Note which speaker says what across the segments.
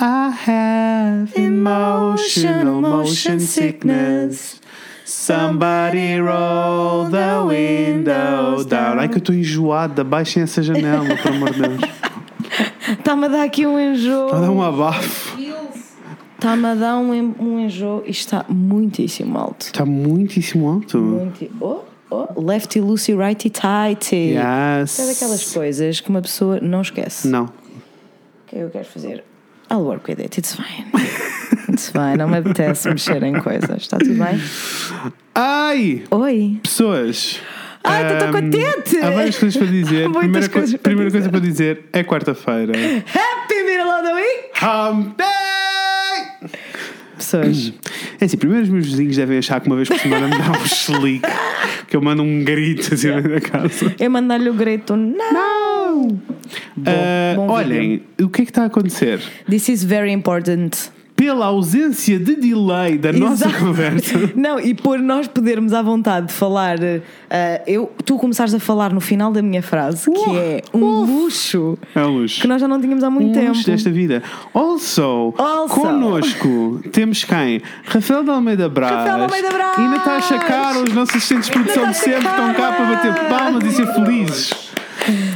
Speaker 1: I have emotional motion sickness. Somebody roll the windows down. Ai que eu estou enjoada, baixem essa janela, pelo amor de Deus.
Speaker 2: Está-me a dar aqui um enjoo.
Speaker 1: Está a dar um abafo.
Speaker 2: Está-me a dar um, en- um enjoo. Isto está muitíssimo alto.
Speaker 1: Está muitíssimo alto.
Speaker 2: Muito. Oh, oh. Lefty, loosey, righty, tighty.
Speaker 1: Yes.
Speaker 2: É daquelas coisas que uma pessoa não esquece.
Speaker 1: Não.
Speaker 2: O que é que eu quero fazer? I'll work with it, it's fine. It's fine, não me apetece mexer em coisas. Está tudo bem?
Speaker 1: Ai!
Speaker 2: Oi.
Speaker 1: Pessoas.
Speaker 2: Ai, estou
Speaker 1: ahm,
Speaker 2: contente.
Speaker 1: Há várias coisas para dizer. Primeira co-
Speaker 2: coisas para
Speaker 1: primeira
Speaker 2: dizer.
Speaker 1: coisa para dizer é quarta-feira.
Speaker 2: Happy middle of the week!
Speaker 1: Hump Day!
Speaker 2: Pessoas.
Speaker 1: É assim, primeiro os meus vizinhos devem achar que uma vez por semana me dá um chilique, que eu mando um grito assim meio da casa.
Speaker 2: Eu mandar-lhe o grito. Não!
Speaker 1: Não!
Speaker 2: Bom, bom
Speaker 1: olhem, o que é que está a acontecer?
Speaker 2: This is very important.
Speaker 1: Pela ausência de delay da nossa
Speaker 2: Exato.
Speaker 1: conversa.
Speaker 2: Não, e por nós podermos à vontade de falar, eh, eu, tu começares a falar no final da minha frase, que
Speaker 1: Uh,
Speaker 2: é um luxo
Speaker 1: É um luxo.
Speaker 2: que nós já não tínhamos há muito
Speaker 1: Um
Speaker 2: tempo.
Speaker 1: luxo desta vida. Also,
Speaker 2: Also.
Speaker 1: connosco temos quem? Rafael de Almeida Brás
Speaker 2: Rafael de Almeida Brás.
Speaker 1: e Natasha Carlos, nossos assistentes de produção de sempre, estão cá para bater palmas e ser felizes.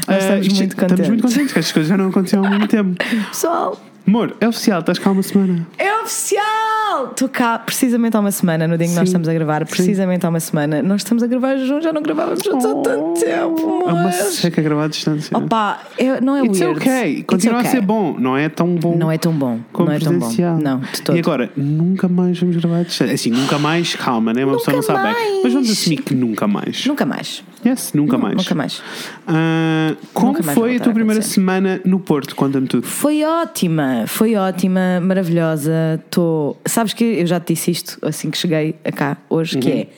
Speaker 2: Nós
Speaker 1: Ah,
Speaker 2: estamos muito contentes.
Speaker 1: Estamos muito contentes, que estas coisas já não aconteciam há muito tempo.
Speaker 2: Pessoal,
Speaker 1: Amor, é oficial, estás cá há uma semana.
Speaker 2: é oficial! Estou cá precisamente há uma semana, no dia em que nós estamos a gravar, precisamente há uma semana. Nós estamos a gravar juntos, já não gravávamos juntos há tanto tempo.
Speaker 1: É uma
Speaker 2: mas-
Speaker 1: seca gravar à distância.
Speaker 2: Opa, é- não é
Speaker 1: It's
Speaker 2: weird.
Speaker 1: ok, continua
Speaker 2: okay.
Speaker 1: a ser bom, não é tão bom.
Speaker 2: Não é tão bom.
Speaker 1: como
Speaker 2: não é tão bom.
Speaker 1: presencial.
Speaker 2: Não, de todo.
Speaker 1: E agora, nunca mais vamos gravar à distância. Assim, nunca mais, calma, né? Uma
Speaker 2: Nunca
Speaker 1: pessoa não sabe bem.
Speaker 2: mais.
Speaker 1: Mas vamos assumir que nunca mais.
Speaker 2: Nunca mais.
Speaker 1: Yes, nunca mais.
Speaker 2: Nunca mais.
Speaker 1: Ah, como
Speaker 2: Nunca mais
Speaker 1: foi a
Speaker 2: voltar
Speaker 1: tua
Speaker 2: a
Speaker 1: primeira
Speaker 2: acontecer.
Speaker 1: semana no Porto? Conta-me tudo.
Speaker 2: Foi ótima, foi ótima, maravilhosa. Tô... Sabes que eu já te disse isto assim que cheguei a cá hoje, que é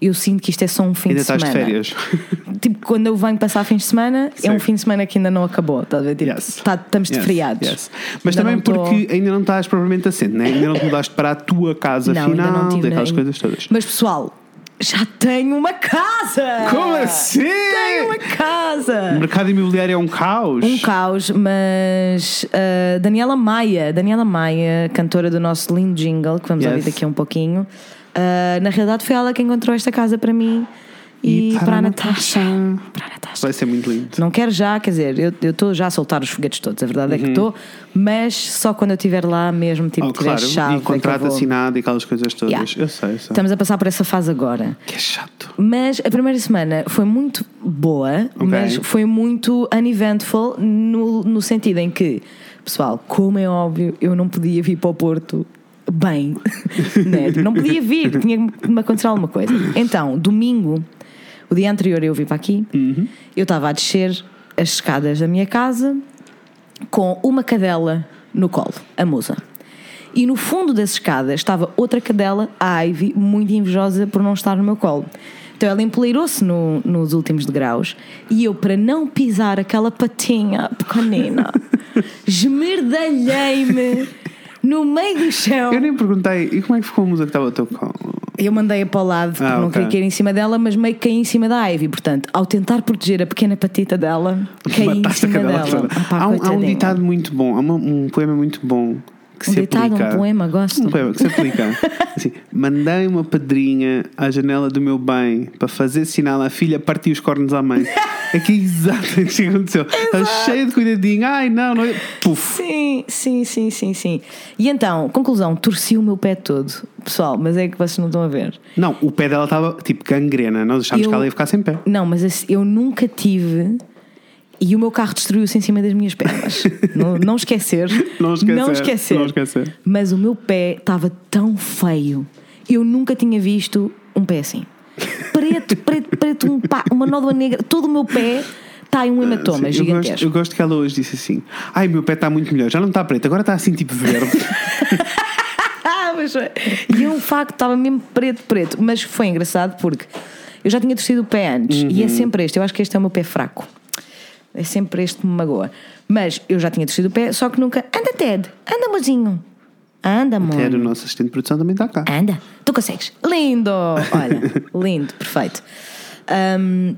Speaker 2: eu sinto que isto é só um fim
Speaker 1: Uhum. Ainda
Speaker 2: de
Speaker 1: estás
Speaker 2: semana.
Speaker 1: de férias.
Speaker 2: Tipo, quando eu venho passar fins de semana, é
Speaker 1: Sim.
Speaker 2: um fim de semana que ainda não acabou. Estás a ver? Tipo,
Speaker 1: Yes.
Speaker 2: tá- estamos de feriados.
Speaker 1: yes. Mas
Speaker 2: Ainda
Speaker 1: também
Speaker 2: não tô-
Speaker 1: porque ainda não estás propriamente assente, né? ainda não te mudaste para a tua casa
Speaker 2: Não, ainda
Speaker 1: final,
Speaker 2: não tive
Speaker 1: daquelas
Speaker 2: nem-
Speaker 1: coisas todas.
Speaker 2: Mas pessoal, já tenho uma casa!
Speaker 1: Como assim?
Speaker 2: Tenho uma
Speaker 1: O
Speaker 2: casa!
Speaker 1: mercado imobiliário é um caos.
Speaker 2: Um caos, mas uh, Daniela Maia, Daniela Maia, cantora do nosso lindo jingle, que vamos
Speaker 1: Yes.
Speaker 2: ouvir daqui a um pouquinho, uh, na realidade foi ela que encontrou esta casa para mim e, para, a Natasha. Para a Natasha.
Speaker 1: Vai ser muito lindo.
Speaker 2: Não quero já, quer dizer, eu eu estou já a soltar os foguetes todos, a verdade é que estou, mas só quando eu estiver lá mesmo, tipo,
Speaker 1: Uhum. Oh,
Speaker 2: tiver
Speaker 1: claro,
Speaker 2: chave.
Speaker 1: e contrato
Speaker 2: eu vou-
Speaker 1: assinado e aquelas coisas todas.
Speaker 2: Yeah.
Speaker 1: Eu sei, eu sei.
Speaker 2: Estamos a passar por essa fase agora.
Speaker 1: Que é chato.
Speaker 2: Mas a primeira semana foi muito boa, mas foi muito uneventful no, no sentido em que, pessoal, como é óbvio, eu não podia vir para o Porto bem, né? Tipo, não podia vir, tinha que me acontecer alguma coisa. Então, domingo, o dia anterior eu vim para aqui, eu estava a descer as escadas da minha casa com uma cadela no colo, a musa. E no fundo das escadas estava outra cadela, a Ivy, muito invejosa por não estar no meu colo. Então ela empoleirou-se no- nos últimos degraus e eu, para não pisar aquela patinha pequenina, esmerdalhei-me no meio do chão.
Speaker 1: Eu nem perguntei, e como é que ficou a música que estava ao teu colo?
Speaker 2: Eu mandei-a para o lado porque
Speaker 1: Ah,
Speaker 2: não
Speaker 1: ok.
Speaker 2: queria cair em cima dela, mas meio que caí em cima da Ivy. Portanto, ao tentar proteger a pequena patita dela, caí em
Speaker 1: Mataste
Speaker 2: cima dela. Ah, pá,
Speaker 1: há, um, há um ditado muito bom, há uma- um poema muito bom que
Speaker 2: Um
Speaker 1: se
Speaker 2: ditado,
Speaker 1: aplica.
Speaker 2: um poema, gosto.
Speaker 1: Um poema que se aplica. Assim, mandei uma pedrinha à janela do meu bem para fazer sinal à filha partir os cornos à mãe. É que é exatamente isso que aconteceu. Estava cheia de cuidadinho. Ai, não, não. é- Puf.
Speaker 2: Sim, sim, sim, sim, sim. E então, conclusão, torci o meu pé todo. Pessoal, mas é que vocês não estão a ver.
Speaker 1: Não, o pé dela estava tipo gangrena. Nós achámos
Speaker 2: Eu-
Speaker 1: que ela ia ficar sem pé.
Speaker 2: Não, mas assim, eu nunca tive. E o meu carro destruiu-se em cima das minhas pernas. não, não esquecer.
Speaker 1: Não esquecer,
Speaker 2: Não esquecer.
Speaker 1: não esquecer.
Speaker 2: Mas o meu pé estava tão feio. Eu nunca tinha visto um pé assim. Preto, preto, preto, um pá, uma nódoa negra. Todo o meu pé está em um hematoma
Speaker 1: Sim, eu, gosto,
Speaker 2: gigantesco.
Speaker 1: eu gosto que ela hoje disse assim: Ai, meu pé está muito melhor. Já não está preto, agora está assim tipo verde.
Speaker 2: E eu, de facto, estava mesmo preto, preto. Mas foi engraçado porque eu já tinha torcido o pé antes. E
Speaker 1: Uhum.
Speaker 2: é sempre este. Eu acho que este é o meu pé fraco. É sempre este que me magoa. Mas eu já tinha torcido o pé, só que nunca. Anda, Ted. Anda, mozinho. Anda, amor.
Speaker 1: Era o nosso assistente de produção também está cá.
Speaker 2: Anda. Tu consegues. Lindo. Olha, lindo. Perfeito. Ahm,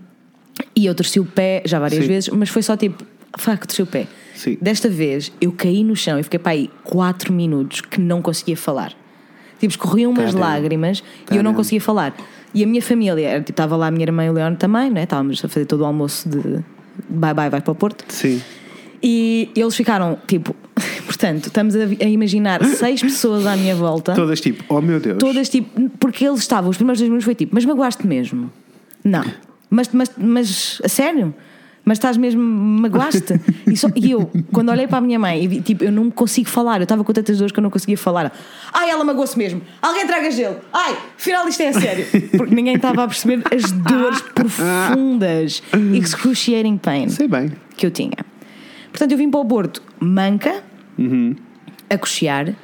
Speaker 2: e eu torci o pé já várias
Speaker 1: Sim.
Speaker 2: vezes, mas foi só tipo. Fuck, torci o pé.
Speaker 1: Sim.
Speaker 2: Desta vez eu caí no chão e fiquei para aí 4 minutos que não conseguia falar. Tipo, escorriam umas
Speaker 1: Caramba.
Speaker 2: lágrimas e eu
Speaker 1: Caramba.
Speaker 2: não conseguia falar. E a minha família, era, tipo, estava lá a minha irmã e o Leon também, né? Estávamos a fazer todo o almoço de bye bye, vai para o Porto.
Speaker 1: Sim.
Speaker 2: E eles ficaram tipo, portanto, estamos a, a imaginar seis pessoas à minha volta.
Speaker 1: Todas tipo, oh meu Deus.
Speaker 2: Todas tipo, porque eles estavam, os primeiros dois minutos foi tipo, mas magoaste mesmo? Não. Mas, mas, mas a sério? Mas estás mesmo, magoaste? E, só- e eu, quando olhei para a minha mãe, e tipo, eu não consigo falar, eu estava com tantas dores que eu não conseguia falar. Ai, ela magoou-se mesmo. Alguém traga gelo. Ai, afinal isto é a sério. Porque ninguém estava a perceber as dores profundas, excruciating pain
Speaker 1: Sei bem.
Speaker 2: que eu tinha. Portanto, eu vim para o Porto manca,
Speaker 1: Uhum.
Speaker 2: a cochear,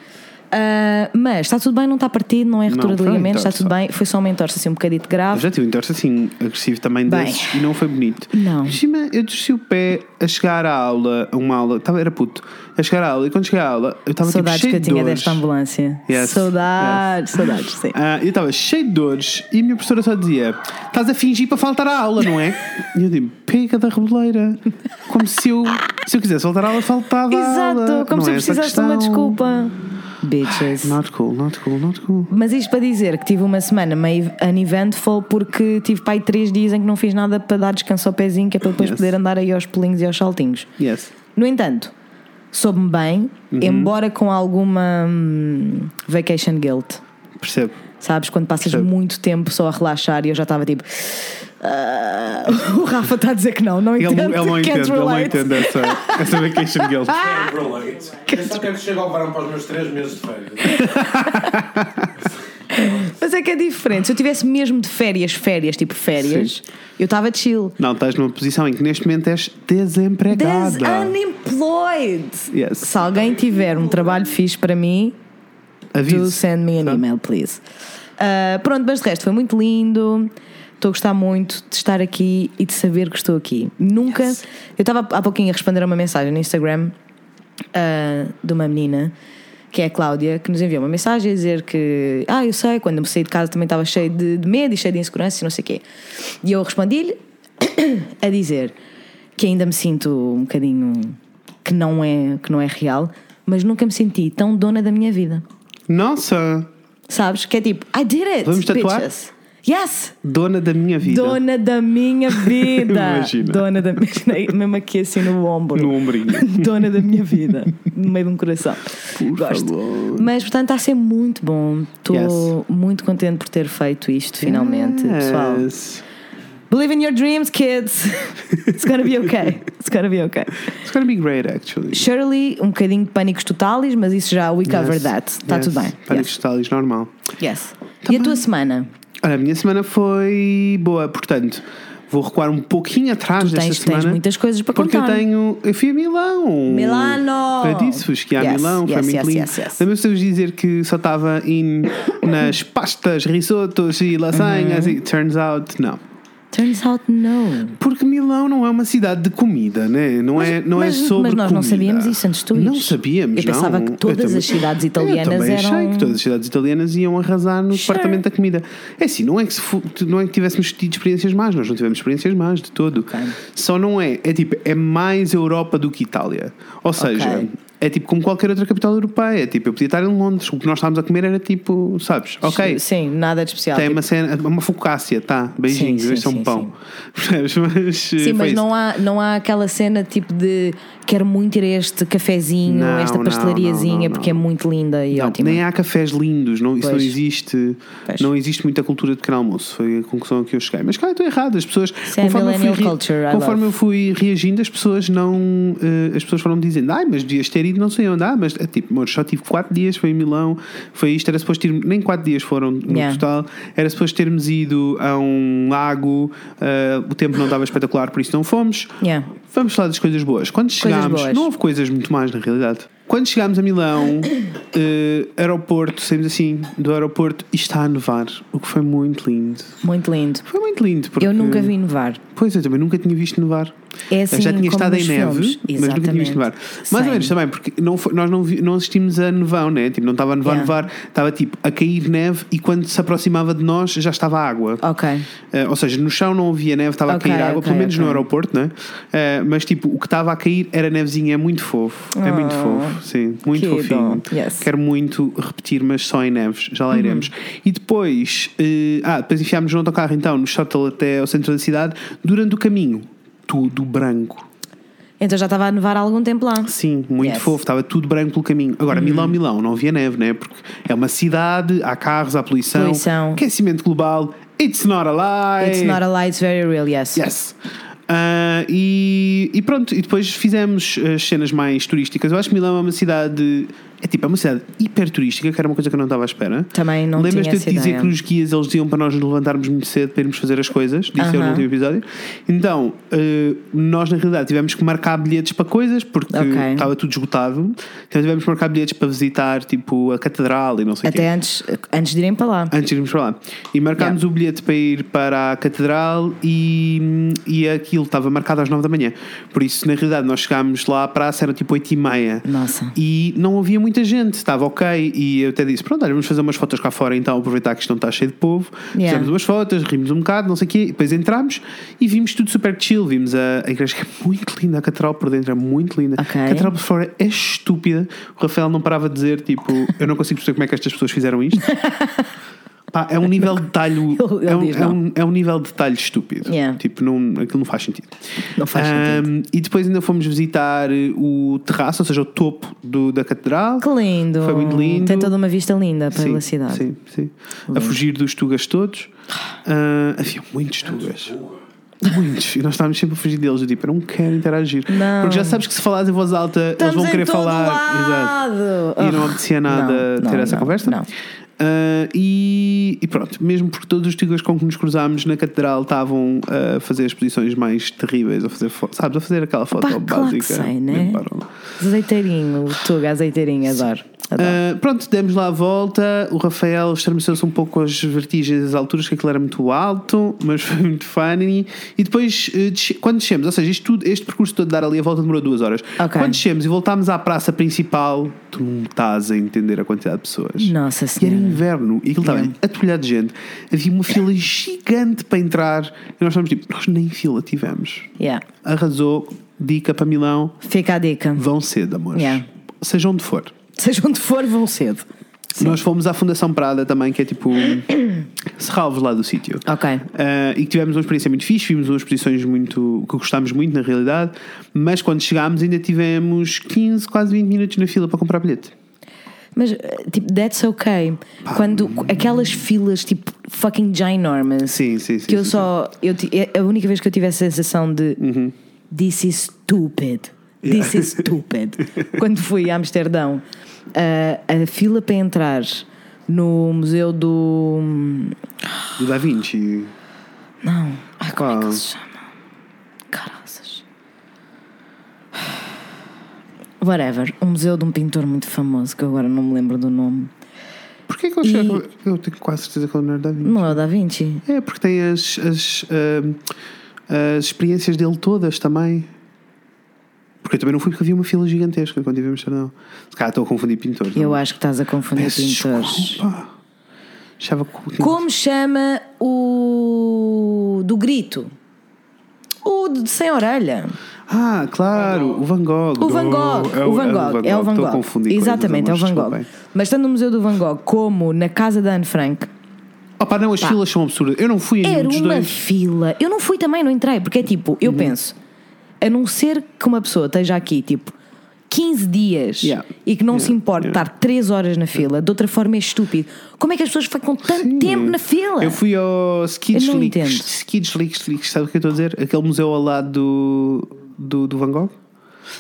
Speaker 2: ah, mas está tudo bem, não está partido, não é ruptura
Speaker 1: Não,
Speaker 2: de ligamentos, está tudo bem. Foi só uma entorse assim um bocadito
Speaker 1: Eu
Speaker 2: grave.
Speaker 1: já tive um entorse assim, agressivo também
Speaker 2: Bem.
Speaker 1: desses e não foi bonito.
Speaker 2: Não.
Speaker 1: Cima, eu desci o pé a chegar à aula, a uma aula, estava, era puto, a chegar à aula e quando cheguei à aula eu estava tipo,
Speaker 2: Saudades
Speaker 1: cheio
Speaker 2: que eu
Speaker 1: de
Speaker 2: tinha
Speaker 1: dores.
Speaker 2: desta ambulância.
Speaker 1: Yes,
Speaker 2: Saudades, saudades, sim.
Speaker 1: Ah, eu estava cheio de dores e a minha professora só dizia: Estás a fingir para faltar à aula, não é? E eu digo: Pega da reboleira. Como se eu, se eu quisesse faltar à aula, faltava à aula.
Speaker 2: Exato, como
Speaker 1: Não
Speaker 2: se
Speaker 1: é
Speaker 2: eu
Speaker 1: a
Speaker 2: precisasse de uma desculpa. Bitches.
Speaker 1: Not cool, not cool, not cool.
Speaker 2: Mas isto para dizer que tive uma semana meio uneventful porque tive aí três dias em que não fiz nada para dar descanso ao pezinho, que é para depois
Speaker 1: Yes.
Speaker 2: poder andar aí aos pulinhos e aos saltinhos.
Speaker 1: Yes.
Speaker 2: No entanto, soube-me bem,
Speaker 1: Uhum.
Speaker 2: embora com alguma hum, vacation guilt.
Speaker 1: Percebo.
Speaker 2: Sabes? Quando passas
Speaker 1: Percebo.
Speaker 2: muito tempo só a relaxar e eu já estava tipo. "Ah", o Rafa está a dizer que não, não
Speaker 1: Ele,
Speaker 2: entendo.
Speaker 1: ele não
Speaker 2: can't
Speaker 1: entende, ele não entende essa, essa vacation guilt.
Speaker 3: Eu só quero que chegue ao verão para os meus 3 meses de férias.
Speaker 2: Mas é que é diferente. Se eu tivesse mesmo de férias, férias, tipo férias, eu estava chill.
Speaker 1: Não, estás numa posição em que neste momento és desempregada.
Speaker 2: Des unemployed.
Speaker 1: Yes.
Speaker 2: Se alguém tiver um trabalho fixe para mim, do
Speaker 1: Avise.
Speaker 2: send me an
Speaker 1: Tá?
Speaker 2: email, please. Ah, pronto, mas de resto foi muito lindo. Estou a gostar muito de estar aqui e de saber que estou aqui. Nunca.
Speaker 1: Yes.
Speaker 2: Eu estava há pouquinho a responder a uma mensagem no Instagram ah, de uma menina que é a Cláudia, que nos enviou uma mensagem a dizer que, ah, eu sei, quando eu saí de casa também estava cheio de, de medo e cheio de insegurança e não sei o quê. E eu respondi-lhe a dizer que ainda me sinto um bocadinho que não é, que não é real, mas nunca me senti tão dona da minha vida.
Speaker 1: Nossa,
Speaker 2: Sabes? Que é tipo, I did it!
Speaker 1: Vamos tatuar?
Speaker 2: bitches. Yes!
Speaker 1: dona da minha vida.
Speaker 2: Dona da minha vida!
Speaker 1: Imagina.
Speaker 2: Dona da minha. Mesmo aqui assim no ombro.
Speaker 1: No ombrinho.
Speaker 2: Dona da minha vida. No meio de um coração.
Speaker 1: Por
Speaker 2: Gosto.
Speaker 1: favor.
Speaker 2: Mas portanto está a ser muito bom. Estou
Speaker 1: Yes.
Speaker 2: muito contente por ter feito isto finalmente, pessoal. Believe in your dreams, kids. It's gonna be okay. It's gonna be okay.
Speaker 1: It's gonna be great, actually.
Speaker 2: Shirley, um bocadinho de pânicos totais, mas isso já we covered
Speaker 1: Yes.
Speaker 2: that. Está
Speaker 1: Yes.
Speaker 2: tudo bem.
Speaker 1: Pânicos
Speaker 2: Yes.
Speaker 1: totais, normal.
Speaker 2: yes. E a tua semana?
Speaker 1: Olha, a minha semana foi boa, portanto, vou recuar um pouquinho atrás
Speaker 2: Tu
Speaker 1: desta
Speaker 2: tens,
Speaker 1: semana.
Speaker 2: tens muitas coisas para
Speaker 1: porque
Speaker 2: contar.
Speaker 1: eu tenho. Eu fui a Milão.
Speaker 2: Milano!
Speaker 1: Eu disse-vos que ia a
Speaker 2: Yes,
Speaker 1: Milão, foi muito lindo. de vos dizer que só estava in, nas pastas, risotos e lasanhas
Speaker 2: Uhum.
Speaker 1: e turns out, não.
Speaker 2: Turns out no.
Speaker 1: Porque Milão não é uma cidade de comida, né? não, é, não
Speaker 2: mas,
Speaker 1: é sobre
Speaker 2: mas nós não
Speaker 1: comida.
Speaker 2: sabíamos isso antes de tu
Speaker 1: Não sabíamos,
Speaker 2: Eu pensava
Speaker 1: não.
Speaker 2: que todas
Speaker 1: também-
Speaker 2: as cidades
Speaker 1: Eu
Speaker 2: italianas
Speaker 1: também
Speaker 2: eram.
Speaker 1: achei que todas as cidades italianas iam arrasar no
Speaker 2: Sure.
Speaker 1: departamento da comida. É assim, não é que, não é que tivéssemos tido experiências más, nós não tivemos experiências más de todo.
Speaker 2: Ok.
Speaker 1: Só não é, é tipo, é mais Europa do que Itália. Ou seja,
Speaker 2: Ok.
Speaker 1: É tipo como qualquer outra capital europeia. Tipo, eu podia estar em Londres, o que nós estávamos a comer era tipo, sabes, ok.
Speaker 2: Sim, nada de especial.
Speaker 1: Tem
Speaker 2: tipo-
Speaker 1: uma cena, uma focácia, tá? Beijinhos,
Speaker 2: Sim, sim,
Speaker 1: este é um
Speaker 2: sim,
Speaker 1: pão. Percebes? Mas,
Speaker 2: Sim, mas não há, não há aquela cena tipo de quero muito ir a este cafezinho,
Speaker 1: Não,
Speaker 2: esta pastelariazinha, porque é muito linda e
Speaker 1: Não,
Speaker 2: ótima.
Speaker 1: nem há cafés lindos, não, isso
Speaker 2: Pois.
Speaker 1: não existe.
Speaker 2: Pois.
Speaker 1: Não existe muita cultura de pequeno almoço. Foi a conclusão a que eu cheguei. Mas cara, estou errado. As pessoas,
Speaker 2: Isso é
Speaker 1: conforme, eu fui,
Speaker 2: culture,
Speaker 1: conforme eu fui reagindo, as pessoas não. eh, as pessoas foram me dizendo, ai, mas devias ter ido, não sei onde. Ah, mas é tipo, amor, só tive 4 dias, foi em Milão, foi isto. Era suposto ir, nem 4 dias foram no
Speaker 2: Yeah.
Speaker 1: total. Era suposto termos ido a um lago, eh, o tempo não estava espetacular, por isso não fomos.
Speaker 2: Yeah.
Speaker 1: Vamos falar das coisas boas. Quando chegámos,
Speaker 2: boas.
Speaker 1: não houve coisas muito mais na realidade. Quando chegámos a Milão, eh, aeroporto, saímos assim do aeroporto e está a nevar, o que foi muito lindo.
Speaker 2: Muito lindo.
Speaker 1: Foi muito lindo. Porque,
Speaker 2: Eu nunca vi nevar.
Speaker 1: Pois, eu também nunca tinha visto nevar.
Speaker 2: É assim
Speaker 1: eu já tinha
Speaker 2: como
Speaker 1: estado em
Speaker 2: nos
Speaker 1: neve,
Speaker 2: filmes.
Speaker 1: mas nunca tinha visto nevar. Mais
Speaker 2: Same.
Speaker 1: ou menos também, porque não foi- nós não, vi- não assistimos a nevão, né? Tipo, não estava a nevar,
Speaker 2: Yeah.
Speaker 1: nevar, estava tipo a cair neve e quando se aproximava de nós já estava água.
Speaker 2: Ok.
Speaker 1: Eh, ou seja, no chão não havia neve, estava
Speaker 2: Ok,
Speaker 1: a cair água,
Speaker 2: ok,
Speaker 1: pelo menos no
Speaker 2: ok.
Speaker 1: aeroporto, né? Eh, mas tipo, o que estava a cair era nevezinha, é muito fofo. É muito
Speaker 2: Oh,
Speaker 1: fofo, sim, muito
Speaker 2: que
Speaker 1: fofinho.
Speaker 2: Yes.
Speaker 1: Quero muito repetir, mas só em neves, já lá
Speaker 2: Uhum.
Speaker 1: iremos. E depois, eh, ah, depois enfiámos no autocarro então, no shuttle até ao centro da cidade, durante o caminho, tudo branco.
Speaker 2: Então já estava a nevar há algum tempo lá.
Speaker 1: Sim, muito
Speaker 2: Yes. Uhum.
Speaker 1: fofo, estava tudo branco pelo caminho. Agora, Milão, Milão, não havia neve, né? Porque é uma cidade, há carros, há poluição,
Speaker 2: Poluição.
Speaker 1: aquecimento global. It's not a lie.
Speaker 2: It's not a lie, it's very real, yes.
Speaker 1: Yes. Ah, e, e pronto, e depois fizemos as cenas mais turísticas. Eu acho que Milão é uma cidade. É tipo, é uma cidade hiper turística, que era uma coisa que eu não estava à espera.
Speaker 2: Também não
Speaker 1: Lembras-te de dizer
Speaker 2: ideia.
Speaker 1: que nos guias eles diziam para nós nos levantarmos muito cedo para irmos fazer as coisas? Disse eu no último episódio. Então, eh, nós na realidade tivemos que marcar bilhetes para coisas porque
Speaker 2: Ok.
Speaker 1: estava tudo esgotado. Então tivemos que marcar bilhetes para visitar tipo a catedral e não sei o quê
Speaker 2: Até antes, antes de irem para lá.
Speaker 1: antes de irmos para lá. E marcámos o bilhete para ir para a Catedral e, e aquilo estava marcado às 9 da manhã. Por isso, na realidade, nós chegámos lá à praça, era tipo 8 e meia.
Speaker 2: Nossa.
Speaker 1: E não havia muita gente, estava ok. E eu até disse: Pronto, olha, vamos fazer umas fotos cá fora então, aproveitar que isto não está cheio de povo.
Speaker 2: Yeah.
Speaker 1: Fizemos umas fotos, rimos um bocado, não sei o quê. Depois entramos e vimos tudo super chill. Vimos a, a igreja que é muito linda, a Catedral por dentro é muito linda.
Speaker 2: Ok.
Speaker 1: A Catedral por fora é estúpida. O Rafael não parava de dizer: Tipo, eu não consigo perceber como é que estas pessoas fizeram isto. Pá, é um nível de detalhe.
Speaker 2: Ele- ele
Speaker 1: é, um, é, um, é um nível de detalhe estúpido.
Speaker 2: Yeah.
Speaker 1: Tipo, não, aquilo não faz sentido.
Speaker 2: Não faz sentido.
Speaker 1: Ahm, E depois ainda fomos visitar o terraço, ou seja, o topo do, da catedral.
Speaker 2: Que lindo.
Speaker 1: Foi muito lindo.
Speaker 2: Tem toda uma vista linda pela
Speaker 1: sim,
Speaker 2: cidade.
Speaker 1: Sim, sim. A fugir dos tugas todos. Ah, havia muitos tugas. Muitos. E nós estávamos sempre a fugir deles. Eu tipo, eu não quero interagir.
Speaker 2: Não.
Speaker 1: Porque já sabes que se falares em voz alta,
Speaker 2: Estamos
Speaker 1: eles vão
Speaker 2: em
Speaker 1: querer
Speaker 2: todo
Speaker 1: falar.
Speaker 2: lado.
Speaker 1: E não apetecia nada
Speaker 2: não,
Speaker 1: ter
Speaker 2: não,
Speaker 1: essa
Speaker 2: não,
Speaker 1: conversa.
Speaker 2: não.
Speaker 1: Ah, e, e pronto, mesmo porque todos os tugas com que nos cruzámos na catedral estavam a fazer as posições mais terríveis, a fazer, sabes, a fazer aquela foto
Speaker 2: Pá, claro que
Speaker 1: básica.
Speaker 2: sei, né? Azeiteirinho, tuga, azeiteirinho, adoro.
Speaker 1: Uh, pronto, demos lá a volta. O Rafael estremeceu-se um pouco com as vertigens das alturas, que aquilo era muito alto, mas foi muito funny. E depois, desce- quando descemos, ou seja, isto tudo- este percurso todo de dar ali a volta demorou duas horas.
Speaker 2: Ok.
Speaker 1: Quando descemos e voltámos à praça principal, tu não estás a entender a quantidade de pessoas.
Speaker 2: Nossa
Speaker 1: E era
Speaker 2: Senhora.
Speaker 1: inverno e aquilo estava
Speaker 2: Yeah.
Speaker 1: atolhado de gente. Havia uma fila gigante para entrar e nós estávamos tipo, nós nem fila tivemos.
Speaker 2: Yeah.
Speaker 1: Arrasou, dica para Milão,
Speaker 2: Fica a dica.
Speaker 1: vão cedo, amores.
Speaker 2: Yeah.
Speaker 1: Seja onde for.
Speaker 2: Seja onde for, vão cedo.
Speaker 1: Nós fomos à Fundação Prada também, que é tipo Serralvos lá do sítio.
Speaker 2: Ok.
Speaker 1: Ah, e que tivemos uma experiência muito fixe, vimos umas exposições muito que gostámos muito na realidade, mas quando chegámos ainda tivemos 15, quase 20 minutos na fila para comprar bilhete.
Speaker 2: Mas, eh, tipo, that's ok. Quando aquelas filas, tipo, fucking ginormous.
Speaker 1: Sim, sim, sim.
Speaker 2: que eu
Speaker 1: sim,
Speaker 2: só. Eu, ti- é a única vez que eu tive essa sensação de.
Speaker 1: Uhum.
Speaker 2: This is stupid. This is stupid. Quando fui a Amsterdão, a, a fila para entrar no Museu do.
Speaker 1: Do Da Vinci.
Speaker 2: Não. Ai, como é que ele se chama? Caraças. Whatever. Um museu de um pintor muito famoso que eu agora não me lembro do nome.
Speaker 1: Porquê que eu, achei que- eu tenho quase certeza que ele não era Da Vinci?
Speaker 2: Não é o Da Vinci?
Speaker 1: É, porque tem as, as, ah, as experiências dele todas também. Porque eu também não fui porque havia uma fila gigantesca quando tive em Amsterdão. Se calhar estou a confundir pintores.
Speaker 2: Eu
Speaker 1: não?
Speaker 2: acho que estás a confundir
Speaker 1: Peço
Speaker 2: pintores.
Speaker 1: desculpa. Achava que.
Speaker 2: Como chama o do grito? O de sem orelha.
Speaker 1: Ah, claro, o Van Gogh.
Speaker 2: O Van Gogh.
Speaker 1: É
Speaker 2: o Van Gogh. É o Van
Speaker 1: Estou a
Speaker 2: Gogh.
Speaker 1: confundir coisas,
Speaker 2: Exatamente, é o Van Gogh. Mas tanto no Museu do Van Gogh como na casa da Anne Frank,
Speaker 1: Opa, não, as filas são absurdas. Eu não fui em nenhum
Speaker 2: era uma
Speaker 1: dois.
Speaker 2: fila. Eu não fui também, não entrei, porque é tipo,
Speaker 1: Uhum.
Speaker 2: eu penso, a não ser que uma pessoa esteja aqui, tipo, 15 dias
Speaker 1: Yeah.
Speaker 2: e que não
Speaker 1: Yeah.
Speaker 2: se importe
Speaker 1: Yeah.
Speaker 2: estar 3 horas na fila, de outra forma é estúpido. Como é que as pessoas ficam tanto
Speaker 1: Sim.
Speaker 2: tempo na fila?
Speaker 1: Eu fui ao Skids Leaks. Skids Leaks, Leaks, sabe o que eu estou a dizer? Aquele museu ao lado do, do, do Van Gogh.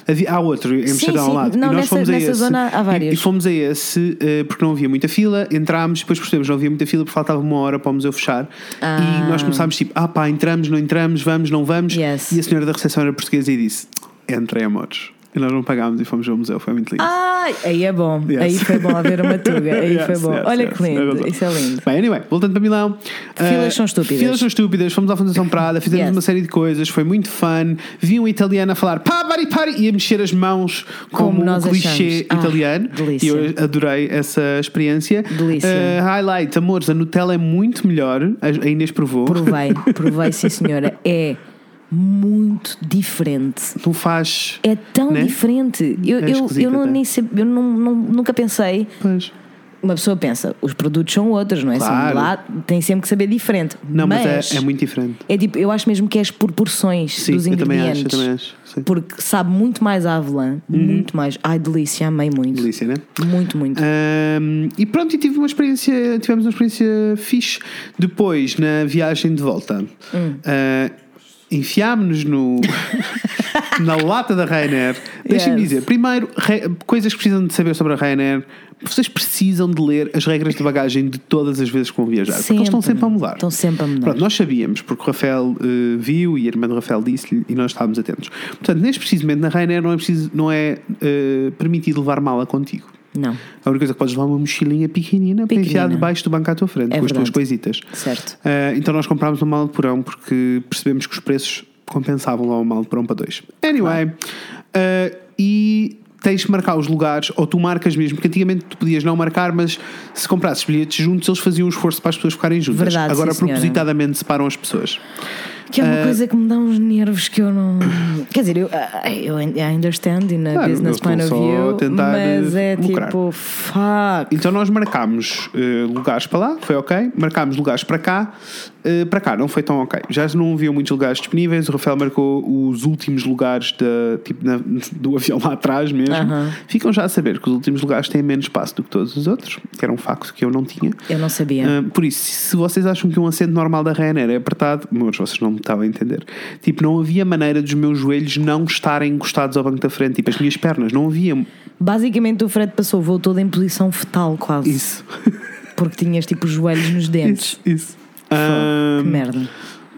Speaker 1: Havia, há outro em Amsterdão
Speaker 2: sim.
Speaker 1: ao lado.
Speaker 2: Não,
Speaker 1: e nós
Speaker 2: nessa-
Speaker 1: fomos a esse.
Speaker 2: zona há
Speaker 1: E-
Speaker 2: vários.
Speaker 1: E, fomos a esse eh, porque não havia muita fila. Entrámos, depois percebemos que não havia muita fila porque faltava uma hora para o museu fechar.
Speaker 2: Ah.
Speaker 1: E nós começámos tipo, ah pá, entramos, não entramos, vamos, não vamos.
Speaker 2: Yes.
Speaker 1: E a senhora da recepção era portuguesa e disse: Entrem, amores. E nós não pagámos e fomos ao museu, foi muito lindo.
Speaker 2: Ai, aí é bom.
Speaker 1: Yes.
Speaker 2: Aí foi bom haver uma tuga. Aí
Speaker 1: Yes,
Speaker 2: foi bom.
Speaker 1: yes,
Speaker 2: Olha que lindo. Isso é lindo.
Speaker 1: Bem, anyway, voltando para Milão.
Speaker 2: Filas
Speaker 1: eh,
Speaker 2: são estúpidas.
Speaker 1: Filas são estúpidas. Fomos à Fundação Prada, fizemos uma série de coisas, foi muito fun. Vi um italiano a falar pá, pari, pari, e a mexer as mãos como,
Speaker 2: Como
Speaker 1: um clichê
Speaker 2: achamos. Ah,
Speaker 1: italiano.
Speaker 2: delícia.
Speaker 1: E eu adorei essa experiência.
Speaker 2: Delícia.
Speaker 1: Eh, highlight, amores, a Nutella é muito melhor. A a Inês provou.
Speaker 2: Provei, provei, sim senhora. É muito diferente.
Speaker 1: Não faz.
Speaker 2: É tão
Speaker 1: Né?
Speaker 2: diferente. Eu,
Speaker 1: É
Speaker 2: eu, eu, não,
Speaker 1: até.
Speaker 2: nem eu não, não- nunca pensei.
Speaker 1: Pois.
Speaker 2: Uma pessoa pensa, os produtos são outros, não é?
Speaker 1: Claro.
Speaker 2: lá, tem sempre que saber diferente.
Speaker 1: Não, mas,
Speaker 2: mas
Speaker 1: é, é muito diferente.
Speaker 2: é tipo, eu acho mesmo que é as proporções
Speaker 1: Sim,
Speaker 2: dos
Speaker 1: eu também acho,
Speaker 2: ingredientes.
Speaker 1: eu também acho. Sim.
Speaker 2: Porque sabe muito mais a avelã, muito mais. Ai, delícia, amei muito.
Speaker 1: Delícia, né?
Speaker 2: Muito, muito.
Speaker 1: Ahm, e pronto, e tive uma experiência, tivemos uma experiência fixe. Depois, na viagem de volta,
Speaker 2: Hum.
Speaker 1: ah, enfiámos-nos no, na lata da Ryanair. Deixem-me
Speaker 2: Yes.
Speaker 1: dizer, primeiro, re- coisas que precisam de saber sobre a Ryanair. Vocês precisam de ler as regras de bagagem de todas as vezes que vão viajar. Porque eles estão sempre a mudar.
Speaker 2: Estão sempre a mudar.
Speaker 1: Pronto, nós sabíamos, porque o Rafael eh, viu e a irmã do Rafael disse-lhe e nós estávamos atentos. Portanto, neste precisamente na Ryanair não é, preciso, não é eh, permitido levar mala contigo.
Speaker 2: Não,
Speaker 1: A única coisa que podes levar é uma mochilinha pequenina, para enfiar
Speaker 2: Pequenina.
Speaker 1: debaixo do banco à tua frente,
Speaker 2: É
Speaker 1: com as tuas
Speaker 2: verdade.
Speaker 1: coisitas.
Speaker 2: certo.
Speaker 1: Ah, então nós comprámos uma mala de porão porque percebemos que os preços compensavam lá uma mala de porão para dois. Anyway, ah, e tens de marcar os lugares, ou tu marcas mesmo, porque antigamente tu podias não marcar, mas se comprasses bilhetes juntos, eles faziam um esforço para as pessoas ficarem juntas.
Speaker 2: Verdade,
Speaker 1: Agora
Speaker 2: sim,
Speaker 1: propositadamente separam as pessoas.
Speaker 2: Que é uma
Speaker 1: Ah,
Speaker 2: coisa que me dá uns nervos que eu não. Quer dizer, eu, ah, eu I understand in a
Speaker 1: Claro,
Speaker 2: business point of view,
Speaker 1: tentar,
Speaker 2: mas é
Speaker 1: eh, lucrar.
Speaker 2: tipo, fuck.
Speaker 1: Então nós marcámos eh, lugares para lá, foi ok. Marcámos lugares para cá, eh, para cá não foi tão ok. Já não haviam muitos lugares disponíveis. O Rafael marcou os últimos lugares da, tipo, na- do avião lá atrás mesmo.
Speaker 2: Aham.
Speaker 1: Ficam já a saber que os últimos lugares têm menos espaço do que todos os outros, que era um facto que eu não tinha.
Speaker 2: Eu não sabia.
Speaker 1: Ah, por isso, se vocês acham que um assento normal da Ryanair é apertado, mas vocês não me estavam a entender. Tipo, não havia maneira dos meus joelhos não estarem encostados ao banco da frente, tipo, as minhas pernas, não havia
Speaker 2: Basicamente, o Fred passou o voo todo em posição fetal, quase.
Speaker 1: isso.
Speaker 2: Porque tinhas tipo os joelhos nos dentes.
Speaker 1: Isso, isso.
Speaker 2: Que merda.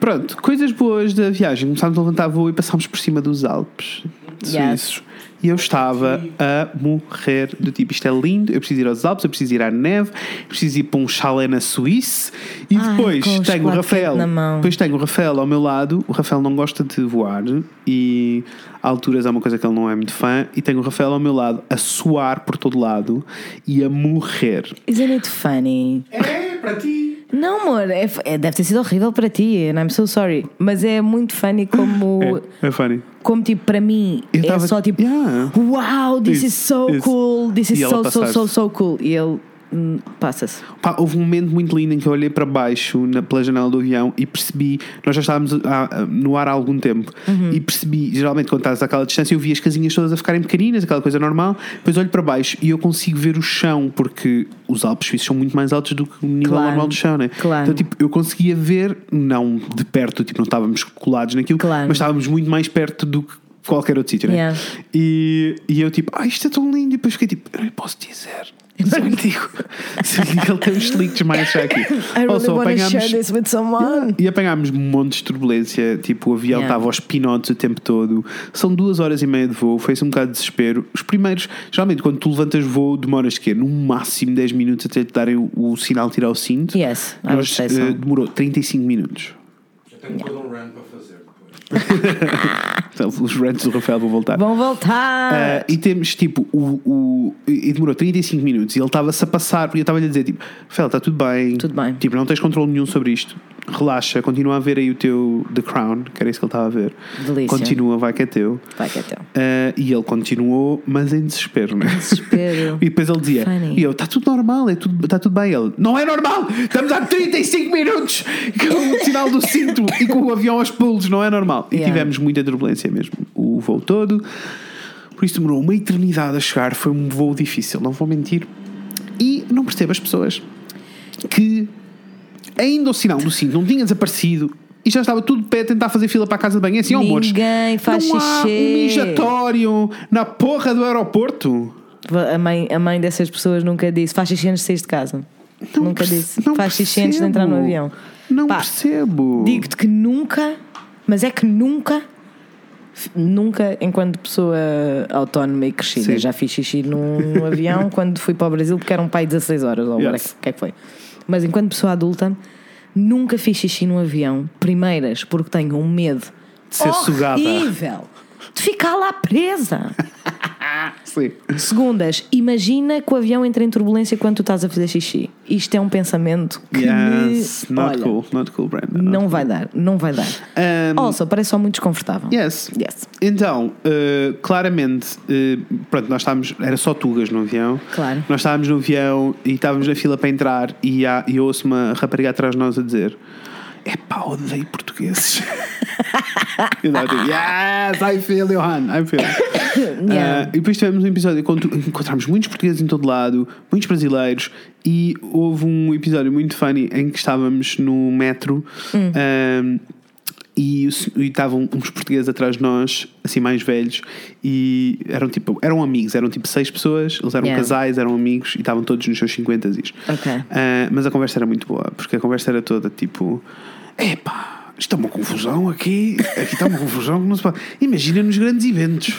Speaker 1: Pronto, coisas boas da viagem. Começámos a levantar voo e passámos por cima dos Alpes suíços. E eu estava a morrer do tipo, isto é lindo, eu preciso ir aos Alpes, eu preciso ir à neve, preciso ir para um chalé na Suíça e
Speaker 2: Ai,
Speaker 1: depois tenho o Rafael. Depois tenho o Rafael ao meu lado. O Rafael não gosta de voar e alturas é uma coisa que ele não é muito fã. E tenho o Rafael ao meu lado a suar por todo lado e a morrer.
Speaker 2: Isn't it funny?
Speaker 3: É, para ti.
Speaker 2: Não, amor, é, é- deve ter sido horrível para ti, and I'm so sorry. Mas é muito funny como,
Speaker 1: É, é funny.
Speaker 2: como tipo, para mim,
Speaker 1: Eu
Speaker 2: é
Speaker 1: tava-
Speaker 2: só tipo,
Speaker 1: Yeah.
Speaker 2: wow, this
Speaker 1: Isso,
Speaker 2: is so
Speaker 1: isso.
Speaker 2: cool, this is so, so, so, so cool. E ele hum, passa-se.
Speaker 1: Pá, houve um momento muito lindo em que eu olhei para baixo na, pela janela do avião e percebi, nós já estávamos a- a- no ar há algum tempo,
Speaker 2: Uhum.
Speaker 1: e percebi, geralmente quando estás àquela distância, eu vi as casinhas todas a ficarem pequeninas, aquela coisa normal, depois olho para baixo e eu consigo ver o chão, porque os Alpes suíços são muito mais altos do que o nível
Speaker 2: Claro,
Speaker 1: normal do chão, né?
Speaker 2: claro.
Speaker 1: Então, tipo, eu conseguia ver, não de perto, tipo, não estávamos colados naquilo,
Speaker 2: Claro.
Speaker 1: mas estávamos muito mais perto do que qualquer outro sítio, né?
Speaker 2: Yeah.
Speaker 1: E, e eu tipo, ah, isto é tão lindo. E depois fiquei tipo, eu não posso dizer. Se eu lhe digo, eu lhe ele tem uns slicks mais já aqui.
Speaker 2: I really
Speaker 1: Also,
Speaker 2: want to
Speaker 1: apanhámos-
Speaker 2: share this with someone.
Speaker 1: e apanhámos montes de turbulência, tipo o avião
Speaker 2: Yeah.
Speaker 1: estava aos pinotes o tempo todo. São duas horas e meia de voo, foi-se um bocado de desespero. Os primeiros, geralmente quando tu levantas voo, demoras que No máximo 10 minutos até te darem o, o sinal de tirar o cinto.
Speaker 2: Yes, I would
Speaker 1: Nós,
Speaker 2: say so.
Speaker 1: eh, demorou 35 minutos.
Speaker 3: Já tenho todo um run para fazer.
Speaker 1: Então, os rants do Rafael vão voltar.
Speaker 2: Vão voltar.
Speaker 1: Uh, e temos tipo o, o e demorou 35 minutos e ele estava-se a passar porque eu estava-lhe a dizer tipo, Fel, está tudo bem,
Speaker 2: Tudo bem.
Speaker 1: tipo, não tens controle nenhum sobre isto, relaxa, continua a ver aí o teu The Crown, que era isso que ele estava a ver,
Speaker 2: Delícia.
Speaker 1: continua, vai que é teu.
Speaker 2: Vai que é teu.
Speaker 1: Uh, e ele continuou, mas em desespero, né?
Speaker 2: Desespero.
Speaker 1: E depois ele dizia,
Speaker 2: Funny.
Speaker 1: e eu, está tudo normal, é tudo, está tudo bem. Ele, não é normal, estamos há 35 minutos com o sinal do cinto e com o avião aos pulos, não é normal. E
Speaker 2: Yeah.
Speaker 1: tivemos muita turbulência mesmo, o voo todo. Por isso demorou uma eternidade a chegar, foi um voo difícil, não vou mentir. E não percebo as pessoas que ainda o sinal do cinto não tinha desaparecido e já estava tudo de pé a tentar fazer fila para a casa de banho. É assim, ó, amores,
Speaker 2: Ninguém faz
Speaker 1: não há um
Speaker 2: xixi.
Speaker 1: mijatório na porra do aeroporto.
Speaker 2: A mãe, a mãe dessas pessoas nunca disse faz xixi antes de sair de casa.
Speaker 1: Não
Speaker 2: nunca disse faz xixi antes de entrar no avião.
Speaker 1: Não
Speaker 2: Pá,
Speaker 1: percebo.
Speaker 2: Digo-te que nunca, mas é que nunca Nunca, enquanto pessoa autónoma e crescida,
Speaker 1: Sim.
Speaker 2: já fiz xixi num, num avião quando fui para o Brasil, porque era um pai de 16 horas, ou
Speaker 1: Yes.
Speaker 2: agora o que é que foi. Mas enquanto pessoa adulta, nunca fiz xixi num avião. Primeiras, porque tenho um medo
Speaker 1: De ser sugada.
Speaker 2: horrível de ficar lá presa.
Speaker 1: Sim.
Speaker 2: Segundas, imagina que o avião entra em turbulência quando tu estás a fazer xixi. Isto é um pensamento que
Speaker 1: Yes,
Speaker 2: me...
Speaker 1: not
Speaker 2: Olha,
Speaker 1: cool, not cool, Brandon.
Speaker 2: Não vai dar, não vai dar.
Speaker 1: Um,
Speaker 2: Also, parece só muito desconfortável.
Speaker 1: Yes.
Speaker 2: Yes.
Speaker 1: Então, uh, claramente, uh, pronto, nós estávamos, era só tugas no avião.
Speaker 2: Claro.
Speaker 1: Nós estávamos no avião e estávamos na fila para entrar e, há, e eu ouço uma rapariga atrás de nós a dizer: Epá, odeio portugueses. e tipo, Yes, I feel, Johan, I feel.
Speaker 2: Yeah.
Speaker 1: Uh, e depois tivemos um episódio encontramos muitos portugueses em todo lado, muitos brasileiros, e houve um episódio muito funny em que estávamos no metro
Speaker 2: Hum.
Speaker 1: um, e, estavam uns portugueses atrás de nós, assim mais velhos, e eram tipo, eram amigos, eram tipo seis pessoas, eles eram
Speaker 2: Yeah.
Speaker 1: casais, eram amigos e estavam todos nos seus 50 is.
Speaker 2: Ok.
Speaker 1: Uh, mas a conversa era muito boa, porque a conversa era toda tipo: epá. Isto é uma confusão aqui. Aqui está uma confusão que não se pode. Imagina nos grandes eventos,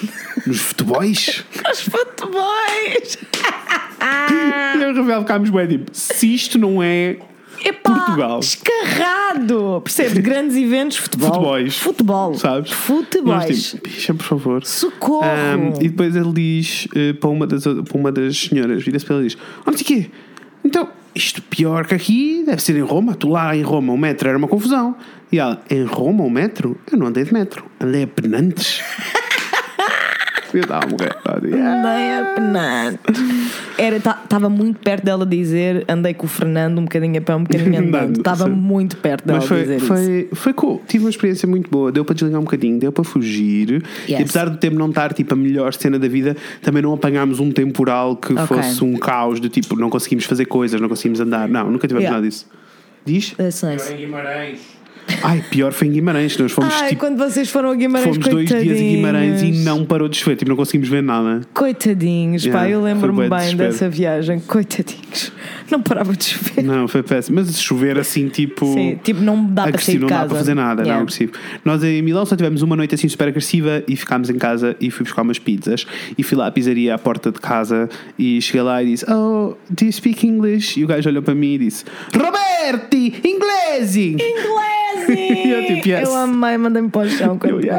Speaker 1: nos futebols.
Speaker 2: Os futebols!
Speaker 1: E eu e o Rafael ficámos bem tipo: se isto não é
Speaker 2: Epá,
Speaker 1: Portugal.
Speaker 2: Descarrado! Percebes? Grandes eventos, futebol.
Speaker 1: Futebols.
Speaker 2: Futebol.
Speaker 1: sabes?
Speaker 2: Futebols.
Speaker 1: Nós, tipo, bicha, por favor.
Speaker 2: Socorro!
Speaker 1: Um, e depois ele diz eh, para, uma das, para uma das senhoras, vira-se para ele e diz: Olha, o quê? Então, isto pior que aqui deve ser em Roma. Tu lá em Roma, o metro era uma confusão. E ela: Em Roma, o metro? Eu não andei de metro, andei a penantes. eu estava a morrer.
Speaker 2: Andei a penar. Estava muito perto dela dizer andei com o Fernando um bocadinho a pé, um bocadinho andando. Estava muito perto dela
Speaker 1: Mas foi,
Speaker 2: dizer isso.
Speaker 1: foi, foi cool. Tive uma experiência muito boa. Deu para desligar um bocadinho, deu para fugir. E
Speaker 2: Yes.
Speaker 1: apesar do tempo não estar tipo a melhor cena da vida, também não apanhámos um temporal que
Speaker 2: Ok.
Speaker 1: fosse um caos de tipo não conseguimos fazer coisas, não conseguimos andar. Não, nunca tivemos
Speaker 2: Yeah.
Speaker 1: nada disso. Diz?
Speaker 2: That's nice.
Speaker 3: Em Guimarães.
Speaker 1: Ai, pior foi em Guimarães. Nós fomos
Speaker 2: Ai,
Speaker 1: tipo.
Speaker 2: quando vocês foram a Guimarães,
Speaker 1: Fomos dois dias em Guimarães e não parou de chover, tipo, não conseguimos ver nada.
Speaker 2: Coitadinhos, pá,
Speaker 1: Yeah,
Speaker 2: eu
Speaker 1: foi
Speaker 2: lembro-me bem
Speaker 1: desespero.
Speaker 2: dessa viagem. Coitadinhos. Não parava de chover.
Speaker 1: Não, foi péssimo. Mas chover assim, tipo.
Speaker 2: Sim, tipo, não dá para sair de
Speaker 1: não
Speaker 2: casa.
Speaker 1: dá para fazer nada, não é
Speaker 2: Yeah.
Speaker 1: agressivo. Nós em Milão só tivemos uma noite assim super agressiva e ficámos em casa e fui buscar umas pizzas e fui lá à pizzaria à porta de casa e cheguei lá e disse: Oh, do you speak English? E o gajo olhou para mim e disse: Roberti, inglesi!
Speaker 2: Inglês!
Speaker 1: Eu, tipo, yes.
Speaker 2: Eu amei, mandei-me para o chão quando
Speaker 1: yes.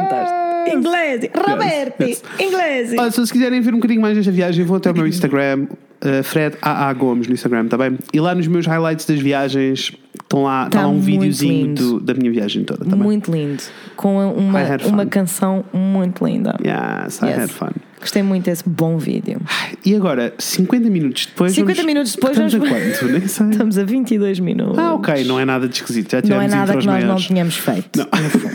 Speaker 2: Inglês! Roberti!
Speaker 1: yes.
Speaker 2: Inglês!
Speaker 1: Olha, se quiserem ver um bocadinho mais desta viagem, vão até ao meu Instagram, uh, Fred AA Gomes no Instagram, tá bem? E lá nos meus highlights das viagens estão lá,
Speaker 2: Tá
Speaker 1: tá lá um videozinho do- da minha viagem toda, tá bem?
Speaker 2: Muito lindo. Com uma, uma canção muito linda.
Speaker 1: Yes, I
Speaker 2: Yes.
Speaker 1: had fun.
Speaker 2: Gostei muito desse bom vídeo.
Speaker 1: E agora, 50 minutos depois.
Speaker 2: 50
Speaker 1: vamos-
Speaker 2: minutos depois
Speaker 1: Estamos
Speaker 2: vamos-
Speaker 1: a quanto? Nem sei.
Speaker 2: Estamos a 22 minutos.
Speaker 1: Ah, ok, não é nada de esquisito. Já
Speaker 2: Não
Speaker 1: tivemos
Speaker 2: é nada que nós não
Speaker 1: maiores.
Speaker 2: tínhamos feito.
Speaker 1: Não.
Speaker 2: No fundo.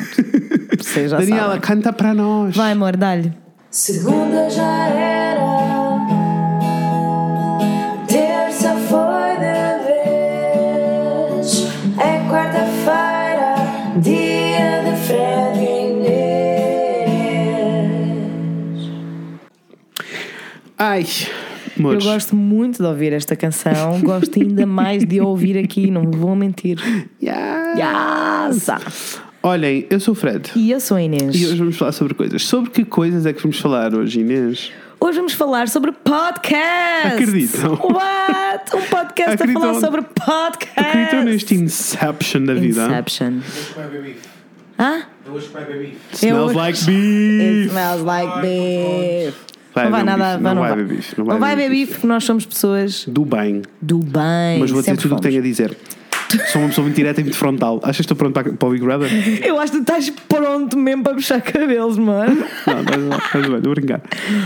Speaker 2: Vocês já
Speaker 1: Daniela,
Speaker 2: sabem.
Speaker 1: canta para nós.
Speaker 2: Vai, amor, dá-lhe.
Speaker 4: Segunda já era,
Speaker 1: Ai,
Speaker 2: Eu
Speaker 1: amores.
Speaker 2: gosto muito de ouvir esta canção. Gosto ainda mais de a ouvir aqui, não vou mentir.
Speaker 1: Yes.
Speaker 2: Yes.
Speaker 1: Olhem, eu sou o Fred.
Speaker 2: E eu sou a Inês.
Speaker 1: E hoje vamos falar sobre coisas. Sobre que coisas é que vamos falar hoje, Inês?
Speaker 2: Hoje vamos falar sobre podcast.
Speaker 1: Acreditam?
Speaker 2: What? Um podcast
Speaker 1: Acreditam-
Speaker 2: a falar sobre podcast.
Speaker 1: Acreditam neste Inception da vida?
Speaker 2: Inception. Hã?
Speaker 3: Bife.
Speaker 1: Smells
Speaker 2: Eu-
Speaker 1: like
Speaker 2: It
Speaker 1: beef.
Speaker 2: smells like beef.
Speaker 1: Vai
Speaker 2: não vai nada,
Speaker 1: bife,
Speaker 2: vai,
Speaker 1: não
Speaker 2: não
Speaker 1: vai
Speaker 2: vai.
Speaker 1: haver bife,
Speaker 2: Não vai haver bife porque nós somos pessoas
Speaker 1: Do bem.
Speaker 2: do bem.
Speaker 1: Mas vou dizer tudo o que tenho a dizer. Sou uma pessoa muito direta e muito frontal. Achas que estou pronto para, para o Big Brother?
Speaker 2: Eu acho que estás pronto mesmo para puxar cabelos, mano.
Speaker 1: Não, mas não, bem, estou a brincar.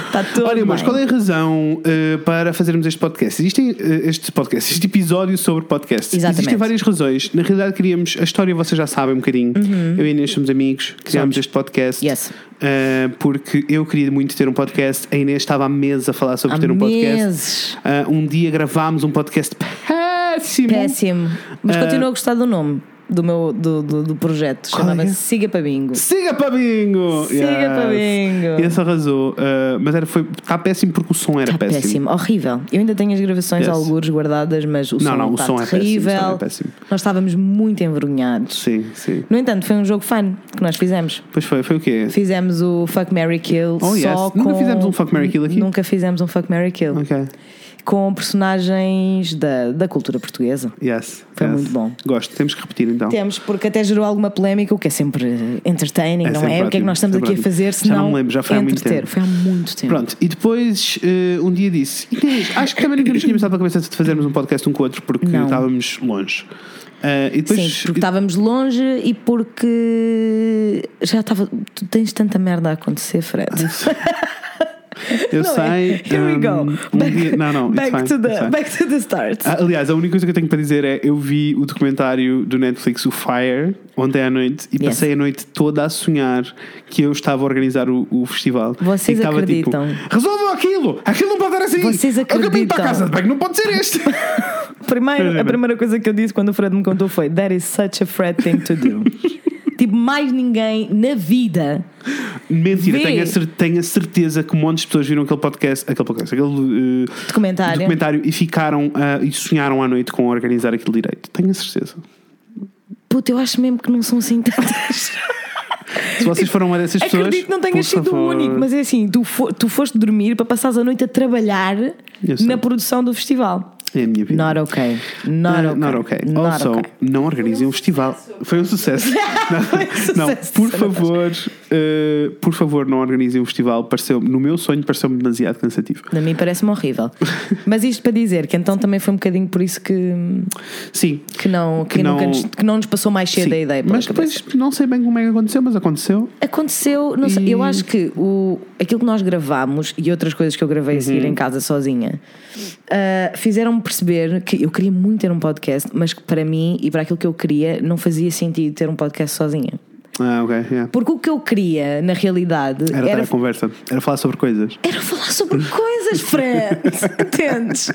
Speaker 2: Está tudo
Speaker 1: Olha, mas qual é a razão eh, para fazermos este podcast? Existem eh, este podcast, este episódio sobre podcast.
Speaker 2: Exatamente.
Speaker 1: Existem várias razões. Na realidade, queríamos. A história vocês já sabem um bocadinho. Eu e a Inês somos amigos, criámos este podcast.
Speaker 2: Uhum. Yes.
Speaker 1: eh, porque eu queria muito ter um podcast. A Inês estava há meses a falar sobre
Speaker 2: Há
Speaker 1: ter um podcast.
Speaker 2: meses.
Speaker 1: Ah, um dia gravámos um podcast péssimo.
Speaker 2: Péssimo. Mas
Speaker 1: Ah,
Speaker 2: continuo a gostar do nome. do meu do, do, do projeto.
Speaker 1: É que
Speaker 2: Chamava-se
Speaker 1: é?
Speaker 2: Siga para Bingo.
Speaker 1: Siga para bingo!
Speaker 2: Siga para bingo.
Speaker 1: Esse arrasou. Uh, mas era, foi, está péssimo porque o som era
Speaker 2: Está
Speaker 1: péssimo.
Speaker 2: péssimo. horrível. Eu ainda tenho as gravações
Speaker 1: Yes.
Speaker 2: algures guardadas, mas o som
Speaker 1: não, o
Speaker 2: está
Speaker 1: som é o
Speaker 2: terrível.
Speaker 1: som é péssimo.
Speaker 2: Nós estávamos muito envergonhados.
Speaker 1: Sim, sim.
Speaker 2: No entanto, foi um jogo fun que nós fizemos.
Speaker 1: Pois foi, foi o quê?
Speaker 2: Fizemos o Fuck Mary Kill
Speaker 1: Oh, yes.
Speaker 2: só
Speaker 1: Nunca
Speaker 2: com...
Speaker 1: fizemos um Fuck, Marry, Kill aqui?
Speaker 2: Nunca fizemos um Fuck Mary Kill
Speaker 1: Ok.
Speaker 2: Com personagens da, da cultura portuguesa.
Speaker 1: Yes.
Speaker 2: Foi
Speaker 1: yes.
Speaker 2: muito bom.
Speaker 1: Gosto, temos que repetir então.
Speaker 2: Temos, porque até gerou alguma polémica, o que é sempre entertaining,
Speaker 1: É
Speaker 2: não
Speaker 1: sempre
Speaker 2: é? O que é que
Speaker 1: ótimo,
Speaker 2: nós estamos aqui a
Speaker 1: ótimo.
Speaker 2: fazer
Speaker 1: Já
Speaker 2: se
Speaker 1: não
Speaker 2: não
Speaker 1: me lembro, já foi há muito tempo.
Speaker 2: Foi há muito tempo.
Speaker 1: Pronto, e depois eh, um dia disse: Inês, acho que também nunca nos tínhamos dado pela cabeça de fazermos um podcast um com o outro porque
Speaker 2: Não.
Speaker 1: estávamos longe. Eh, e depois.
Speaker 2: Sim, porque estávamos longe e porque já estava. Tu tens tanta merda a acontecer, Fred.
Speaker 1: eu
Speaker 2: Não
Speaker 1: sei.
Speaker 2: é? Here we
Speaker 1: um,
Speaker 2: go.
Speaker 1: um
Speaker 2: Back,
Speaker 1: dia- não, não,
Speaker 2: back,
Speaker 1: fine,
Speaker 2: to the, back to the start.
Speaker 1: Ah, Aliás, a única coisa que eu tenho para dizer é: eu vi o documentário do Netflix, o Fire, ontem à noite, e
Speaker 2: Yes.
Speaker 1: passei a noite toda a sonhar que eu estava a organizar o, o festival.
Speaker 2: Vocês
Speaker 1: e estava,
Speaker 2: acreditam?
Speaker 1: Tipo, Resolvam aquilo! Aquilo não pode dar assim!
Speaker 2: Vocês
Speaker 1: Eu acabei de ir para a
Speaker 2: acreditam?
Speaker 1: casa de banho, não pode ser este!
Speaker 2: Primeiro, a primeira coisa que eu disse quando o Fred me contou foi: That is such a Fred thing to do. tipo, mais ninguém na vida.
Speaker 1: Mentira, tenho a, cer- tenho a certeza que um monte de pessoas viram aquele podcast, aquele podcast, aquele eh,
Speaker 2: Documentário.
Speaker 1: documentário e ficaram ah, e sonharam à noite com organizar aquilo direito. Tenho a certeza.
Speaker 2: Puta, eu acho mesmo que não são assim tantas.
Speaker 1: Se vocês foram uma dessas pessoas.
Speaker 2: Acredito que não tenhas sido
Speaker 1: favor.
Speaker 2: o único, mas é assim: tu, fo- tu foste dormir para passares a noite a trabalhar na produção do festival.
Speaker 1: É a minha vida.
Speaker 2: Not okay. Not
Speaker 1: Ah,
Speaker 2: okay.
Speaker 1: Not okay.
Speaker 2: Not
Speaker 1: also,
Speaker 2: okay.
Speaker 1: não organizem um festival. Foi um sucesso. não, por favor, eh, por favor, não organizem um festival. Pareceu, no meu sonho, pareceu-me demasiado cansativo.
Speaker 2: A mim parece-me horrível. Mas isto para dizer que então também foi um bocadinho por isso que,
Speaker 1: Sim.
Speaker 2: que, não, que,
Speaker 1: Que não-
Speaker 2: nos, que não nos passou mais cedo
Speaker 1: sim.
Speaker 2: a ideia
Speaker 1: Mas
Speaker 2: cabeça.
Speaker 1: depois não sei bem como é que aconteceu, mas aconteceu.
Speaker 2: Aconteceu, não sei,
Speaker 1: E-
Speaker 2: eu acho que o, aquilo que nós gravámos e outras coisas que eu gravei a
Speaker 1: Uhum.
Speaker 2: seguir em casa sozinha ah, perceber que eu queria muito ter um podcast, mas que para mim e para aquilo que eu queria não fazia sentido ter um podcast sozinha.
Speaker 1: Ah, ok. yeah.
Speaker 2: Porque o que eu queria, na realidade,
Speaker 1: Era,
Speaker 2: era,
Speaker 1: a conversa, era falar sobre coisas.
Speaker 2: era falar sobre coisas, Fred. Entendes?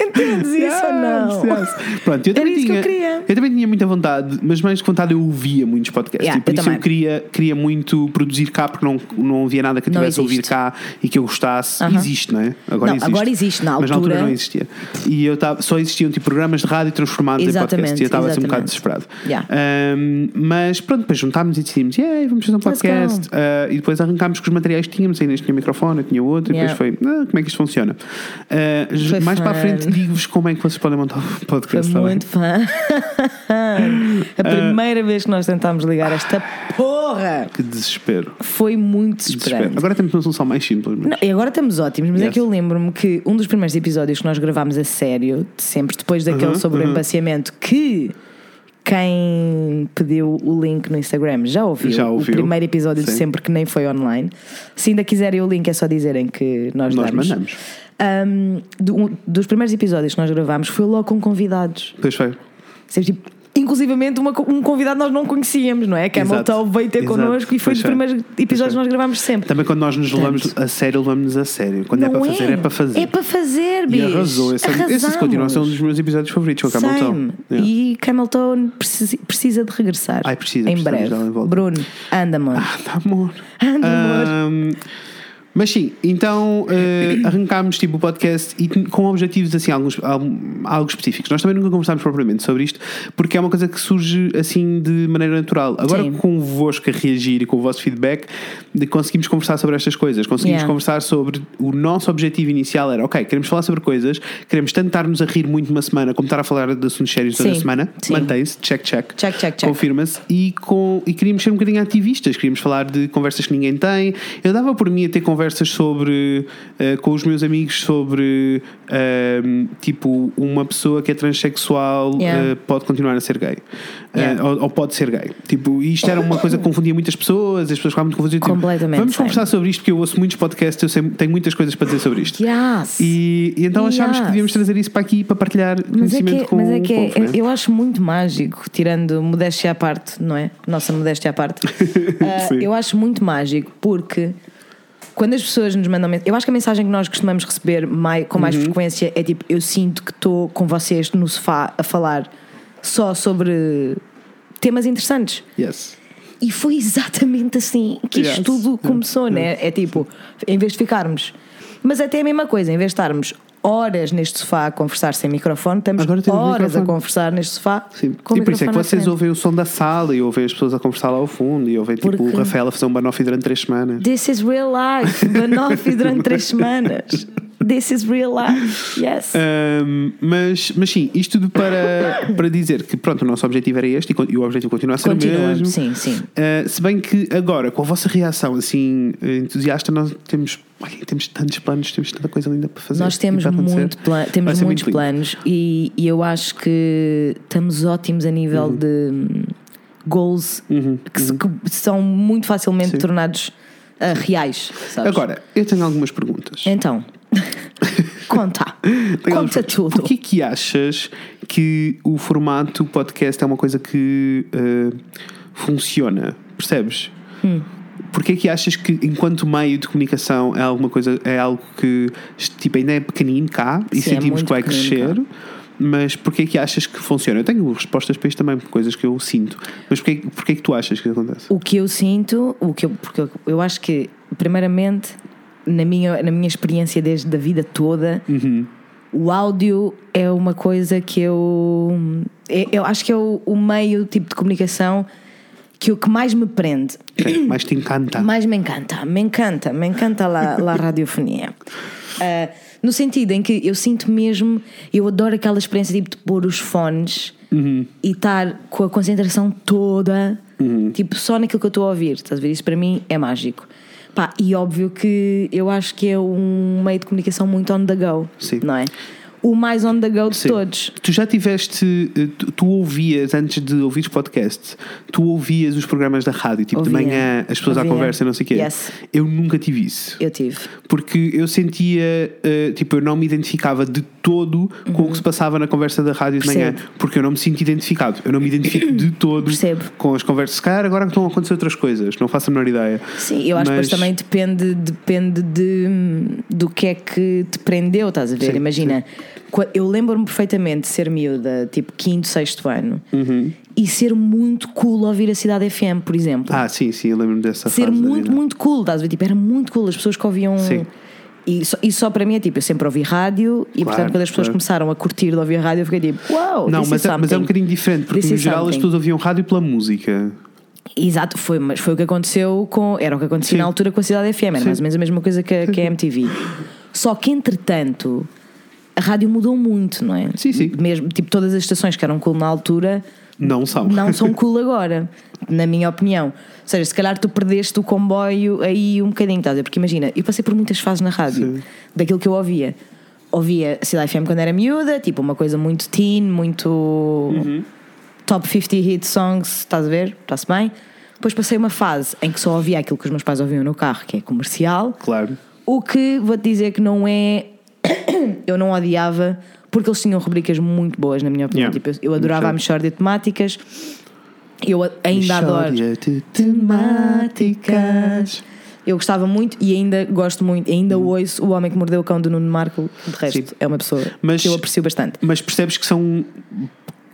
Speaker 2: Entendes isso ou não?
Speaker 1: Yes. Pronto, eu
Speaker 2: Era
Speaker 1: também,
Speaker 2: isso que
Speaker 1: tinha,
Speaker 2: eu queria.
Speaker 1: também tinha muita vontade, mas mais que vontade eu ouvia muitos podcasts.
Speaker 2: Yeah,
Speaker 1: e por
Speaker 2: eu
Speaker 1: isso
Speaker 2: também.
Speaker 1: eu queria, queria muito produzir cá, porque não, não havia nada que eu tivesse a ouvir cá e que eu gostasse.
Speaker 2: Aham.
Speaker 1: Existe, não é? Agora
Speaker 2: Não,
Speaker 1: existe.
Speaker 2: agora existe, na
Speaker 1: Mas na altura
Speaker 2: altura-
Speaker 1: não existia. E eu tava, só existiam tipo, programas de rádio transformados em
Speaker 2: Exatamente,
Speaker 1: podcast. E eu estava assim um bocado desesperado.
Speaker 2: Yeah.
Speaker 1: Um, mas pronto, depois juntámos e decidimos, yeah, vamos fazer um podcast. Uh, e depois arrancámos com os materiais que tínhamos. Ainda tinha microfone, tinha outro.
Speaker 2: Yeah.
Speaker 1: E depois foi, ah, como é que isto funciona? Uh,
Speaker 2: Foi
Speaker 1: mais para a
Speaker 2: fun.
Speaker 1: frente digo-vos como é que vocês podem montar
Speaker 2: Foi
Speaker 1: podcast. tá bem?
Speaker 2: muito fã. A primeira vez que nós tentámos ligar esta porra
Speaker 1: Que desespero.
Speaker 2: foi muito
Speaker 1: Desespero. Agora temos uma solução mais simples. mas-
Speaker 2: Não, e agora estamos ótimos, mas é
Speaker 1: Yes.
Speaker 2: que eu lembro-me que um dos primeiros episódios que nós gravámos a sério, de sempre, depois daquele
Speaker 1: Uhum,
Speaker 2: sobre o
Speaker 1: uhum.
Speaker 2: embaciamento, que quem pediu o link no Instagram já ouviu,
Speaker 1: Já ouviu.
Speaker 2: o primeiro episódio de
Speaker 1: Sim.
Speaker 2: sempre que nem foi online. Se ainda quiserem o link, é só dizerem que nós,
Speaker 1: Nós
Speaker 2: damos.
Speaker 1: mandamos.
Speaker 2: Um, do- um dos primeiros episódios que nós gravámos foi logo com convidados.
Speaker 1: Pois foi.
Speaker 2: Sempre, tipo, inclusivamente uma um convidado nós não conhecíamos, não é? Camel
Speaker 1: Exato.
Speaker 2: Toe veio ter
Speaker 1: Exato.
Speaker 2: connosco e foi dos primeiros episódios que nós gravámos sempre.
Speaker 1: Também quando nós nos levamos a sério, levamos-nos a sério. Quando é para fazer, é para fazer.
Speaker 2: É para fazer,
Speaker 1: E
Speaker 2: bicho.
Speaker 1: arrasou. Esse, esse
Speaker 2: Arrasamos.
Speaker 1: continua a ser um dos meus episódios favoritos com a Camel.
Speaker 2: Same.
Speaker 1: Yeah.
Speaker 2: E Camelton precisa, precisa de regressar.
Speaker 1: Ai, precisa,
Speaker 2: Em breve.
Speaker 1: em.
Speaker 2: Bruno, anda, amor.
Speaker 1: Ah, tá amor.
Speaker 2: Anda, amor.
Speaker 1: Ahm, mas sim, então eh, arrancámos tipo o podcast e com objetivos assim, alguns, algo específicos. Nós também nunca conversámos propriamente sobre isto, porque é uma coisa que surge assim de maneira natural. Agora
Speaker 2: Sim.
Speaker 1: convosco a reagir e com o vosso feedback, conseguimos conversar sobre estas coisas. Conseguimos
Speaker 2: Yeah.
Speaker 1: conversar sobre o nosso objetivo inicial era, ok, queremos falar sobre coisas, queremos tanto estar-nos a rir muito uma semana como estar a falar de assuntos sérios toda a semana. Mantém-se, check, check.
Speaker 2: Check, check, check.
Speaker 1: Confirma-se. E, com, e queríamos ser um bocadinho ativistas, queríamos falar de conversas que ninguém tem. Eu dava por mim a ter conversas sobre eh, com os meus amigos sobre ehm, tipo uma pessoa que é transexual
Speaker 2: Yeah.
Speaker 1: eh, pode continuar a ser gay. Eh,
Speaker 2: Yeah.
Speaker 1: ou, ou pode ser gay. Tipo, isto era uma coisa que confundia muitas pessoas, as pessoas ficavam muito. Eu, tipo, Vamos conversar sobre isto, porque eu ouço muitos podcasts, eu sei- tenho muitas coisas para dizer sobre isto.
Speaker 2: Yes.
Speaker 1: E, e então achámos que
Speaker 2: Yes.
Speaker 1: devíamos trazer isso para aqui para partilhar
Speaker 2: Mas é
Speaker 1: conhecimento
Speaker 2: que,
Speaker 1: com
Speaker 2: mas é
Speaker 1: o
Speaker 2: que é-
Speaker 1: povo, né?
Speaker 2: eu acho muito mágico, tirando modéstia à parte, não é? Nossa modéstia à parte. Eu acho muito mágico porque quando as pessoas nos mandam mensagem, eu acho que a mensagem que nós costumamos receber mai- com
Speaker 1: Uhum.
Speaker 2: mais frequência é tipo: eu sinto que estou com vocês no sofá a falar só sobre temas interessantes.
Speaker 1: Yes.
Speaker 2: E foi exatamente assim que isto
Speaker 1: Yes.
Speaker 2: tudo começou, né? É tipo, em vez de ficarmos. Mas até a mesma coisa, em vez de estarmos horas neste sofá a conversar sem microfone, estamos
Speaker 1: Agora temos
Speaker 2: horas
Speaker 1: microfone.
Speaker 2: a conversar neste sofá.
Speaker 1: Sim. e por isso é que vocês ouvem o som da sala e ouvem as pessoas a conversar lá ao fundo e ouvem tipo
Speaker 2: Porque-
Speaker 1: o Rafael a fazer um banoffee durante três semanas.
Speaker 2: This is real life. Banoffee durante três semanas. This is real life. Yes.
Speaker 1: Ahm, mas, mas sim, isto tudo para, para dizer que pronto, o nosso objetivo era este e, o objetivo continua a ser o
Speaker 2: Continua,
Speaker 1: mesmo.
Speaker 2: sim, sim.
Speaker 1: Ah, se bem que agora, com a vossa reação assim entusiasta, nós temos, olha, temos tantos planos, temos tanta coisa linda para fazer.
Speaker 2: Nós temos, muito pla-
Speaker 1: Vai
Speaker 2: temos muitos
Speaker 1: muito
Speaker 2: planos e, e eu acho que estamos ótimos a nível
Speaker 1: Uhum.
Speaker 2: de hum, goals que, se- que são muito facilmente
Speaker 1: Sim.
Speaker 2: tornados ah, reais. sabes?
Speaker 1: Agora, eu tenho algumas perguntas.
Speaker 2: Então, conta. Conta tudo.
Speaker 1: Porquê que achas que o formato podcast é uma coisa que ah, funciona? Percebes?
Speaker 2: Hum.
Speaker 1: Porquê que achas que enquanto meio de comunicação é alguma coisa, é algo que tipo, ainda é pequenino cá e
Speaker 2: Sim, é
Speaker 1: sentimos
Speaker 2: muito
Speaker 1: que vai crescer? Mas porquê que achas que funciona? Eu tenho respostas para isto também, coisas que eu sinto. Mas porquê, porquê que tu achas que acontece?
Speaker 2: O que eu sinto, o que eu, porque eu, eu acho que, primeiramente, na minha, na minha experiência desde a vida toda,
Speaker 1: Uhum.
Speaker 2: o áudio é uma coisa que eu. é- Eu acho que é o, o meio tipo de comunicação que o que mais me prende,
Speaker 1: Mais te encanta.
Speaker 2: mais me encanta, me encanta, me encanta lá, a radiofonia. Ah, no sentido em que eu sinto mesmo, eu adoro aquela experiência tipo de pôr os fones e estar com a concentração toda, tipo só naquilo que eu estou a ouvir. Estás a ver? Isso para mim é mágico. Pá, e óbvio que eu acho que é um meio de comunicação muito on the go,
Speaker 1: Sim.
Speaker 2: não é? O mais on the go de
Speaker 1: Sim.
Speaker 2: todos.
Speaker 1: Tu já tiveste, eh, tu, tu ouvias, antes de ouvires podcast, tu ouvias os programas da rádio, tipo de
Speaker 2: Ouvia.
Speaker 1: manhã, as pessoas à
Speaker 2: Ouvia.
Speaker 1: conversa e não sei o quê.
Speaker 2: Yes.
Speaker 1: Eu nunca tive isso.
Speaker 2: Eu tive.
Speaker 1: Porque eu sentia, eh, tipo, eu não me identificava de todo com o que se passava na conversa da rádio de manhã,
Speaker 2: Uhum.
Speaker 1: Porque eu não me sinto identificado. Eu não me identifico de todo
Speaker 2: Percebo.
Speaker 1: com as conversas. Se calhar agora estão a acontecer outras coisas, não faço a menor ideia.
Speaker 2: Sim, eu acho que
Speaker 1: Mas-
Speaker 2: depois também depende, depende de, do que é que te prendeu, estás a ver?
Speaker 1: Sim,
Speaker 2: Imagina, qua- eu lembro-me perfeitamente de ser miúda, tipo quinto, sexto ano,
Speaker 1: Uhum.
Speaker 2: e ser muito cool ouvir a Cidade FM, por exemplo.
Speaker 1: Ah, sim, sim, eu lembro-me dessa
Speaker 2: ser
Speaker 1: da
Speaker 2: muito, muito cool, estás a ver? Tipo, era muito cool, as pessoas que ouviam.
Speaker 1: Sim.
Speaker 2: E só, e só para mim é tipo, eu sempre ouvi rádio e portanto quando as pessoas
Speaker 1: claro.
Speaker 2: começaram a curtir de ouvir rádio eu fiquei tipo, uau,
Speaker 1: Não,
Speaker 2: this
Speaker 1: mas é, mas é um bocadinho diferente, porque
Speaker 2: This
Speaker 1: no geral as pessoas ouviam rádio pela música.
Speaker 2: Exato, foi, mas foi o que aconteceu com. Era o que aconteceu
Speaker 1: Sim.
Speaker 2: na altura com a Cidade FM, era
Speaker 1: Sim.
Speaker 2: mais ou menos a mesma coisa que, que a MTV. Só que entretanto a rádio mudou muito, não é?
Speaker 1: Sim, sim.
Speaker 2: Mesmo, tipo, todas as estações que eram cool na altura
Speaker 1: Não são.
Speaker 2: não são cool agora, na minha opinião. Ou seja, se calhar tu perdeste o comboio aí um bocadinho, estás a ver? Porque imagina, eu passei por muitas fases na rádio,
Speaker 1: Sim.
Speaker 2: daquilo que eu ouvia. Ouvia Cidade FM quando era miúda, tipo uma coisa muito teen, muito
Speaker 1: Uhum.
Speaker 2: top 50 hit songs, estás a ver? Está-se bem? Depois passei uma fase em que só ouvia aquilo que os meus pais ouviam no carro, que é comercial.
Speaker 1: Claro.
Speaker 2: O que vou-te dizer que não é. eu não odiava, porque eles tinham rubricas muito boas, na minha opinião.
Speaker 1: Yeah.
Speaker 2: Tipo, eu, eu adorava a Mexórdia de temáticas. Eu ainda adoro.
Speaker 1: De temáticas.
Speaker 2: Eu gostava muito e ainda gosto muito, ainda ouço O Homem que Mordeu o Cão do Nuno Marco. De resto,
Speaker 1: Hum. Sim.
Speaker 2: é uma pessoa
Speaker 1: Mas-
Speaker 2: que eu aprecio bastante.
Speaker 1: Mas percebes que são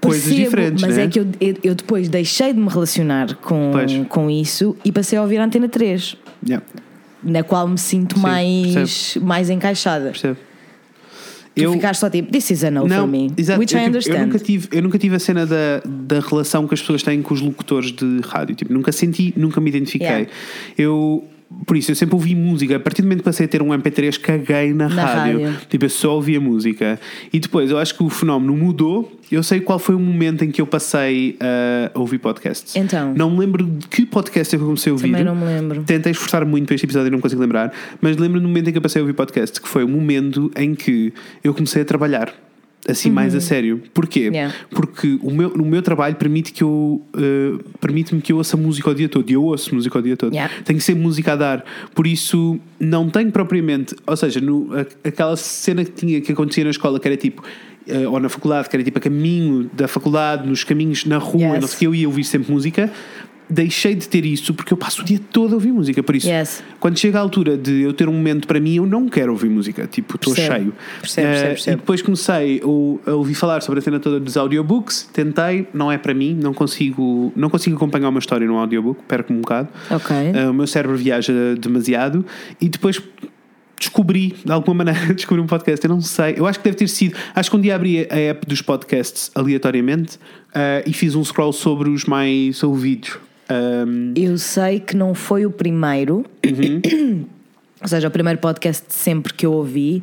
Speaker 1: coisas
Speaker 2: Percebo,
Speaker 1: diferentes,
Speaker 2: mas
Speaker 1: né?
Speaker 2: é que eu, eu, depois deixei de me relacionar com,
Speaker 1: Pois.
Speaker 2: com isso e passei a ouvir a Antena 3,
Speaker 1: Yeah,
Speaker 2: na qual me sinto
Speaker 1: Sim,
Speaker 2: mais, mais encaixada.
Speaker 1: percebo.
Speaker 2: Tu ficaste só tipo, this is a no for me.
Speaker 1: exato.
Speaker 2: Which
Speaker 1: eu,
Speaker 2: I
Speaker 1: tipo, eu
Speaker 2: understand.
Speaker 1: nunca tive, eu nunca tive a cena da, da relação que as pessoas têm com os locutores de rádio. Tipo, nunca senti, nunca me identifiquei.
Speaker 2: Yeah.
Speaker 1: Eu, por isso, eu sempre ouvi música. A partir do momento que passei a ter um MP3, caguei na,
Speaker 2: Na
Speaker 1: rádio.
Speaker 2: rádio.
Speaker 1: Tipo, eu só ouvia música. E depois, eu acho que o fenómeno mudou. Eu sei qual foi o momento em que eu passei a ouvir podcasts.
Speaker 2: Então?
Speaker 1: Não me lembro de que podcast é eu comecei a ouvir.
Speaker 2: Também não me lembro.
Speaker 1: Tentei esforçar muito para este episódio e não consigo lembrar, mas lembro no momento em que eu passei a ouvir podcast, que foi o momento em que eu comecei a trabalhar. Assim, mais a sério. Porquê?
Speaker 2: Uhum. Yeah.
Speaker 1: Porque o meu, o meu trabalho permite que eu eh, permite-me que eu ouça música o dia todo e eu ouço música o dia todo.
Speaker 2: Yeah.
Speaker 1: Tem que ser música a dar. Por isso, não tenho propriamente. Ou seja, no, aquela cena que, tinha, que acontecia na escola, que era tipo. eh, ou na faculdade, que era tipo a caminho da faculdade, nos caminhos na rua,
Speaker 2: Yes.
Speaker 1: não sei o que, eu ia ouvir sempre música deixei de ter isso porque eu passo o dia todo a ouvir música. Por isso,
Speaker 2: Yes.
Speaker 1: quando chega a altura de eu ter um momento para mim, eu não quero ouvir música. Tipo, estou cheio.
Speaker 2: Percebo, percebo,
Speaker 1: Eh,
Speaker 2: percebo.
Speaker 1: E depois comecei a, ouvir falar sobre a cena toda dos audiobooks. Tentei, não é para mim, não consigo, não consigo acompanhar uma história num audiobook, perco-me um bocado.
Speaker 2: Ok.
Speaker 1: Eh, o meu cérebro viaja demasiado e depois descobri, de alguma maneira, descobri um podcast. Eu não sei, eu acho que deve ter sido. Acho que um dia abri a app dos podcasts aleatoriamente eh, e fiz um scroll sobre os mais ouvidos. Um,
Speaker 2: Eu sei que não foi o primeiro,
Speaker 1: Uhum.
Speaker 2: ou seja, o primeiro podcast de sempre que eu ouvi,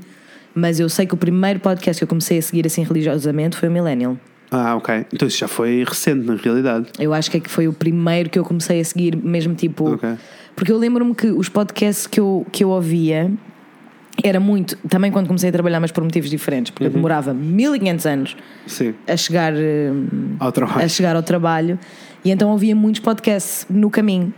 Speaker 2: mas eu sei que o primeiro podcast que eu comecei a seguir assim religiosamente foi o Millennial.
Speaker 1: ah, ok. Então isso já foi recente, na realidade.
Speaker 2: Eu acho que é que foi o primeiro que eu comecei a seguir, mesmo tipo.
Speaker 1: Ok.
Speaker 2: Porque eu lembro-me que os podcasts que eu, que eu ouvia era muito. Também quando comecei a trabalhar, mas por motivos diferentes,
Speaker 1: Uhum.
Speaker 2: porque eu demorava 1500 anos
Speaker 1: Sim.
Speaker 2: a chegar,
Speaker 1: Ao trabalho.
Speaker 2: a chegar ao trabalho e então ouvia muitos podcasts no caminho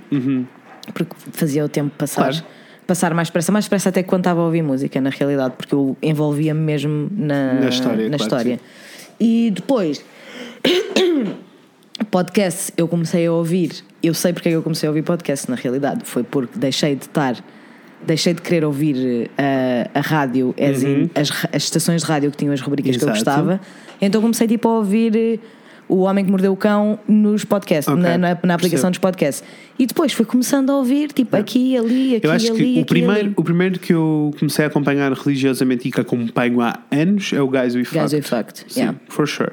Speaker 2: porque fazia o tempo passar.
Speaker 1: Uhum. Claro.
Speaker 2: Passar mais depressa, mais depressa até que quando estava a ouvir música, na realidade, porque eu envolvia-me mesmo na,
Speaker 1: Na história,
Speaker 2: na
Speaker 1: claro,
Speaker 2: história. E depois, podcast eu comecei a ouvir. Eu sei porque é que eu comecei a ouvir podcast, na realidade. Foi porque deixei de estar, deixei de querer ouvir eh, a, a rádio, as, as, ra- as estações de rádio que tinham as rubricas que eu
Speaker 1: Uhum. Exato.
Speaker 2: gostava. Então comecei tipo a ouvir. O Homem que Mordeu o Cão nos podcasts,
Speaker 1: Ok,
Speaker 2: na, na, na aplicação
Speaker 1: percebo.
Speaker 2: dos podcasts. E depois fui começando a ouvir, tipo, aqui, ali, aqui,
Speaker 1: Eu acho
Speaker 2: ali,
Speaker 1: que
Speaker 2: aqui,
Speaker 1: o primeiro,
Speaker 2: ali.
Speaker 1: o primeiro que eu comecei a acompanhar religiosamente e que acompanho há anos é o Guys We Fucked.
Speaker 2: Guys We Fucked,
Speaker 1: Sim,
Speaker 2: yeah. Uhum.
Speaker 1: for sure.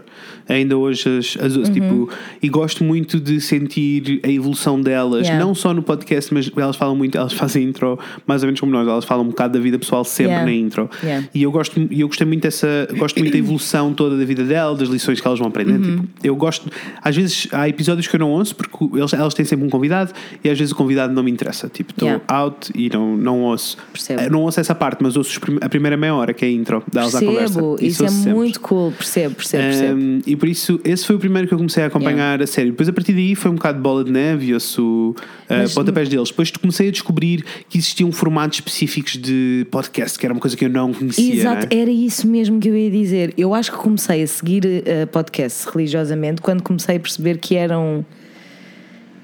Speaker 1: Ainda hoje as, as outras, tipo, e gosto muito de sentir a evolução delas,
Speaker 2: Yeah.
Speaker 1: não só no podcast, mas elas falam muito, elas fazem intro mais ou menos como nós, elas falam um bocado da vida pessoal sempre
Speaker 2: Yeah.
Speaker 1: na intro. E eu gosto, eu gostei muito dessa, gosto muito da evolução toda da vida delas, das lições que elas vão aprendendo.
Speaker 2: Uhum.
Speaker 1: Tipo, eu gosto, às vezes há episódios que eu não ouço porque eles, elas têm sempre um convidado e às vezes o convidado não me interessa. Tipo, estou
Speaker 2: Yeah.
Speaker 1: out e não, não ouço.
Speaker 2: Percebo.
Speaker 1: Eh, Não ouço essa parte, mas ouço a primeira meia hora, que é a intro delas à conversa.
Speaker 2: Percebo, isso é
Speaker 1: sempre.
Speaker 2: muito cool, percebo, percebo, percebo.
Speaker 1: Um, e por isso, esse foi o primeiro que eu comecei a acompanhar a sério. Depois, a partir daí, foi um bocado de bola de neve e ouço uh,
Speaker 2: Mas-
Speaker 1: pontapés deles. Depois, comecei a descobrir que existiam formatos específicos de podcast, que era uma coisa que eu não conhecia.
Speaker 2: Exato,
Speaker 1: né?
Speaker 2: era isso mesmo que eu ia dizer. Eu acho que comecei a seguir uh, podcasts religiosamente quando comecei a perceber que eram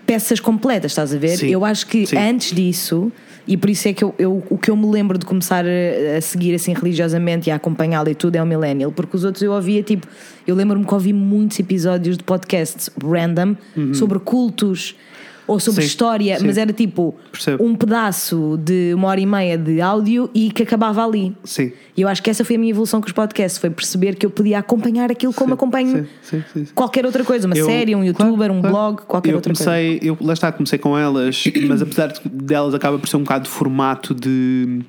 Speaker 2: peças completas, estás a ver?
Speaker 1: Sim,
Speaker 2: Eu acho que
Speaker 1: sim.
Speaker 2: antes disso, e por isso é que eu, eu- o que eu me lembro de começar a, a seguir assim religiosamente e a acompanhá-lo e tudo é o Millennial, porque os outros eu ouvia tipo, eu lembro-me que ouvi muitos episódios de podcasts random sobre cultos. Ou sobre.
Speaker 1: Sim,
Speaker 2: história,
Speaker 1: sim.
Speaker 2: mas era tipo
Speaker 1: Percebo.
Speaker 2: um pedaço de uma hora e meia de áudio e que acabava ali.
Speaker 1: Sim.
Speaker 2: E eu acho que essa foi a minha evolução com os podcasts, foi perceber que eu podia acompanhar aquilo como
Speaker 1: Sim,
Speaker 2: acompanho qualquer outra coisa, uma
Speaker 1: Eu-
Speaker 2: série, um
Speaker 1: claro,
Speaker 2: youtuber, um
Speaker 1: claro.
Speaker 2: blog, qualquer
Speaker 1: eu
Speaker 2: outra coisa.
Speaker 1: comecei, Eu, lá está, comecei com elas, mas apesar de- delas acaba por ser um bocado de formato de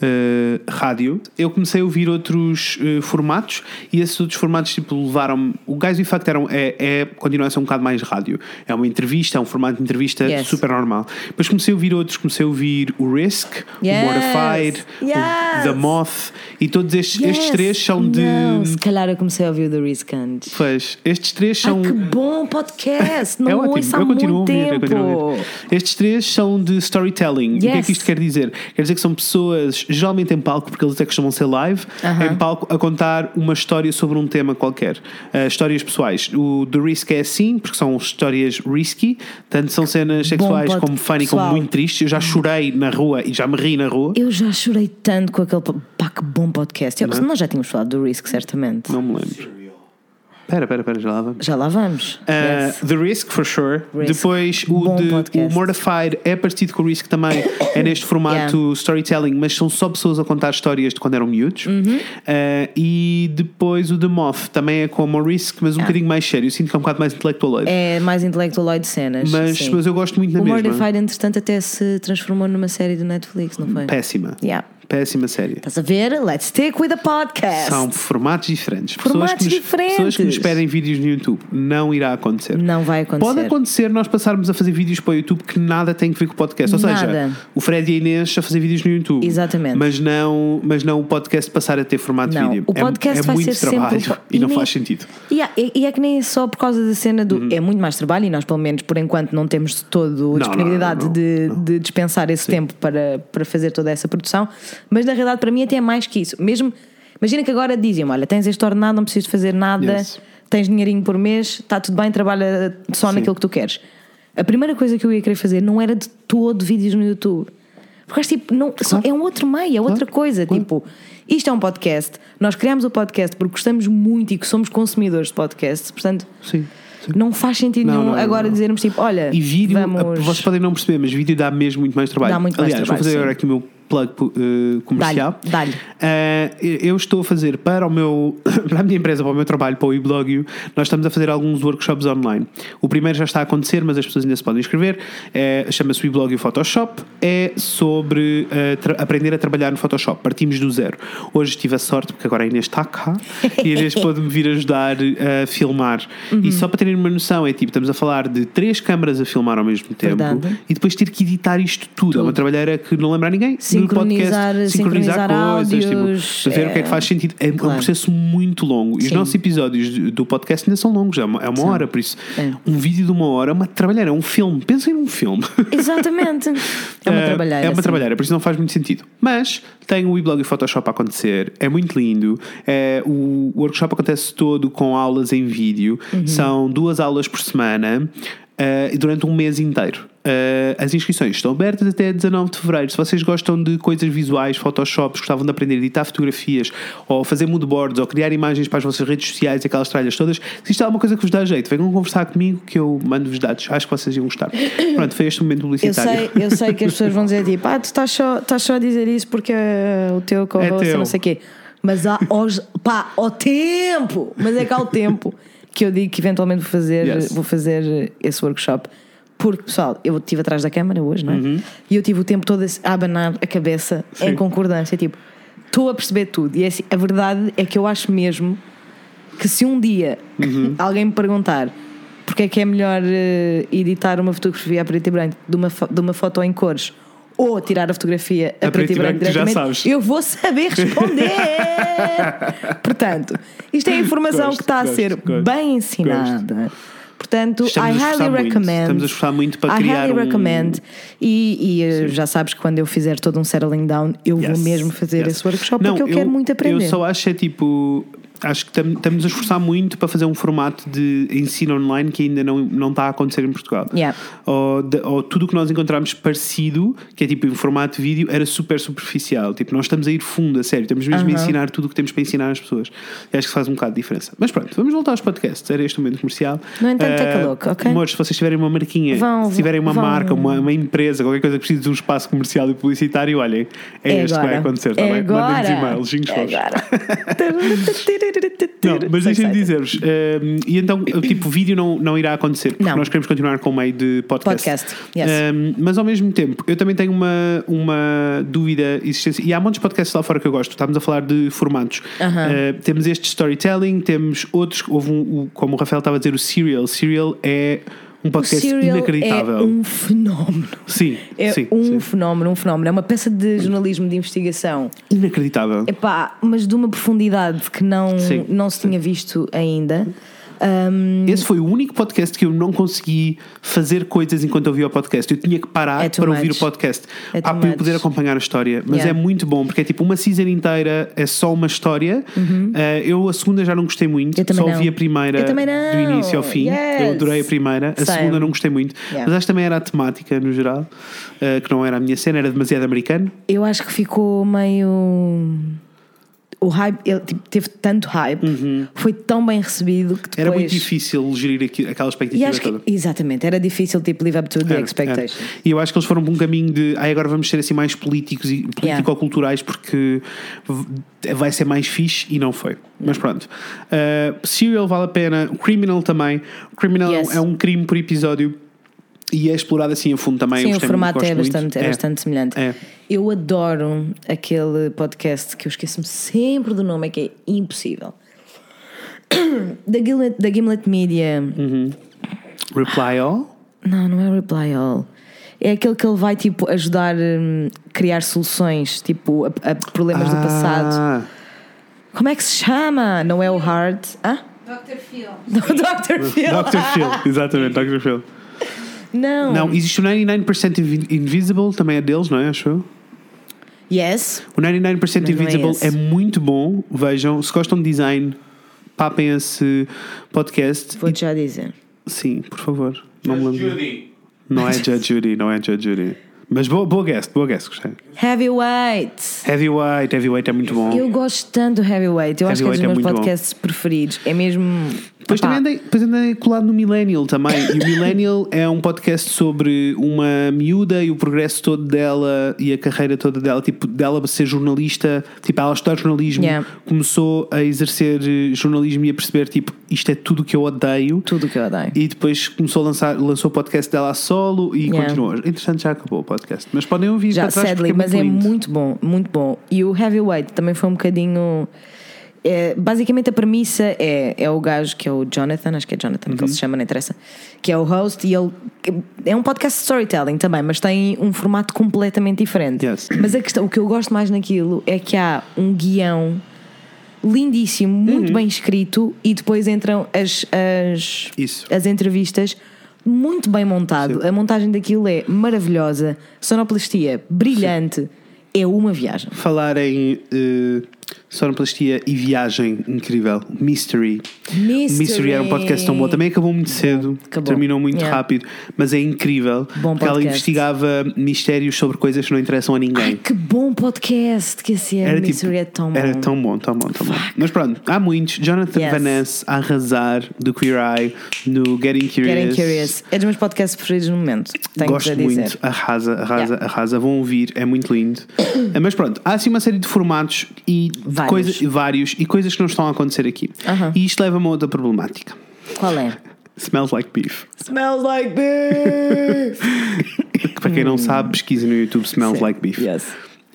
Speaker 1: eh, rádio, eu comecei a ouvir outros eh, formatos e esses outros formatos tipo, levaram O Guys We Fact eram, é, é, continua a ser um bocado mais rádio. É uma entrevista, é um formato de entrevista
Speaker 2: Yes.
Speaker 1: super normal. Depois comecei a ouvir outros, comecei a ouvir o Risk,
Speaker 2: Yes.
Speaker 1: o Mortified,
Speaker 2: Yes.
Speaker 1: o The Moth e todos estes, estes três são de.
Speaker 2: Não, se calhar eu comecei a ouvir o The Riskant.
Speaker 1: Pois, estes três
Speaker 2: Ai,
Speaker 1: são.
Speaker 2: que bom podcast! Não
Speaker 1: é ótimo,
Speaker 2: ouço há
Speaker 1: eu
Speaker 2: muito
Speaker 1: ouvir, eu
Speaker 2: tempo.
Speaker 1: continuo a ouvir. Estes três são de storytelling. O que é que isto quer dizer? Quer dizer que são pessoas, geralmente em palco, porque eles até costumam ser live,
Speaker 2: Aham.
Speaker 1: em palco a contar uma história sobre um tema qualquer. Uh, histórias pessoais. O The Risk é assim, porque são histórias risky, tanto são cenas sexuais
Speaker 2: pod-
Speaker 1: como funny,
Speaker 2: pessoal.
Speaker 1: como muito tristes. Eu já chorei na rua e já me ri na rua.
Speaker 2: Eu já chorei tanto com aquele. Pá, que bom podcast. Eu- Nós já tínhamos falado do Risk, certamente.
Speaker 1: Não me lembro. Espera, espera, espera, já lá vamos.
Speaker 2: Já lá vamos.
Speaker 1: Uh,
Speaker 2: Yes.
Speaker 1: The Risk, for sure.
Speaker 2: Risk.
Speaker 1: Depois o,
Speaker 2: Bom
Speaker 1: de,
Speaker 2: podcast.
Speaker 1: o Mortified é parecido com o Risk também. É neste formato storytelling, mas são só pessoas a contar histórias de quando eram miúdos.
Speaker 2: Uhum.
Speaker 1: Uh, e depois o The Moth também é como o Risk, mas um bocadinho mais sério. Eu sinto que é um bocado mais intelectualoide.
Speaker 2: É mais intelectualoide de cenas.
Speaker 1: mas,
Speaker 2: sim.
Speaker 1: mas eu gosto muito da
Speaker 2: o
Speaker 1: mesma.
Speaker 2: Mortified, entretanto, até se transformou numa série do Netflix, não foi?
Speaker 1: Péssima.
Speaker 2: Yeah.
Speaker 1: Péssima série.
Speaker 2: Estás a ver? Let's stick with the podcast.
Speaker 1: São formatos diferentes.
Speaker 2: Formatos
Speaker 1: pessoas que nos,
Speaker 2: diferentes.
Speaker 1: Pessoas que nos pedem vídeos no YouTube. Não irá acontecer.
Speaker 2: Não vai acontecer.
Speaker 1: Pode acontecer nós passarmos a fazer vídeos para o YouTube que nada tem a ver com o podcast. Ou
Speaker 2: Nada.
Speaker 1: seja, o Fred e a Inês a fazer vídeos no YouTube.
Speaker 2: Exatamente.
Speaker 1: Mas não, mas não o podcast passar a ter formato de
Speaker 2: Não,
Speaker 1: vídeo.
Speaker 2: o
Speaker 1: É-
Speaker 2: podcast
Speaker 1: é,
Speaker 2: vai
Speaker 1: muito
Speaker 2: ser
Speaker 1: trabalho
Speaker 2: sempre.
Speaker 1: e, não
Speaker 2: nem-
Speaker 1: faz sentido.
Speaker 2: E, há- e- e é que nem é só por causa da cena do. É muito mais trabalho e nós, pelo menos por enquanto, não temos todo a
Speaker 1: Não,
Speaker 2: disponibilidade
Speaker 1: não, não,
Speaker 2: de,
Speaker 1: não.
Speaker 2: de dispensar esse tempo para, para fazer toda essa produção. Mas na realidade, para mim, até é mais que isso. Mesmo. Imagina que agora dizem olha, tens este ordenado, não precisas fazer nada,
Speaker 1: Yes.
Speaker 2: tens dinheirinho por mês, está tudo bem, trabalha só
Speaker 1: Sim.
Speaker 2: naquilo que tu queres. A primeira coisa que eu ia querer fazer não era de todo vídeos no YouTube. Porque acho tipo, não, é um outro meio, é outra coisa. Tipo, isto é um podcast. Nós criámos o podcast porque gostamos muito e que somos consumidores de podcasts. Portanto,
Speaker 1: Sim. sim.
Speaker 2: não faz sentido
Speaker 1: Não,
Speaker 2: nenhum
Speaker 1: não,
Speaker 2: agora
Speaker 1: não.
Speaker 2: dizermos tipo, olha,
Speaker 1: E vídeo,
Speaker 2: vamos...
Speaker 1: vocês podem não perceber, mas vídeo dá mesmo muito mais trabalho.
Speaker 2: Dá muito mais
Speaker 1: Aliás,
Speaker 2: trabalho,
Speaker 1: vou fazer
Speaker 2: sim.
Speaker 1: agora aqui o meu plug eh, comercial.
Speaker 2: Dá-lhe, dá-lhe.
Speaker 1: Eh, eu estou a fazer para, o meu, para a minha empresa, para o meu trabalho, para o eBlogio, nós estamos a fazer alguns workshops online. O primeiro já está a acontecer, mas as pessoas ainda se podem inscrever. Eh, Chama-se o eBlogio Photoshop. É sobre aprender a trabalhar no Photoshop. Partimos do zero. Hoje tive a sorte, porque agora a Inês está cá, e a Inês pode-me vir ajudar a filmar.
Speaker 2: Uhum.
Speaker 1: E só para terem uma noção, é tipo, estamos a falar de três câmaras a filmar ao mesmo tempo
Speaker 2: Verdade.
Speaker 1: e depois ter que editar isto tudo. É uma trabalheira que não lembra a ninguém. no
Speaker 2: Sincronizar-
Speaker 1: podcast,
Speaker 2: sincronizar
Speaker 1: coisas,
Speaker 2: áudios,
Speaker 1: tipo, ver o que é que
Speaker 2: é-
Speaker 1: faz sentido. É um
Speaker 2: Claro.
Speaker 1: processo muito longo. E os
Speaker 2: Sim.
Speaker 1: nossos episódios do- podcast ainda são longos, é uma, é uma hora, por isso
Speaker 2: É.
Speaker 1: um vídeo de uma hora é uma trabalheira, é um filme. Pensem num filme.
Speaker 2: Exatamente. É uma
Speaker 1: Eh,
Speaker 2: trabalheira.
Speaker 1: É uma
Speaker 2: sim.
Speaker 1: trabalheira, por isso não faz muito sentido. Mas tem o e-blog e o Photoshop a acontecer, é muito lindo. É, o workshop acontece todo com aulas em vídeo,
Speaker 2: Uhum.
Speaker 1: são duas aulas por semana e durante um mês inteiro. Eh, as inscrições estão abertas até 19 de fevereiro. Se vocês gostam de coisas visuais, Photoshop, gostavam de aprender a editar fotografias, ou fazer moodboards, ou criar imagens para as vossas redes sociais aquelas tralhas todas, se isto é alguma coisa que vos dá jeito, venham conversar comigo que eu mando-vos dados. Acho que vocês iam gostar. Pronto, foi este momento
Speaker 2: Eu
Speaker 1: publicitário.
Speaker 2: sei, eu sei que as pessoas vão dizer tipo, ah, tu estás só, estás só a dizer isso porque é o teu co-host,
Speaker 1: teu.
Speaker 2: não sei o quê. Mas há aos, pá, ao tempo, mas é que há o tempo que eu digo que eventualmente vou fazer,
Speaker 1: Yes.
Speaker 2: vou fazer esse workshop. Porque, pessoal, eu estive atrás da câmara hoje, não é? E eu tive o tempo todo a abanar a cabeça
Speaker 1: Sim.
Speaker 2: em concordância, tipo, estou a perceber tudo. E é assim, a verdade é que eu acho mesmo que se um dia alguém me perguntar porque é que é melhor eh, editar uma fotografia a preto e branco de uma, de uma foto em cores ou tirar a fotografia a, preto, e branco, diretamente, eu vou saber responder. Portanto, isto é informação
Speaker 1: Gosto,
Speaker 2: que está a
Speaker 1: gosto,
Speaker 2: ser
Speaker 1: gosto.
Speaker 2: bem ensinada. Portanto,
Speaker 1: Estamos a
Speaker 2: I highly
Speaker 1: muito.
Speaker 2: recommend.
Speaker 1: Estamos a esforçar muito para
Speaker 2: I
Speaker 1: criar
Speaker 2: highly
Speaker 1: um-
Speaker 2: recommend. E, e, eh, já sabes que quando eu fizer todo um settling down, eu
Speaker 1: Yes,
Speaker 2: vou mesmo fazer
Speaker 1: yes.
Speaker 2: esse workshop
Speaker 1: Não,
Speaker 2: porque eu, quero muito aprender.
Speaker 1: Eu só acho é tipo. Acho que tam- estamos a esforçar muito para fazer um formato de ensino online que ainda não, não está a acontecer em Portugal.
Speaker 2: Yeah.
Speaker 1: Ou, de- ou tudo o que nós encontramos parecido, que é tipo em formato de vídeo, era super superficial. Tipo, nós estamos a ir fundo, a sério. Estamos mesmo a ensinar tudo o que temos para ensinar às pessoas. E acho que faz um bocado de diferença. Mas pronto, vamos voltar aos podcasts. Era este o momento comercial.
Speaker 2: No entanto, take a look, ok?
Speaker 1: Amores, se vocês tiverem uma marquinha,
Speaker 2: Vão-
Speaker 1: se tiverem uma
Speaker 2: vão-
Speaker 1: marca, uma, uma empresa, qualquer coisa que precise de um espaço comercial e publicitário, olhem, é, este que vai acontecer, tá
Speaker 2: é
Speaker 1: bem?
Speaker 2: agora.
Speaker 1: Mandem-nos e-mails,
Speaker 2: é agora.
Speaker 1: Não, mas deixem de dizer-vos. ehm, e então, tipo, vídeo não, não irá acontecer, porque
Speaker 2: Não.
Speaker 1: nós queremos continuar com o meio de podcast.
Speaker 2: Podcast, yes.
Speaker 1: Ehm, mas ao mesmo tempo, eu também tenho uma, uma dúvida existencial. E há muitos podcasts lá fora que eu gosto. Estamos a falar de formatos.
Speaker 2: Aham.
Speaker 1: Eh, temos este storytelling, temos outros. Houve um, como o Rafael estava a dizer, o Serial. Serial é um podcast
Speaker 2: Serial
Speaker 1: inacreditável.
Speaker 2: é um fenómeno.
Speaker 1: Sim,
Speaker 2: É
Speaker 1: sim,
Speaker 2: um
Speaker 1: sim.
Speaker 2: fenómeno, um fenómeno. É uma peça de jornalismo de investigação.
Speaker 1: Inacreditável.
Speaker 2: Epá, mas de uma profundidade que não,
Speaker 1: Sim,
Speaker 2: não se tinha visto ainda. Um,
Speaker 1: Esse foi o único podcast que eu não consegui fazer coisas enquanto ouvia o podcast. Eu tinha que parar
Speaker 2: É
Speaker 1: para ouvir
Speaker 2: much.
Speaker 1: o podcast
Speaker 2: É too
Speaker 1: para eu poder acompanhar a história. Mas
Speaker 2: Yeah.
Speaker 1: é muito bom porque é tipo uma season inteira, é só uma história. Eh, eu a segunda já não gostei muito,
Speaker 2: Uhum. Eu
Speaker 1: só ouvi a primeira do início ao fim.
Speaker 2: Yes.
Speaker 1: Eu adorei a primeira, a
Speaker 2: Same.
Speaker 1: segunda não gostei muito.
Speaker 2: Yeah.
Speaker 1: Mas acho que também era a temática no geral, eh, que não era a minha cena, era demasiado americano.
Speaker 2: eu acho que ficou meio. O hype, ele tipo, teve tanto hype, foi tão bem recebido que depois.
Speaker 1: Uhum. Era muito difícil gerir aqui- aquela expectativa
Speaker 2: que,
Speaker 1: toda.
Speaker 2: exatamente, era difícil tipo live up to the
Speaker 1: Era,
Speaker 2: expectation.
Speaker 1: era. E eu acho que eles foram por um caminho de "Ai, agora vamos ser assim mais políticos e político-culturais porque v- vai ser mais fixe e não foi. Mas pronto. Uh, Serial vale a pena, o Criminal também. O Criminal
Speaker 2: Yes.
Speaker 1: é um crime por episódio e é explorado assim a fundo também.
Speaker 2: Sim, o formato
Speaker 1: muito,
Speaker 2: é bastante, é bastante semelhante.
Speaker 1: É.
Speaker 2: Eu adoro aquele podcast que eu esqueço-me sempre do nome, é que é impossível. Da Gimlet, da Gimlet Media.
Speaker 1: Hum. Reply All?
Speaker 2: Não, não é Reply All. É aquele que ele vai tipo ajudar a criar soluções, tipo a, a problemas do passado.
Speaker 1: Ah,
Speaker 2: Como é que se chama? Não é o Hard? Hã?
Speaker 5: Dr. Phil.
Speaker 2: Dr. Phil.
Speaker 1: Dr. Phil, exatamente, Dr. Phil.
Speaker 2: Não.
Speaker 1: Não, existe o 99% Invi- Invisible, também é deles, não é? Acho eu.
Speaker 2: Yes.
Speaker 1: O 99%
Speaker 2: Mas não é
Speaker 1: Invisible
Speaker 2: esse.
Speaker 1: é, muito bom. Vejam, se gostam de design, papem esse podcast.
Speaker 2: Vou-te já dizer.
Speaker 1: Sim, por favor. Não lembro.
Speaker 3: Judy.
Speaker 1: Não é Judge Judy, não é Judge Judy. Mas boa, boa guest, boa guest, gostei.
Speaker 2: Heavyweight.
Speaker 1: Heavyweight, Heavyweight é muito bom.
Speaker 2: Eu gosto tanto do Heavyweight. Eu acho que é dos
Speaker 1: Heavyweight é
Speaker 2: meus
Speaker 1: muito bom.
Speaker 2: podcasts preferidos. É mesmo.
Speaker 1: Depois também andei, depois andei colado no Millennial também. E o Millennial é um podcast sobre uma miúda e o progresso todo dela e a carreira toda dela, tipo, dela ser jornalista, tipo, ela estudar jornalismo,
Speaker 2: Yeah.
Speaker 1: começou a exercer eh, jornalismo e a perceber, tipo, isto é tudo o que eu odeio.
Speaker 2: Tudo o que eu odeio.
Speaker 1: E depois começou a lançar, lançou o podcast dela a solo e
Speaker 2: Yeah.
Speaker 1: continuou. Entretanto, já acabou o podcast. Mas podem ouvir
Speaker 2: Já,
Speaker 1: para trás
Speaker 2: sadly, mas é
Speaker 1: lindo.
Speaker 2: muito bom, muito bom. E o Heavyweight também foi um bocadinho. é, basicamente a premissa é, é o gajo que é o Jonathan, acho que é Jonathan que ele
Speaker 1: Uhum.
Speaker 2: se chama, não interessa, que é o host e ele é um podcast de storytelling também, mas tem um formato completamente diferente.
Speaker 1: Yes.
Speaker 2: Mas a questão, o que eu gosto mais naquilo é que há um guião lindíssimo, muito
Speaker 1: Uhum.
Speaker 2: bem escrito e depois entram as, as,
Speaker 1: Isso.
Speaker 2: as entrevistas muito bem montado. A montagem daquilo é maravilhosa, sonoplastia brilhante. É uma viagem.
Speaker 1: Falar em eh, sonoplastia e viagem incrível. Mystery.
Speaker 2: Mystery.
Speaker 1: era um podcast tão bom. Também acabou muito cedo,
Speaker 2: Acabou.
Speaker 1: terminou muito
Speaker 2: Yeah.
Speaker 1: rápido, mas é incrível.
Speaker 2: Bom
Speaker 1: porque ela
Speaker 2: podcast.
Speaker 1: investigava mistérios sobre coisas que não interessam a ninguém.
Speaker 2: Ai, que bom podcast que esse é. Mystery é tão bom.
Speaker 1: era tão bom, tão bom, tão bom. Mas pronto, há muitos. Jonathan
Speaker 2: Yes.
Speaker 1: Van Ness a arrasar do Queer Eye no Getting Curious.
Speaker 2: Getting Curious. É dos meus podcasts preferidos no momento. Tenho
Speaker 1: Gosto
Speaker 2: dizer.
Speaker 1: muito, arrasa, arrasa,
Speaker 2: Yeah.
Speaker 1: arrasa. Vão ouvir, é muito lindo. Mas pronto, há assim uma série de formatos e de
Speaker 2: Vários.
Speaker 1: coisas, e vários e coisas que não estão a acontecer aqui. E isto leva-me a outra problemática.
Speaker 2: Qual é?
Speaker 1: Smells like beef.
Speaker 2: Smells like beef!
Speaker 1: Para quem não sabe, pesquisa no YouTube Smells like beef.
Speaker 2: Yes.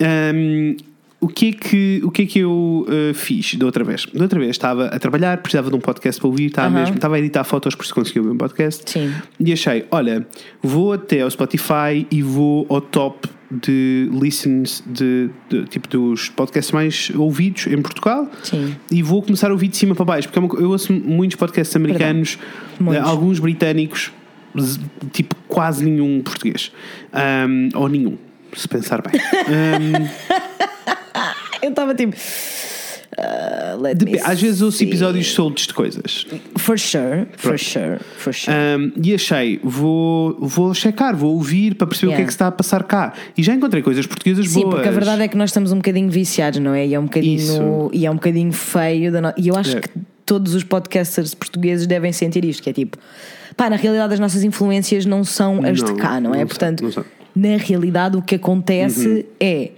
Speaker 1: Um, o que é que, o que, é que eu uh, fiz da outra vez? Da outra vez estava a trabalhar, precisava de um podcast para ouvir, estava,
Speaker 2: Aham.
Speaker 1: mesmo, estava a editar fotos por se conseguir ouvir um podcast.
Speaker 2: Sim.
Speaker 1: E achei, olha, vou até ao Spotify e vou ao top de listens de, de- tipo dos podcasts mais ouvidos em Portugal
Speaker 2: Sim.
Speaker 1: e vou começar a ouvir de cima para baixo, porque é eu ouço muitos podcasts americanos,
Speaker 2: Muitos.
Speaker 1: eh, alguns britânicos, tipo quase nenhum português. Um, ou nenhum, se pensar bem. Um,
Speaker 2: Eu estava tipo. ah, let me
Speaker 1: Dep- Às vezes ouço episódios soltos de coisas.
Speaker 2: For sure, for
Speaker 1: Pronto.
Speaker 2: sure, for sure.
Speaker 1: Um, e achei, vou, vou checar, vou ouvir para perceber o que
Speaker 2: Yeah.
Speaker 1: é que se está a passar cá. E já encontrei coisas portuguesas
Speaker 2: Sim,
Speaker 1: boas.
Speaker 2: porque a verdade é que nós estamos um bocadinho viciados, não é? E é um bocadinho, e é um bocadinho feio. da no- E eu acho
Speaker 1: É.
Speaker 2: que todos os podcasters portugueses devem sentir isto, que é tipo, pá, na realidade as nossas influências não são as de
Speaker 1: Não,
Speaker 2: cá, não é?
Speaker 1: não são,
Speaker 2: Portanto,
Speaker 1: não são.
Speaker 2: na realidade o que acontece é.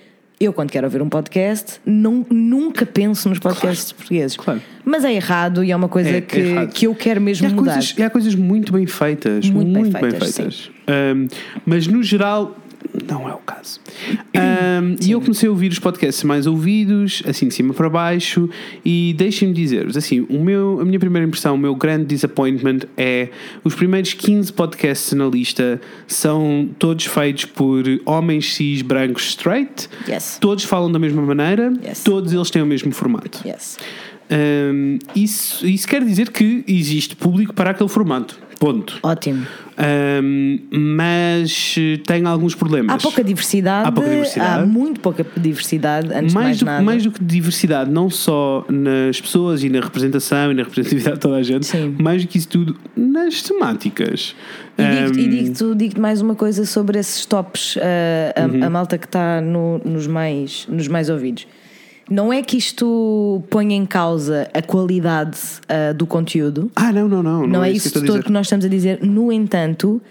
Speaker 2: Eu, quando quero ouvir um podcast, não, nunca penso nos podcasts portugueses.
Speaker 1: Claro.
Speaker 2: Mas é errado e é uma coisa
Speaker 1: É, é
Speaker 2: que,
Speaker 1: errado.
Speaker 2: que eu quero mesmo
Speaker 1: E
Speaker 2: mudar.
Speaker 1: coisas, e há coisas muito bem feitas.
Speaker 2: Muito
Speaker 1: Muito,
Speaker 2: bem
Speaker 1: bem
Speaker 2: feitas,
Speaker 1: feitas. Um, mas no geral, não é o caso. Um, e eu comecei a ouvir os podcasts mais ouvidos, assim de cima para baixo, e deixem-me dizer-vos, assim, o meu, a minha primeira impressão, o meu grande disappointment é os primeiros 15 podcasts na lista são todos feitos por homens cis brancos straight,
Speaker 2: Yes.
Speaker 1: todos falam da mesma maneira,
Speaker 2: Yes.
Speaker 1: todos eles têm o mesmo formato.
Speaker 2: Yes.
Speaker 1: Um, isso, isso quer dizer que existe público para aquele formato. Ponto.
Speaker 2: Ótimo.
Speaker 1: Um, mas eh, tem alguns problemas.
Speaker 2: Há pouca diversidade,
Speaker 1: Há pouca diversidade.
Speaker 2: há muito pouca diversidade, antes de
Speaker 1: mais,
Speaker 2: mais
Speaker 1: do,
Speaker 2: nada.
Speaker 1: mais do que diversidade, não só nas pessoas e na representação e na representatividade de toda a gente,
Speaker 2: Sim.
Speaker 1: mais do que isso tudo, nas temáticas.
Speaker 2: E digo-te
Speaker 1: Um,
Speaker 2: digo-te- digo-te mais uma coisa sobre esses tops, uh, a,
Speaker 1: Uhum.
Speaker 2: a malta que está no- nos, mais, nos mais ouvidos. Não é que isto ponha em causa a qualidade uh, do conteúdo,
Speaker 1: Ah, não, não, não.
Speaker 2: não, é,
Speaker 1: isso
Speaker 2: isso
Speaker 1: que
Speaker 2: todo
Speaker 1: dizer.
Speaker 2: que nós estamos a dizer. No entanto,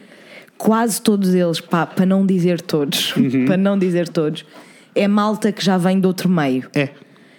Speaker 2: quase todos eles, pá, para não dizer todos,
Speaker 1: Uhum.
Speaker 2: para não dizer todos, é malta que já vem de outro meio.
Speaker 1: É.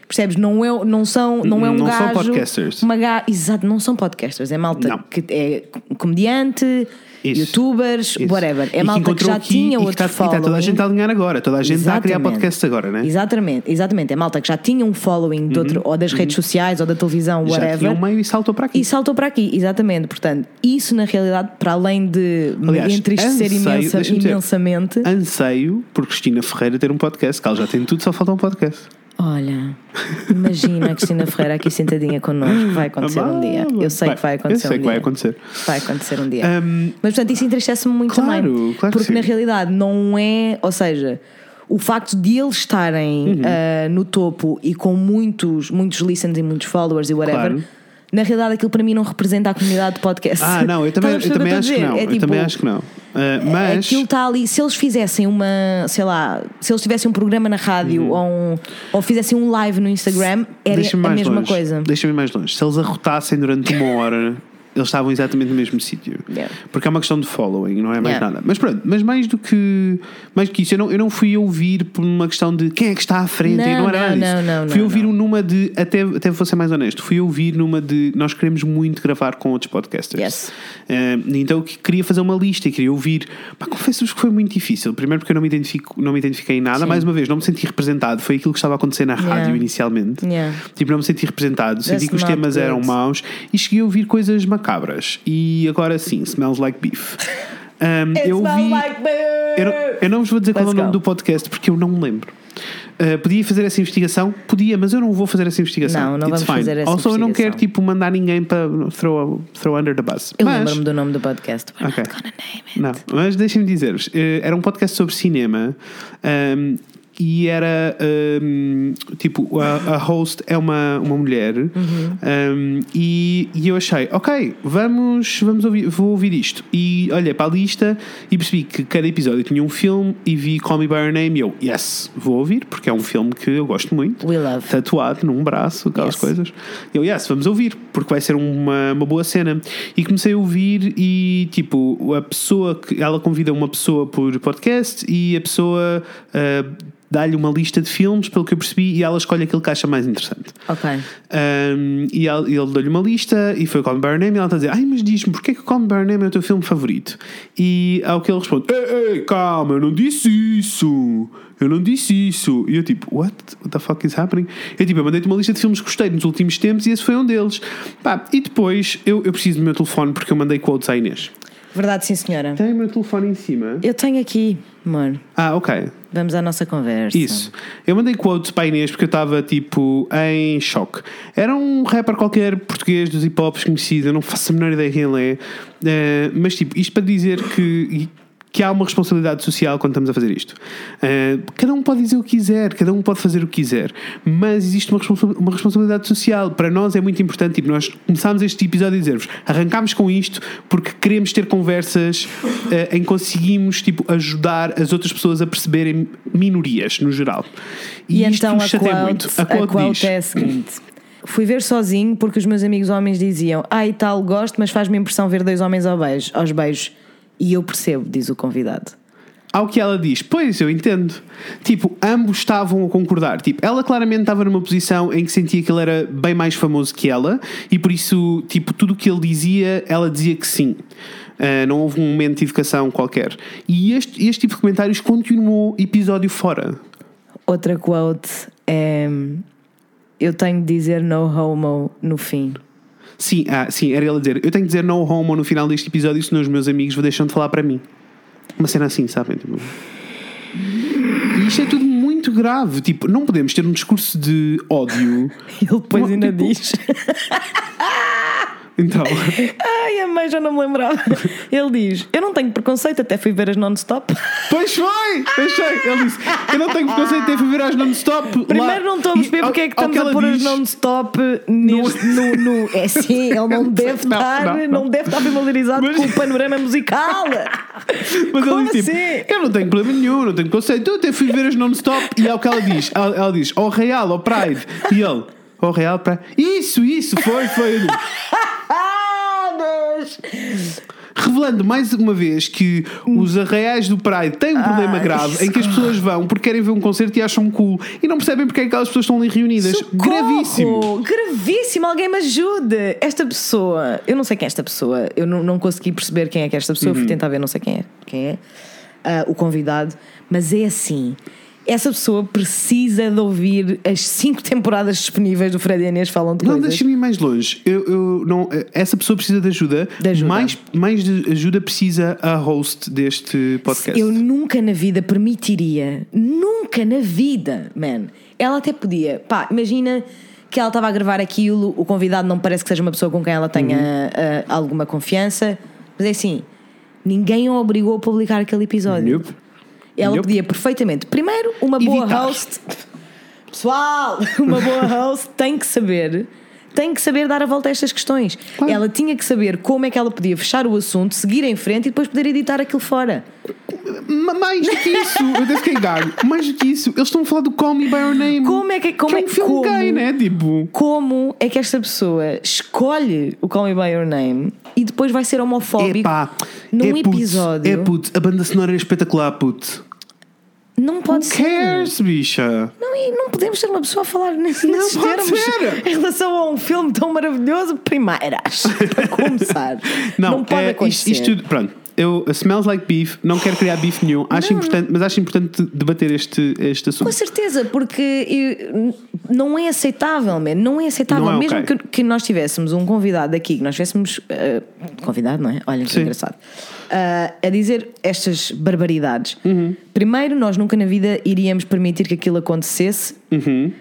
Speaker 2: Percebes? Não, é, não, são, não é um
Speaker 1: Não são
Speaker 2: gajo.
Speaker 1: podcasters.
Speaker 2: Uma ga... Exato, não são podcasters. É malta
Speaker 1: Não.
Speaker 2: que é comediante,
Speaker 1: Isso.
Speaker 2: youtubers,
Speaker 1: Isso.
Speaker 2: whatever.
Speaker 1: E
Speaker 2: É malta que já tinha
Speaker 1: e
Speaker 2: outro
Speaker 1: está, e está toda a
Speaker 2: following.
Speaker 1: gente a alinhar agora. Toda a gente está a criar
Speaker 2: Exatamente.
Speaker 1: podcasts agora, né?
Speaker 2: Exatamente, exatamente. É malta que já tinha um following de outro, ou das redes sociais, ou da televisão,
Speaker 1: Uhum. Já
Speaker 2: whatever.
Speaker 1: tinha um meio e saltou para aqui.
Speaker 2: E saltou para aqui, exatamente. Portanto, isso na realidade, para além de
Speaker 1: Aliás,
Speaker 2: me entristecer imensa,
Speaker 1: deixa-me dizer,
Speaker 2: imensamente.
Speaker 1: Anseio por Cristina Ferreira ter um podcast, que ela já tem tudo, só falta um podcast.
Speaker 2: Olha, imagina a Cristina Ferreira aqui sentadinha connosco. Vai acontecer um dia. Eu sei que vai acontecer
Speaker 1: Eu sei
Speaker 2: um
Speaker 1: que vai acontecer.
Speaker 2: Vai acontecer um dia.
Speaker 1: Um,
Speaker 2: Mas portanto, isso entristece-me muito
Speaker 1: Claro,
Speaker 2: também.
Speaker 1: claro que
Speaker 2: porque na realidade não é. Ou seja, o facto de eles estarem
Speaker 1: Uhum.
Speaker 2: ah, no topo e com muitos, muitos listens e muitos followers e whatever.
Speaker 1: Claro.
Speaker 2: Na realidade, aquilo para mim não representa a comunidade de podcast.
Speaker 1: ah, não, eu também,
Speaker 2: a
Speaker 1: eu também
Speaker 2: eu
Speaker 1: acho que não.
Speaker 2: É
Speaker 1: eu
Speaker 2: tipo,
Speaker 1: também acho que não. Uh, mas.
Speaker 2: Aquilo está ali. Se eles fizessem uma, sei lá, se eles tivessem um programa na rádio ou, um- ou fizessem um live no Instagram, era
Speaker 1: Uhum.
Speaker 2: A mesma
Speaker 1: longe.
Speaker 2: coisa.
Speaker 1: Deixa-me mais longe. Se eles arrotassem durante uma hora, eles estavam exatamente no mesmo sítio.
Speaker 2: Yeah.
Speaker 1: Porque é uma questão de following, não é mais
Speaker 2: Yeah.
Speaker 1: nada. Mas pronto, mas mais do que mais do que isso, eu não, eu não fui ouvir por uma questão de quem é que está à frente,
Speaker 2: Não,
Speaker 1: e não era nada
Speaker 2: não,
Speaker 1: disso.
Speaker 2: não, não,
Speaker 1: fui ouvir numa de, até, até vou ser mais honesto, fui ouvir numa de nós queremos muito gravar com outros podcasters.
Speaker 2: Yes.
Speaker 1: Eh, então eu que- queria fazer uma lista e queria ouvir. Pá, confesso-vos que foi muito difícil. Primeiro porque eu não me, identifico, não me identifiquei em nada,
Speaker 2: Sim.
Speaker 1: mais uma vez, não me senti representado. Foi aquilo que estava a acontecer na rádio
Speaker 2: Yeah.
Speaker 1: inicialmente.
Speaker 2: Yeah.
Speaker 1: Tipo, não me senti representado. Senti
Speaker 2: That's
Speaker 1: que os temas
Speaker 2: good.
Speaker 1: eram maus e cheguei a ouvir coisas macabras. E agora sim, smells like beef. Um, eu ouvi. eu, não, eu não vos vou dizer qual é o
Speaker 2: Let's
Speaker 1: nome
Speaker 2: go.
Speaker 1: do podcast porque eu não me lembro. Uh, podia fazer essa investigação? Podia, mas eu não vou fazer essa investigação.
Speaker 2: Não, não
Speaker 1: It's
Speaker 2: vamos
Speaker 1: fine.
Speaker 2: fazer essa
Speaker 1: Also, eu não quero
Speaker 2: investigação.
Speaker 1: tipo mandar ninguém para throw, throw under the bus.
Speaker 2: Eu
Speaker 1: mas,
Speaker 2: lembro-me do nome do podcast. We're
Speaker 1: Ok.
Speaker 2: not gonna name it.
Speaker 1: não, mas deixem-me dizer-vos, eh, era um podcast sobre cinema um, e era um, tipo a, a host é uma, uma mulher
Speaker 2: Uhum.
Speaker 1: um, e, e eu achei, ok, vamos, vamos ouvir, vou ouvir isto. E olhei para a lista e percebi que cada episódio tinha um filme e vi Call Me By Your Name e eu, yes, vou ouvir, porque é um filme que eu gosto muito
Speaker 2: We love.
Speaker 1: tatuado num braço, aquelas
Speaker 2: Yes.
Speaker 1: coisas. Eu, yes, vamos ouvir, porque vai ser uma, uma boa cena. E comecei a ouvir e, tipo, a pessoa que ela convida uma pessoa por podcast e a pessoa ah, dá-lhe uma lista de filmes, pelo que eu percebi, e ela escolhe aquele que acha mais interessante.
Speaker 2: Ok.
Speaker 1: Um, e ele, ele deu-lhe uma lista e foi Call Me By Your Name e ela está a dizer ai mas diz-me porquê que Call Me By Your Name é o teu filme favorito e ao que ele responde ei, ei, calma, eu não disse isso eu não disse isso e eu tipo, what? What the fuck is happening? Eu tipo, eu mandei-te uma lista de filmes que gostei nos últimos tempos e esse foi um deles Pá, e depois eu, eu preciso do meu telefone porque eu mandei quotes à Inês
Speaker 2: Verdade, sim, senhora.
Speaker 1: tem o meu telefone em cima
Speaker 2: Eu tenho aqui, amor.
Speaker 1: ah, ok
Speaker 2: Vamos à nossa conversa.
Speaker 1: Isso. Eu mandei quotes para a Inês porque eu estava tipo em choque. Era um rapper qualquer português dos hip hops conhecido, eu não faço a menor ideia quem ele é. Eh, mas tipo, isto para dizer que. Que há uma responsabilidade social quando estamos a fazer isto. Eh, cada um pode dizer o que quiser, cada um pode fazer o que quiser, mas existe uma, responsa- uma responsabilidade social. Para nós é muito importante. Tipo, nós começámos este episódio a dizer-vos: arrancámos com isto porque queremos ter conversas eh, em que conseguimos tipo, ajudar as outras pessoas a perceberem minorias no geral.
Speaker 2: E,
Speaker 1: isto
Speaker 2: então a
Speaker 1: chateia
Speaker 2: quote,
Speaker 1: muito.
Speaker 2: a
Speaker 1: A quote, diz:
Speaker 2: é a seguinte. Fui ver sozinho porque os meus amigos homens diziam Ai tal, gosto, mas faz-me impressão ver dois homens ao beijo, aos beijos. E eu percebo, diz o convidado.
Speaker 1: Ao que ela diz, pois eu entendo. Tipo, ambos estavam a concordar. Tipo, ela claramente estava numa posição em que sentia que ele era bem mais famoso que ela e por isso, tipo, tudo o que ele dizia, ela dizia que sim. Ah, não houve um momento de educação qualquer. E este, este tipo de comentários continuou episódio fora.
Speaker 2: Outra quote é Eu tenho de dizer no homo no fim.
Speaker 1: Sim, ah, sim, era ele a dizer: Eu tenho que dizer no homo no final deste episódio, senão os meus amigos vão deixando de falar para mim. Uma cena assim, sabem? Tipo... E isto é tudo muito grave. Tipo, não podemos ter um discurso de ódio.
Speaker 2: Ele depois ainda
Speaker 1: tipo-
Speaker 2: diz
Speaker 1: Então,
Speaker 2: Ai, a mãe já não me lembrava. Ele diz: Eu não tenho preconceito, até fui ver as non-stop.
Speaker 1: pois foi! Achei. Ele disse: Eu não tenho preconceito em ver as non-stop.
Speaker 2: Primeiro não estou a perceber porque é que estamos a
Speaker 1: ela
Speaker 2: pôr as
Speaker 1: diz-
Speaker 2: non-stop neste- no, no- É sim, ele não deve
Speaker 1: Não,
Speaker 2: estar,
Speaker 1: não,
Speaker 2: não,
Speaker 1: não.
Speaker 2: deve estar familiarizado
Speaker 1: Mas-
Speaker 2: com o panorama musical.
Speaker 1: Mas
Speaker 2: Como
Speaker 1: ele disse:
Speaker 2: assim?
Speaker 1: tipo, Eu não tenho problema nenhum, não tenho preconceito. Eu até fui ver as non-stop. E é o que ela diz: Ela, ela diz: Ao Real, ao Pride. E ele: Ao Real, Pride. Isso, isso, foi, foi.
Speaker 2: Ah!
Speaker 1: Revelando mais uma vez que os arraiais do Pride têm um problema
Speaker 2: Ai,
Speaker 1: grave em que as pessoas vão porque querem ver um concerto e acham cool e não percebem porque é que aquelas pessoas estão ali reunidas.
Speaker 2: Socorro!
Speaker 1: Gravíssimo.
Speaker 2: Gravíssimo, alguém me ajude. Esta pessoa, eu não sei quem é esta pessoa, eu não, não consegui perceber quem é que é esta pessoa, fui tentar ver, não sei quem é, quem é ah, o convidado, mas é assim. Essa pessoa precisa de ouvir as cinco temporadas disponíveis do Fred e Inês falam de
Speaker 1: Não,
Speaker 2: coisas.
Speaker 1: deixa-me ir mais longe. Eu, eu não, essa pessoa precisa de ajuda.
Speaker 2: De ajuda.
Speaker 1: Mais, mais de ajuda precisa a host deste podcast.
Speaker 2: Eu nunca na vida permitiria, nunca na vida, man. Ela até podia, pá, imagina que ela estava a gravar aquilo, o convidado não parece que seja uma pessoa com quem ela tenha
Speaker 1: Uhum.
Speaker 2: ah, alguma confiança, mas é assim, ninguém a obrigou a publicar aquele episódio.
Speaker 1: Nope.
Speaker 2: Ela
Speaker 1: Nope.
Speaker 2: podia perfeitamente, primeiro, uma boa
Speaker 1: Evitar.
Speaker 2: host, pessoal, uma boa host tem que saber tem que saber dar a volta a estas questões.
Speaker 1: Claro.
Speaker 2: Ela tinha que saber como é que ela podia fechar o assunto, seguir em frente e depois poder editar aquilo fora.
Speaker 1: Ma- Mais do que isso, eu devo fiquei gago. Mais do que isso, eles estão a falar do Call Me By Your Name.
Speaker 2: Como é que- como
Speaker 1: que é
Speaker 2: é-
Speaker 1: um filme
Speaker 2: como?
Speaker 1: gay, né? Tipo.
Speaker 2: Como é que esta pessoa escolhe o Call Me By Your Name e depois vai ser homofóbico
Speaker 1: Epá,
Speaker 2: num
Speaker 1: é puto,
Speaker 2: episódio?
Speaker 1: É puto, a banda sonora é espetacular, puto.
Speaker 2: Não pode
Speaker 1: Who
Speaker 2: ser.
Speaker 1: cares, bicha?
Speaker 2: Não, e não podemos ter uma pessoa a falar nesses, nesses
Speaker 1: pode
Speaker 2: termos
Speaker 1: ser.
Speaker 2: em relação a um filme tão maravilhoso. Primeiras, para começar.
Speaker 1: Não,
Speaker 2: pode
Speaker 1: é,
Speaker 2: acontecer.
Speaker 1: Isto, isto pronto. Eu smells like beef, não quero criar beef nenhum, acho importante, mas acho importante debater este, este
Speaker 2: Com
Speaker 1: assunto.
Speaker 2: certeza, porque eu- não é aceitável, man, não é aceitável.
Speaker 1: Não é
Speaker 2: Mesmo
Speaker 1: ok.
Speaker 2: que, que nós tivéssemos um convidado aqui, que nós tivéssemos. eh, convidado, não é? Olha que
Speaker 1: Sim.
Speaker 2: engraçado. Ah, a dizer estas barbaridades.
Speaker 1: Uhum.
Speaker 2: Primeiro, nós nunca na vida iríamos permitir que aquilo acontecesse.
Speaker 1: Uhum.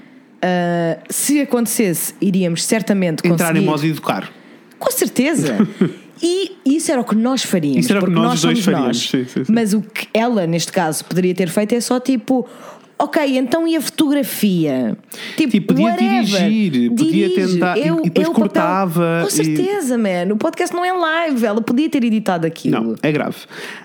Speaker 2: Ah, se acontecesse, iríamos certamente conseguir.
Speaker 1: Entrar em modo educar.
Speaker 2: Com certeza. E isso era o que nós faríamos.
Speaker 1: Isso era o que
Speaker 2: porque
Speaker 1: nós
Speaker 2: nós
Speaker 1: dois faríamos,
Speaker 2: nós.
Speaker 1: sim, sim, sim.
Speaker 2: Mas o que ela, neste caso, poderia ter feito é só tipo. Ok, então e a fotografia? Tipo,
Speaker 1: Tipo, podia
Speaker 2: whatever.
Speaker 1: dirigir, podia
Speaker 2: Dirige.
Speaker 1: tentar- e-
Speaker 2: É
Speaker 1: e depois
Speaker 2: é o papel-
Speaker 1: cortava
Speaker 2: Com
Speaker 1: e-
Speaker 2: certeza, man. O podcast não é live. Ela podia ter editado aquilo.
Speaker 1: Não, é grave.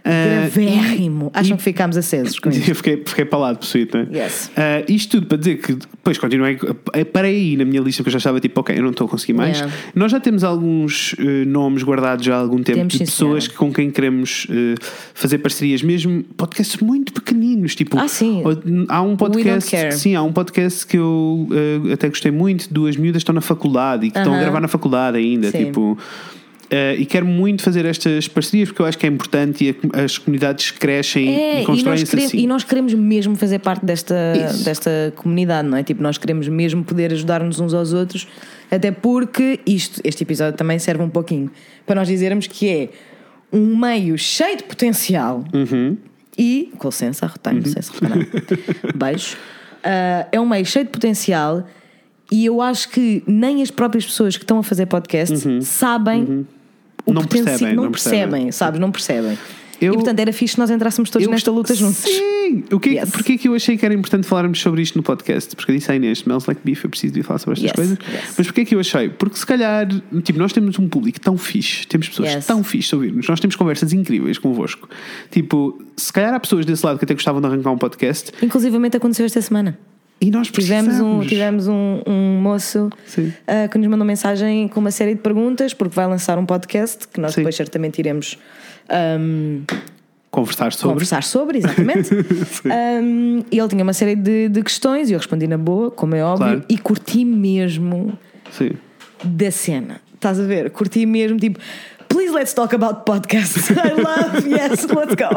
Speaker 1: Ah,
Speaker 2: Gravérrimo.
Speaker 1: e-
Speaker 2: Acham que ficámos acesos com isso?
Speaker 1: Eu fiquei, fiquei palado possuído, né?
Speaker 2: Yes.
Speaker 1: Ah, isto tudo para dizer que depois continuei, eh, parei aí na minha lista porque eu já estava tipo, ok, eu não estou a conseguir mais.
Speaker 2: Yeah.
Speaker 1: Nós já temos alguns eh, nomes guardados já há algum tempo
Speaker 2: Temos,
Speaker 1: de
Speaker 2: sim,
Speaker 1: pessoas que, com quem queremos eh, fazer parcerias, mesmo podcasts muito pequeninos. Tipo,
Speaker 2: Ah, sim.
Speaker 1: ou- há um podcast, sim, há um podcast que eu eh, até gostei muito, duas miúdas que estão na faculdade e que estão a gravar na faculdade ainda,
Speaker 2: Sim.
Speaker 1: tipo. eh, e quero muito fazer estas parcerias porque eu acho que é importante e a- as comunidades crescem
Speaker 2: É,
Speaker 1: e constroem-se assim.
Speaker 2: e nós queremos mesmo fazer parte desta,
Speaker 1: Isso.
Speaker 2: desta comunidade, não é? Tipo, nós queremos mesmo poder ajudar-nos uns aos outros, até porque isto, este episódio também serve um pouquinho para nós dizermos que é um meio cheio de potencial
Speaker 1: Uhum.
Speaker 2: E, com licença, arrotei, não sei se repararam. Beijo. Ah, é um meio cheio de potencial e eu acho que nem as próprias pessoas que estão a fazer podcast sabem o
Speaker 1: Uhum. Não
Speaker 2: potencial.
Speaker 1: percebem,
Speaker 2: não,
Speaker 1: não percebem.
Speaker 2: percebem, sabes? Não percebem.
Speaker 1: Eu-
Speaker 2: E portanto era fixe nós entrássemos todos
Speaker 1: Eu
Speaker 2: nesta luta juntos.
Speaker 1: Sim! O que, é que-
Speaker 2: Yes.
Speaker 1: Porquê que eu achei que era importante falarmos sobre isto no podcast? Porque eu disse à Inês, Smells Like Beef, eu preciso de falar sobre estas
Speaker 2: Yes,
Speaker 1: coisas.
Speaker 2: yes.
Speaker 1: Mas porquê que eu achei? Porque se calhar, tipo, nós temos um público tão fixe, temos pessoas tão fixe a ouvir-nos, nós temos conversas incríveis convosco. Tipo, se calhar há pessoas desse lado que até gostavam de arrancar um podcast
Speaker 2: Inclusivamente aconteceu esta semana.
Speaker 1: e nós
Speaker 2: Tivemos um,
Speaker 1: precisamos.
Speaker 2: tivemos um, um moço ah, que nos mandou mensagem com uma série de perguntas, porque vai lançar um podcast que nós
Speaker 1: Sim.
Speaker 2: depois certamente iremos ahm,
Speaker 1: conversar sobre.
Speaker 2: conversar sobre, exatamente. Um, e ele tinha uma série de, de questões e eu respondi na boa, como é óbvio,
Speaker 1: Claro.
Speaker 2: e curti mesmo
Speaker 1: Sim.
Speaker 2: da cena. Estás a ver? Curti mesmo, tipo, please let's talk about podcasts. I love, yes, let's go.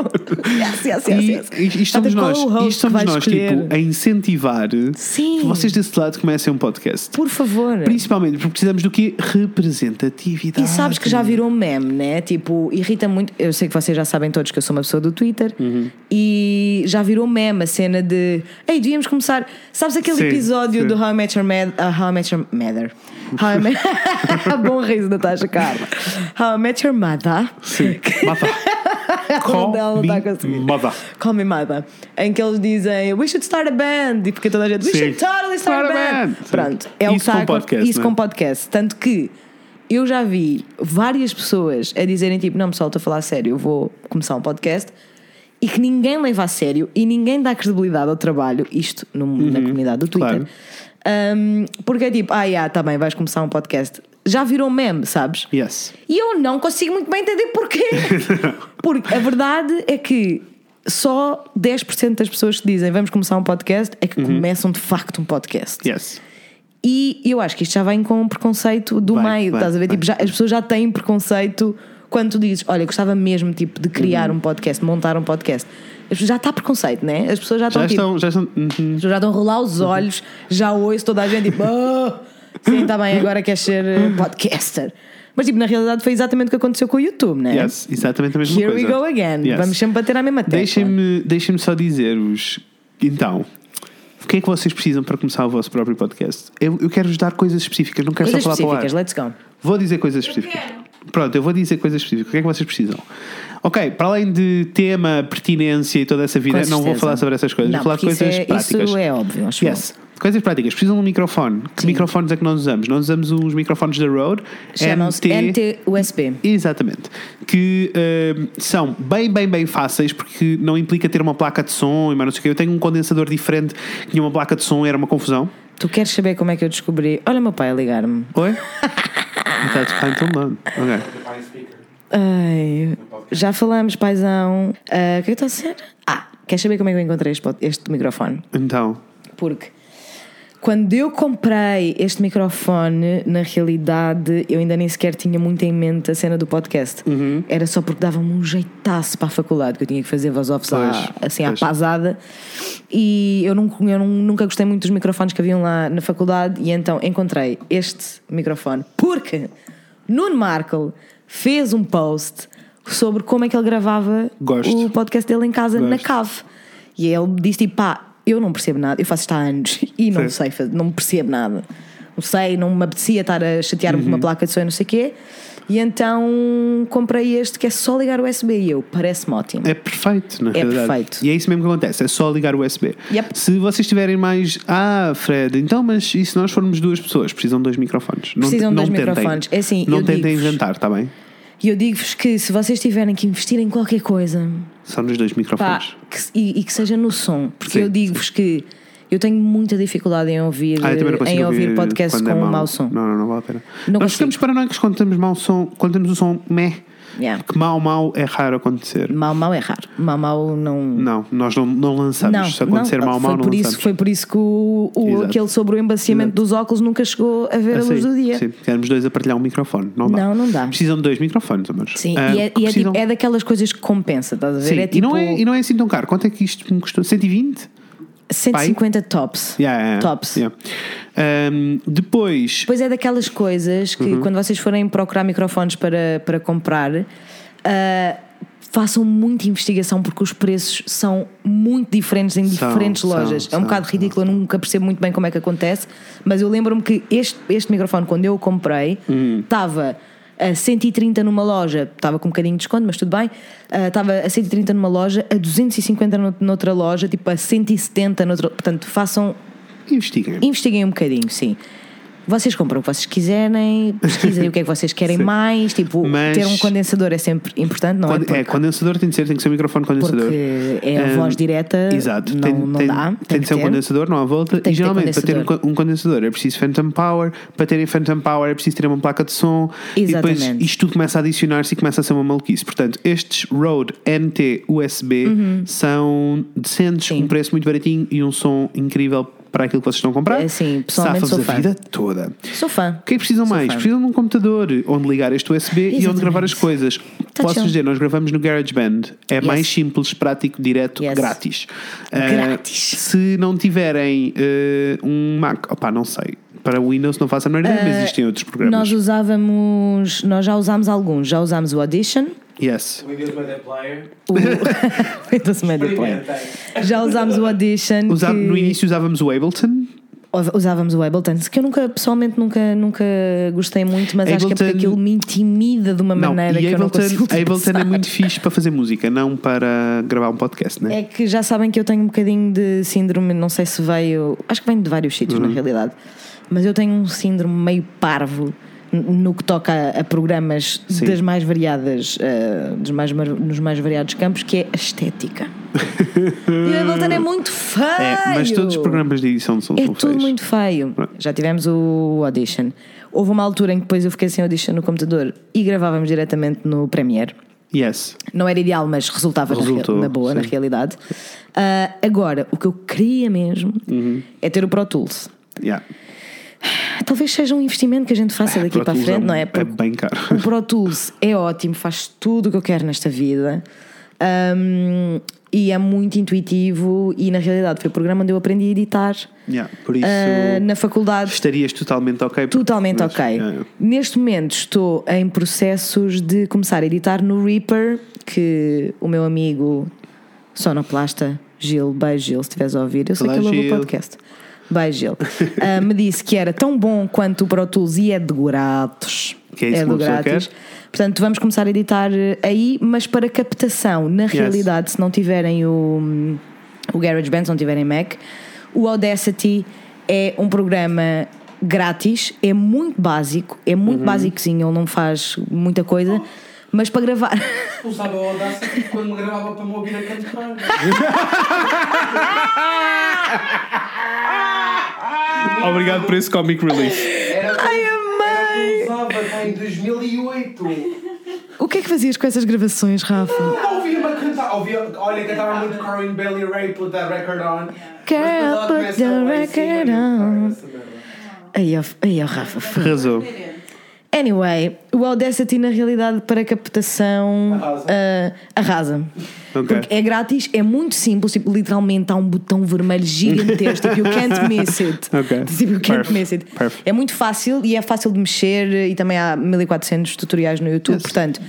Speaker 2: Yes, yes, yes,
Speaker 1: E,
Speaker 2: yes.
Speaker 1: e,
Speaker 2: the
Speaker 1: nós,
Speaker 2: que vai
Speaker 1: nós
Speaker 2: escolher.
Speaker 1: tipo, a incentivar
Speaker 2: Sim.
Speaker 1: que vocês desse lado comecem um podcast.
Speaker 2: Por favor.
Speaker 1: Principalmente porque precisamos do que? Representatividade.
Speaker 2: E sabes que já virou meme, né? Tipo, irrita muito. Eu sei que vocês já sabem todos que eu sou uma pessoa do Twitter
Speaker 1: Uhum.
Speaker 2: e já virou meme a cena de. Ei, devíamos começar. Sabes aquele
Speaker 1: Sim,
Speaker 2: episódio
Speaker 1: sim.
Speaker 2: do How I Met Your Mad, uh, How I Met Your Mother? How I Met... Bom riso, Natasha Carla. How I Met Your Mother.
Speaker 1: Sim. Mata.
Speaker 2: Call
Speaker 1: me
Speaker 2: não está a conseguir.
Speaker 1: mother.
Speaker 2: Call me mother. Em que eles dizem We should start a band. E porque toda a gente We
Speaker 1: Sim.
Speaker 2: should totally start,
Speaker 1: Start a
Speaker 2: a band.
Speaker 1: band.
Speaker 2: Pronto. É
Speaker 1: Isso com podcast,
Speaker 2: Isso
Speaker 1: não é?
Speaker 2: com podcast. Tanto que eu já vi várias pessoas a dizerem tipo, não pessoal, estou a falar a sério, eu vou começar um podcast e que ninguém leva a sério e ninguém dá credibilidade ao trabalho, isto no- na comunidade do Twitter.
Speaker 1: Uhum. claro.
Speaker 2: Um, porque é tipo, ah, yeah, tá bem, vais começar um podcast. Já virou meme, sabes?
Speaker 1: Yes.
Speaker 2: E eu não consigo muito bem entender porquê. Porque a verdade é que só 10% das pessoas que dizem vamos começar um podcast é que começam de facto um podcast.
Speaker 1: Yes.
Speaker 2: E eu acho que isto já vem com um preconceito do
Speaker 1: Vai,
Speaker 2: meio,
Speaker 1: vai,
Speaker 2: estás a ver?
Speaker 1: vai.
Speaker 2: Tipo, já, as pessoas já têm preconceito quando tu dizes, olha, gostava mesmo tipo, de criar um podcast, montar um podcast. As pessoas já está preconceito, né? As pessoas já estão
Speaker 1: Já
Speaker 2: tipo.
Speaker 1: estão. Já estão uhum.
Speaker 2: Já estão a rolar os olhos, já ouço toda a gente tipo, "Ah, sim, está bem, agora queres ser eh, podcaster. Mas tipo, na realidade foi exatamente o que aconteceu com o YouTube, né?
Speaker 1: Yes, exatamente a mesma
Speaker 2: Here
Speaker 1: coisa.
Speaker 2: we go again.
Speaker 1: Yes.
Speaker 2: Vamos sempre bater à mesma tecla.
Speaker 1: Deixem-me deixem só dizer-vos. Então, o que é que vocês precisam para começar o vosso próprio podcast? Eu, eu quero-vos dar coisas específicas, não quero
Speaker 2: Coisas
Speaker 1: só falar
Speaker 2: específicas,
Speaker 1: para o ar.
Speaker 2: let's go.
Speaker 1: Vou dizer coisas específicas. Pronto, eu vou dizer coisas específicas. O que é que vocês precisam? Ok, para além de tema, pertinência e toda essa vida, não vou falar sobre essas coisas,
Speaker 2: Não,
Speaker 1: vou falar de coisas
Speaker 2: isso é,
Speaker 1: práticas.
Speaker 2: Isso é óbvio, acho
Speaker 1: Yes. Coisas práticas. Precisam de um microfone. Que
Speaker 2: Sim.
Speaker 1: microfones é que nós usamos? Nós usamos os microfones da Rode.
Speaker 2: Chamam-se NT USB.
Speaker 1: Exatamente. Que eh, são bem, bem, bem fáceis porque não implica ter uma placa de som e mais não sei o quê. Eu tenho um condensador diferente que tinha uma placa de som era uma confusão.
Speaker 2: Tu queres saber como é que eu descobri? Olha, meu pai a ligar-me.
Speaker 1: Oi? That's fine, então não. Ok.
Speaker 2: Ai, já falamos, paizão. Ah, O que é que está a ser? Ah, queres saber como é que eu encontrei este, pod- este microfone?
Speaker 1: Então.
Speaker 2: Porque quando eu comprei este microfone, na realidade eu ainda nem sequer tinha muito em mente a cena do podcast. Era só porque dava-me um jeitaço para a faculdade, que eu tinha que fazer voz offs à-
Speaker 1: Pois,
Speaker 2: assim à pasada. E eu, não, eu não- nunca gostei muito dos microfones que haviam lá na faculdade, e então encontrei este microfone. Porque Nuno Markle fez um post sobre como é que ele gravava
Speaker 1: Gosto.
Speaker 2: o podcast dele em casa na
Speaker 1: Gosto.
Speaker 2: cave. E ele disse tipo, pá, eu não percebo nada, eu faço isto há anos e não
Speaker 1: Sim.
Speaker 2: sei, não percebo nada. Não sei, não me apetecia estar a chatear-me
Speaker 1: Uhum.
Speaker 2: com uma placa de som e não sei o quê. E então comprei este que é só ligar o USB e eu, parece-me ótimo.
Speaker 1: É perfeito, na
Speaker 2: É
Speaker 1: realidade.
Speaker 2: perfeito.
Speaker 1: E é isso mesmo que acontece, é só ligar o USB.
Speaker 2: Yep.
Speaker 1: Se vocês tiverem mais. Ah, Fred, então, mas e se nós formos duas pessoas? Precisam de dois microfones.
Speaker 2: Precisam de dois
Speaker 1: tentem.
Speaker 2: microfones. É assim,
Speaker 1: Não tentem inventar, está bem?
Speaker 2: E eu digo-vos que se vocês tiverem que investir em qualquer coisa,
Speaker 1: Só nos dois
Speaker 2: pá,
Speaker 1: microfones.
Speaker 2: que se- e, e que seja no som, porque
Speaker 1: Sim,
Speaker 2: eu digo-vos que eu tenho muita dificuldade em ouvir,
Speaker 1: Ah,
Speaker 2: em ouvir, podcast
Speaker 1: quando
Speaker 2: com
Speaker 1: é mau.
Speaker 2: mau som.
Speaker 1: Não, não, não vale a pena.
Speaker 2: Não
Speaker 1: Nós
Speaker 2: consigo.
Speaker 1: ficamos paranoicos quando temos mau som, quando temos o som meh.
Speaker 2: Yeah.
Speaker 1: Que mau, mau é raro acontecer.
Speaker 2: Mau, mau é raro. Mau, mau não.
Speaker 1: Não, nós não, não lançamos. Se acontecer mau, mau,
Speaker 2: foi
Speaker 1: não
Speaker 2: por
Speaker 1: lançamos.
Speaker 2: isso Foi por isso que o, o- aquele sobre o embaciamento
Speaker 1: Exato.
Speaker 2: dos óculos nunca chegou a ver a luz
Speaker 1: Assim,
Speaker 2: do dia.
Speaker 1: Sim, queremos dois a partilhar um microfone. Não dá.
Speaker 2: Não, não dá.
Speaker 1: Precisam de dois microfones, amores.
Speaker 2: Sim,
Speaker 1: Ah,
Speaker 2: e, é, e é, tipo- é daquelas coisas que compensa, estás a ver?
Speaker 1: Sim,
Speaker 2: é
Speaker 1: e,
Speaker 2: tipo
Speaker 1: não é, e não é assim tão caro. Quanto é que isto me custou? 120?
Speaker 2: 150 tops.
Speaker 1: Yeah, yeah,
Speaker 2: Tops.
Speaker 1: yeah. Um, depois,
Speaker 2: Depois é daquelas coisas que
Speaker 1: Uhum.
Speaker 2: quando vocês forem procurar microfones para, para comprar, ah, façam muita investigação porque os preços são muito diferentes em diferentes
Speaker 1: são,
Speaker 2: lojas. é
Speaker 1: são,
Speaker 2: um bocado
Speaker 1: são,
Speaker 2: ridículo, eu nunca percebo muito bem como é que acontece, mas eu lembro-me que este, este microfone, quando eu o comprei, estava a 130 numa loja, estava com um bocadinho de desconto, mas tudo bem. ah, Estava a 130 numa loja, a 250 no- noutra loja, tipo a 170 noutra. Portanto, façam
Speaker 1: investiguem.
Speaker 2: investiguem um bocadinho, sim. Vocês compram o que vocês quiserem, pesquisem o que é que vocês querem mais. Tipo,
Speaker 1: Mas-
Speaker 2: ter um condensador é sempre importante, não
Speaker 1: Quando-
Speaker 2: é? Porque,
Speaker 1: é, condensador tem de ser, tem que ser um microfone condensador.
Speaker 2: porque é a
Speaker 1: Um,
Speaker 2: voz direta,
Speaker 1: Exato,
Speaker 2: não,
Speaker 1: tem,
Speaker 2: não
Speaker 1: tem-
Speaker 2: dá.
Speaker 1: tem de ser um condensador, não há volta.
Speaker 2: Tem
Speaker 1: e
Speaker 2: que ter
Speaker 1: geralmente, para ter um, um condensador é preciso Phantom Power. Para terem Phantom Power é preciso ter uma placa de som. E depois
Speaker 2: Exatamente.
Speaker 1: isto tudo começa a adicionar-se e começa a ser uma maluquice. Portanto, estes Rode NT USB são decentes,
Speaker 2: Uhum. Sim.
Speaker 1: um preço muito baratinho e um som incrível para aquilo que vocês estão a comprar.
Speaker 2: É, sim, pessoalmente sou
Speaker 1: a
Speaker 2: fã.
Speaker 1: vida toda.
Speaker 2: Sou fã.
Speaker 1: O que é que precisam
Speaker 2: Sou
Speaker 1: mais?
Speaker 2: fã.
Speaker 1: Precisam de um computador onde ligar este USB e onde
Speaker 2: Exatamente.
Speaker 1: gravar as coisas.
Speaker 2: Tá
Speaker 1: Posso dizer, nós gravamos no GarageBand. É
Speaker 2: Yes.
Speaker 1: mais simples, prático, direto,
Speaker 2: Yes.
Speaker 1: grátis. Ah,
Speaker 2: Grátis.
Speaker 1: se não tiverem eh, um Mac, opá, não sei. Para o Windows não faço a menor ideia, mas existem outros programas.
Speaker 2: Nós usávamos, nós já usámos alguns. Já usámos o Audition,
Speaker 1: Yes.
Speaker 3: O Windows Media Player.
Speaker 2: o Windows Media Player. Já usámos o Audition.
Speaker 1: Usa-
Speaker 2: que-
Speaker 1: No início usávamos o Ableton.
Speaker 2: Usávamos o Ableton, que eu nunca, pessoalmente, nunca, nunca gostei muito, mas acho que é porque
Speaker 1: Ableton-
Speaker 2: aquilo me intimida de uma
Speaker 1: Não,
Speaker 2: maneira que eu não
Speaker 1: Ableton,
Speaker 2: consigo
Speaker 1: Ableton é
Speaker 2: passar.
Speaker 1: muito fixe para fazer música, não para gravar um podcast, né?
Speaker 2: É que já sabem que eu tenho um bocadinho de síndrome, não sei se veio. Acho que vem de vários sítios,
Speaker 1: Uhum.
Speaker 2: na realidade. Mas eu tenho um síndrome meio parvo no que toca a, programas
Speaker 1: Sim.
Speaker 2: das mais variadas, eh, dos mais, nos mais variados campos, que é a estética. e o Ableton é muito feio!
Speaker 1: É, mas todos os programas de edição são,
Speaker 2: É
Speaker 1: são
Speaker 2: tudo
Speaker 1: feios.
Speaker 2: muito feio. Já tivemos o Audition. Houve uma altura em que depois eu fiquei sem Audition no computador e gravávamos diretamente no Premiere.
Speaker 1: Yes.
Speaker 2: Não era ideal, mas resultava na,
Speaker 1: Resultou,
Speaker 2: rea- na boa, na
Speaker 1: sim.
Speaker 2: realidade. Ah, agora, o que eu queria mesmo
Speaker 1: Uhum.
Speaker 2: é ter o Pro Tools.
Speaker 1: Yeah.
Speaker 2: Talvez seja um investimento que a gente faça daqui
Speaker 1: Pro
Speaker 2: para a
Speaker 1: Tools
Speaker 2: frente,
Speaker 1: um-
Speaker 2: não é?
Speaker 1: É
Speaker 2: Porque
Speaker 1: bem caro.
Speaker 2: o Pro Tools é ótimo, faz tudo o que eu quero nesta vida. Ahm, e é muito intuitivo e na realidade foi o programa onde eu aprendi a editar
Speaker 1: Yeah, Por isso,
Speaker 2: ah, na faculdade.
Speaker 1: estarias totalmente ok.
Speaker 2: Totalmente
Speaker 1: mas,
Speaker 2: ok.
Speaker 1: yeah.
Speaker 2: Neste momento estou em processos de começar a editar no Reaper, que o meu amigo sonoplasta Gil, beijo Gil, se estiveres a ouvir, eu sei
Speaker 1: Olá,
Speaker 2: que ele ouve o podcast. Beijo Gil. Ah, me disse que era tão bom quanto o Pro Tools e é de grátis.
Speaker 1: Que é isso que
Speaker 2: do grátis. Portanto, vamos começar a editar eh, aí, mas para captação, na realidade, se não tiverem o, o GarageBand, se não tiverem Mac, o Audacity É um programa grátis, é muito básico, é
Speaker 1: Uhum.
Speaker 2: muito basicozinho, ele não faz muita coisa, mas para gravar.
Speaker 3: Usava o Audacity quando me gravava para me ouvir a cantar.
Speaker 1: Obrigado por esse comic relief.
Speaker 3: Era
Speaker 2: Ai, amei!
Speaker 3: Era o que eu usava em 2008.
Speaker 2: O que é que fazias com essas gravações, Rafa?
Speaker 3: Ouvia-me a cantar. Ouvia, olha, cantava muito Corinne Bailey Ray, put that record on.
Speaker 2: Girl, put the record
Speaker 3: e
Speaker 2: on. Aí, ó, Rafa.
Speaker 1: Arrasou.
Speaker 2: Anyway, o Audacity na realidade para captação
Speaker 3: Arrasa.
Speaker 2: ah, arrasa.
Speaker 1: Ok.
Speaker 2: Porque é grátis, é muito simples, tipo, literalmente há um botão vermelho gigantesco, tipo, you can't miss it.
Speaker 1: Ok.
Speaker 2: Tipo, you can't
Speaker 1: Perfect.
Speaker 2: miss it.
Speaker 1: Perfect.
Speaker 2: É muito fácil e é fácil de mexer e também há 1400 tutoriais no YouTube,
Speaker 1: Yes.
Speaker 2: portanto.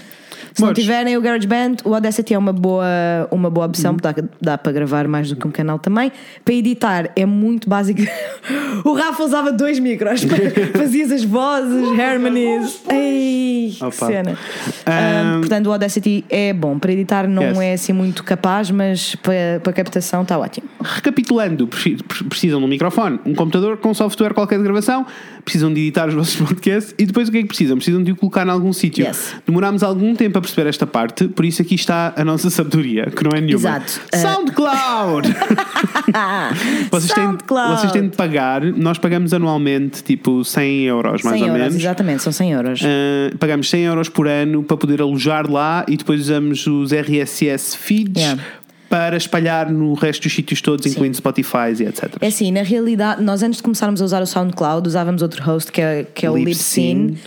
Speaker 2: Se não tiverem o GarageBand, o Audacity é uma boa, uma boa opção, dá, dá para gravar mais do que um canal também. Para editar é muito básico. o Rafa usava dois micros, fazias as vozes, harmonies. Ei, que
Speaker 1: Opa.
Speaker 2: cena. Ah,
Speaker 1: Um,
Speaker 2: portanto, o Audacity é bom. Para editar não
Speaker 1: Yes.
Speaker 2: é assim muito capaz, mas para, para captação está ótimo.
Speaker 1: Recapitulando, pre- pre- precisam de um microfone, um computador com software qualquer de gravação, precisam de editar os vossos podcasts e depois o que é que precisam? Precisam de o colocar em algum sítio.
Speaker 2: Yes.
Speaker 1: Demorámos algum tempo a perceber esta parte, por isso aqui está a nossa sabedoria, que não é nenhuma.
Speaker 2: Exato. Uh,
Speaker 1: SoundCloud! vocês, têm,
Speaker 2: SoundCloud.
Speaker 1: vocês têm de pagar, nós pagamos anualmente tipo 100 euros mais
Speaker 2: 100
Speaker 1: ou
Speaker 2: euros,
Speaker 1: menos.
Speaker 2: exatamente, são 100 euros.
Speaker 1: Uh, pagamos 100 euros por ano para poder alojar lá e depois usamos os RSS feeds
Speaker 2: Yeah.
Speaker 1: para espalhar no resto dos sítios todos, incluindo Spotify e etc.
Speaker 2: É assim, na realidade, nós antes de começarmos a usar o SoundCloud, usávamos outro host que é, que é o
Speaker 1: Libsyn.
Speaker 2: Libsyn,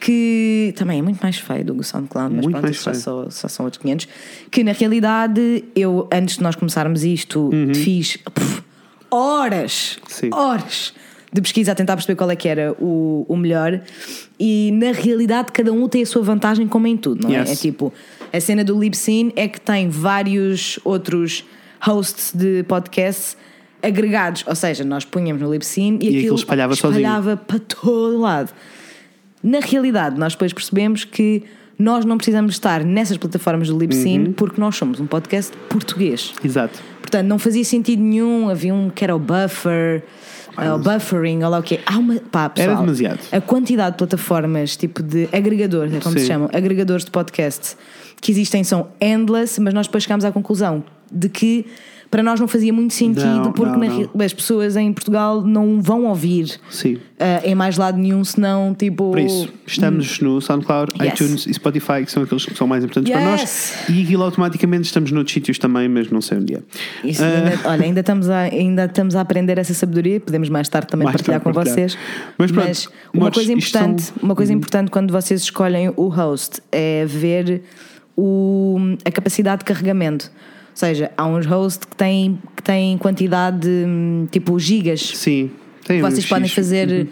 Speaker 2: que também é muito mais feio do que o SoundCloud, mas
Speaker 1: Muito
Speaker 2: pronto, isso só, só, só são outros 500. Que na realidade, eu antes de nós começarmos isto,
Speaker 1: Uhum.
Speaker 2: fiz puf, horas,
Speaker 1: Sim.
Speaker 2: horas de pesquisa a tentar perceber qual é que era o, o melhor. E na realidade, cada um tem a sua vantagem, como em tudo, não é?
Speaker 1: Yes.
Speaker 2: É tipo, a cena do Libsyn é que tem vários outros hosts de podcasts agregados, ou seja, nós punhamos no Libsyn e,
Speaker 1: aquilo espalhava sozinho.
Speaker 2: espalhava para todo lado. Na realidade, nós depois percebemos que nós não precisamos estar nessas plataformas do Libsyn
Speaker 1: Uhum.
Speaker 2: porque nós somos um podcast português.
Speaker 1: Exato.
Speaker 2: Portanto, não fazia sentido nenhum. Havia um que era o Buffer, eh, o Buffering, ou lá o quê. Há uma. Pá, pessoal,
Speaker 1: Era demasiado.
Speaker 2: A quantidade de plataformas, tipo de agregadores, é como
Speaker 1: Sim.
Speaker 2: se chamam, agregadores de podcast que existem são endless, mas nós depois chegámos à conclusão de que para nós não fazia muito sentido
Speaker 1: Não,
Speaker 2: porque
Speaker 1: não, não.
Speaker 2: as pessoas em Portugal não vão ouvir
Speaker 1: Sim.
Speaker 2: eh, em mais lado nenhum, senão tipo.
Speaker 1: Por isso, estamos no SoundCloud,
Speaker 2: Yes.
Speaker 1: iTunes e Spotify, que são aqueles que são mais importantes para nós.
Speaker 2: Yes.
Speaker 1: E aquilo automaticamente estamos noutros sítios também, mas não sei onde é.
Speaker 2: Isso ainda- olha, ainda estamos, a, ainda estamos a aprender essa sabedoria, podemos mais tarde também
Speaker 1: Mais
Speaker 2: partilhar
Speaker 1: tarde
Speaker 2: com
Speaker 1: partilhar.
Speaker 2: vocês.
Speaker 1: Mas pronto,
Speaker 2: uma
Speaker 1: modos,
Speaker 2: coisa importante,
Speaker 1: são-
Speaker 2: uma coisa importante quando vocês escolhem o host é ver o, a capacidade de carregamento. Ou seja, há uns hosts que têm, que têm quantidade de tipo gigas.
Speaker 1: Sim. Tem
Speaker 2: Vocês podem
Speaker 1: X.
Speaker 2: fazer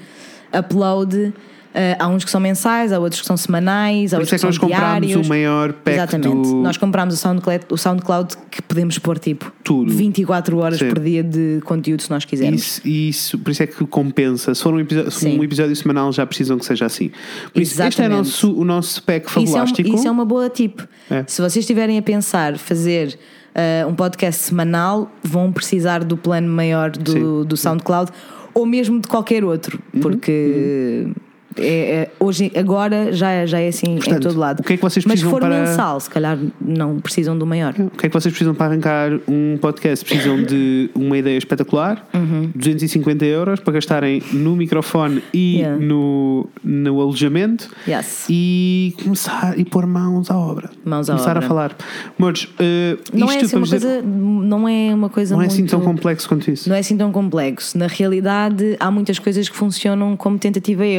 Speaker 2: upload. eh, há uns que são mensais, há outros que são semanais, há
Speaker 1: Por
Speaker 2: outros
Speaker 1: isso é
Speaker 2: que
Speaker 1: que nós
Speaker 2: são
Speaker 1: comprámos
Speaker 2: diários.
Speaker 1: o maior pack
Speaker 2: Exatamente.
Speaker 1: do-
Speaker 2: Nós comprámos o SoundCloud, o SoundCloud que podemos pôr tipo
Speaker 1: Tudo.
Speaker 2: 24 horas
Speaker 1: Sim.
Speaker 2: por dia de conteúdo se nós quisermos.
Speaker 1: Isso, isso, por isso é que compensa. Se for um episódio, se um episódio semanal, já precisam que seja assim. Por isso, este é o
Speaker 2: Exatamente.
Speaker 1: nosso, o nosso pack
Speaker 2: Isso é, um-
Speaker 1: fabulástico.
Speaker 2: isso é uma boa tip.
Speaker 1: É.
Speaker 2: Se vocês estiverem a pensar fazer eh, um podcast semanal, vão precisar do plano maior do,
Speaker 1: Sim.
Speaker 2: do SoundCloud ou mesmo de qualquer outro,
Speaker 1: Uhum.
Speaker 2: É- é- hoje, agora já, é- já é assim em
Speaker 1: Portanto,
Speaker 2: todo lado.
Speaker 1: o que é que vocês
Speaker 2: Mas se
Speaker 1: precisam
Speaker 2: for
Speaker 1: para-
Speaker 2: mensal, se calhar não precisam do maior.
Speaker 1: O que é que vocês precisam para arrancar um podcast? Precisam de uma ideia espetacular, 250 euros para gastarem no microfone e
Speaker 2: Uhum. Yeah.
Speaker 1: no, no alojamento
Speaker 2: Yes.
Speaker 1: e começar e pôr mãos à obra.
Speaker 2: Mãos à
Speaker 1: começar
Speaker 2: obra.
Speaker 1: a falar. Amores, uh,
Speaker 2: Não
Speaker 1: isto
Speaker 2: é assim uma
Speaker 1: dizer-
Speaker 2: coisa, não é uma coisa
Speaker 1: não é
Speaker 2: muito
Speaker 1: assim tão complexo quanto isso.
Speaker 2: Não é assim tão complexo. Na realidade, há muitas coisas que funcionam como tentativa e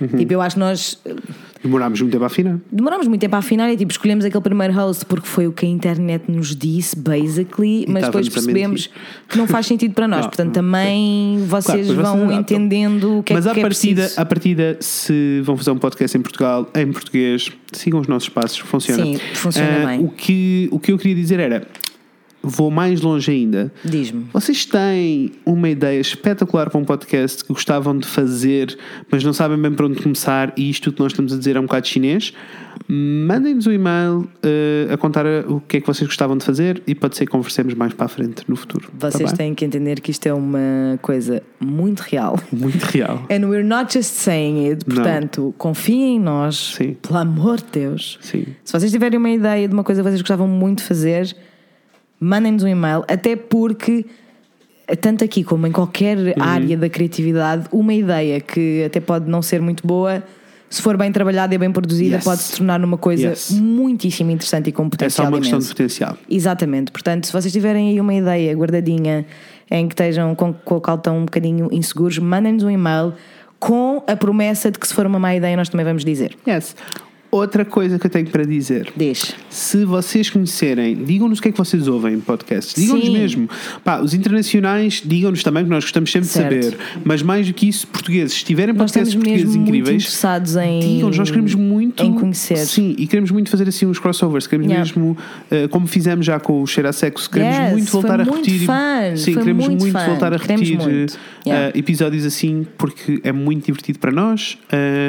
Speaker 1: Uhum,
Speaker 2: Tipo, eu acho que nós eh,
Speaker 1: Demorámos muito tempo a afinar.
Speaker 2: demoramos muito tempo a afinar e tipo, escolhemos aquele primeiro host porque foi o que a internet nos disse, basically, mas depois percebemos que não faz sentido para nós.
Speaker 1: Não,
Speaker 2: Portanto,
Speaker 1: não.
Speaker 2: também vocês
Speaker 1: depois
Speaker 2: vão
Speaker 1: vocês
Speaker 2: entendendo o que
Speaker 1: Mas
Speaker 2: é
Speaker 1: à
Speaker 2: que é
Speaker 1: partida,
Speaker 2: preciso.
Speaker 1: à partida, se vão fazer um podcast em Portugal, em português, sigam os nossos passos, funciona.
Speaker 2: Sim, funciona
Speaker 1: Ah,
Speaker 2: bem.
Speaker 1: O que, o que eu queria dizer era. Vou mais longe ainda.
Speaker 2: Diz-me.
Speaker 1: Vocês têm uma ideia espetacular para um podcast que gostavam de fazer, mas não sabem bem para onde começar, e isto que nós estamos a dizer é um bocado chinês? Mandem-nos um e-mail eh, a contar o que é que vocês gostavam de fazer e pode ser que conversemos mais para a frente no futuro. tá
Speaker 2: Vocês
Speaker 1: bem?
Speaker 2: têm que entender que isto é uma coisa muito real.
Speaker 1: Muito real.
Speaker 2: And we're not just saying it.
Speaker 1: Não.
Speaker 2: Portanto, confiem em nós.
Speaker 1: Sim.
Speaker 2: Pelo amor de Deus.
Speaker 1: Sim.
Speaker 2: Se vocês tiverem uma ideia de uma coisa que vocês gostavam muito de fazer, mandem-nos um e-mail. Até porque, tanto aqui como em qualquer
Speaker 1: Uhum.
Speaker 2: área da criatividade, uma ideia que até pode não ser muito boa, se for bem trabalhada e bem produzida,
Speaker 1: Yes.
Speaker 2: pode se tornar numa coisa
Speaker 1: Yes.
Speaker 2: muitingíssimo interessante e com
Speaker 1: É só
Speaker 2: potencial
Speaker 1: uma questão de
Speaker 2: imenso.
Speaker 1: potencial.
Speaker 2: Exatamente. Portanto, se vocês tiverem aí uma ideia guardadinha em que estejam com, com a qual estão um bocadinho inseguros, mandem-nos um e-mail com a promessa de que se for uma má ideia nós também vamos dizer.
Speaker 1: Yes. Outra coisa que eu tenho para dizer.
Speaker 2: Deixe.
Speaker 1: Se vocês conhecerem, digam-nos o que é que vocês ouvem em podcasts. Digam-nos mesmo. Pá, os internacionais, digam-nos também, que nós gostamos sempre
Speaker 2: Certo.
Speaker 1: de saber. Mas mais do que isso, portugueses. Se tiverem
Speaker 2: Nós
Speaker 1: podcasts portugueses
Speaker 2: mesmo muito
Speaker 1: incríveis,
Speaker 2: interessados em,
Speaker 1: digam-nos. Nós queremos muito.
Speaker 2: em conhecer.
Speaker 1: Sim, e queremos muito fazer assim uns crossovers. Queremos
Speaker 2: Yeah.
Speaker 1: mesmo, eh, como fizemos já com o Cheira a Sexo, queremos
Speaker 2: Yes,
Speaker 1: muito voltar a
Speaker 2: muito
Speaker 1: repetir.
Speaker 2: fun,
Speaker 1: Sim,
Speaker 2: foi
Speaker 1: queremos
Speaker 2: muito
Speaker 1: muito, voltar a
Speaker 2: Queremos
Speaker 1: repetir
Speaker 2: muito.
Speaker 1: eh,
Speaker 2: Yeah.
Speaker 1: episódios assim, porque é muito divertido para nós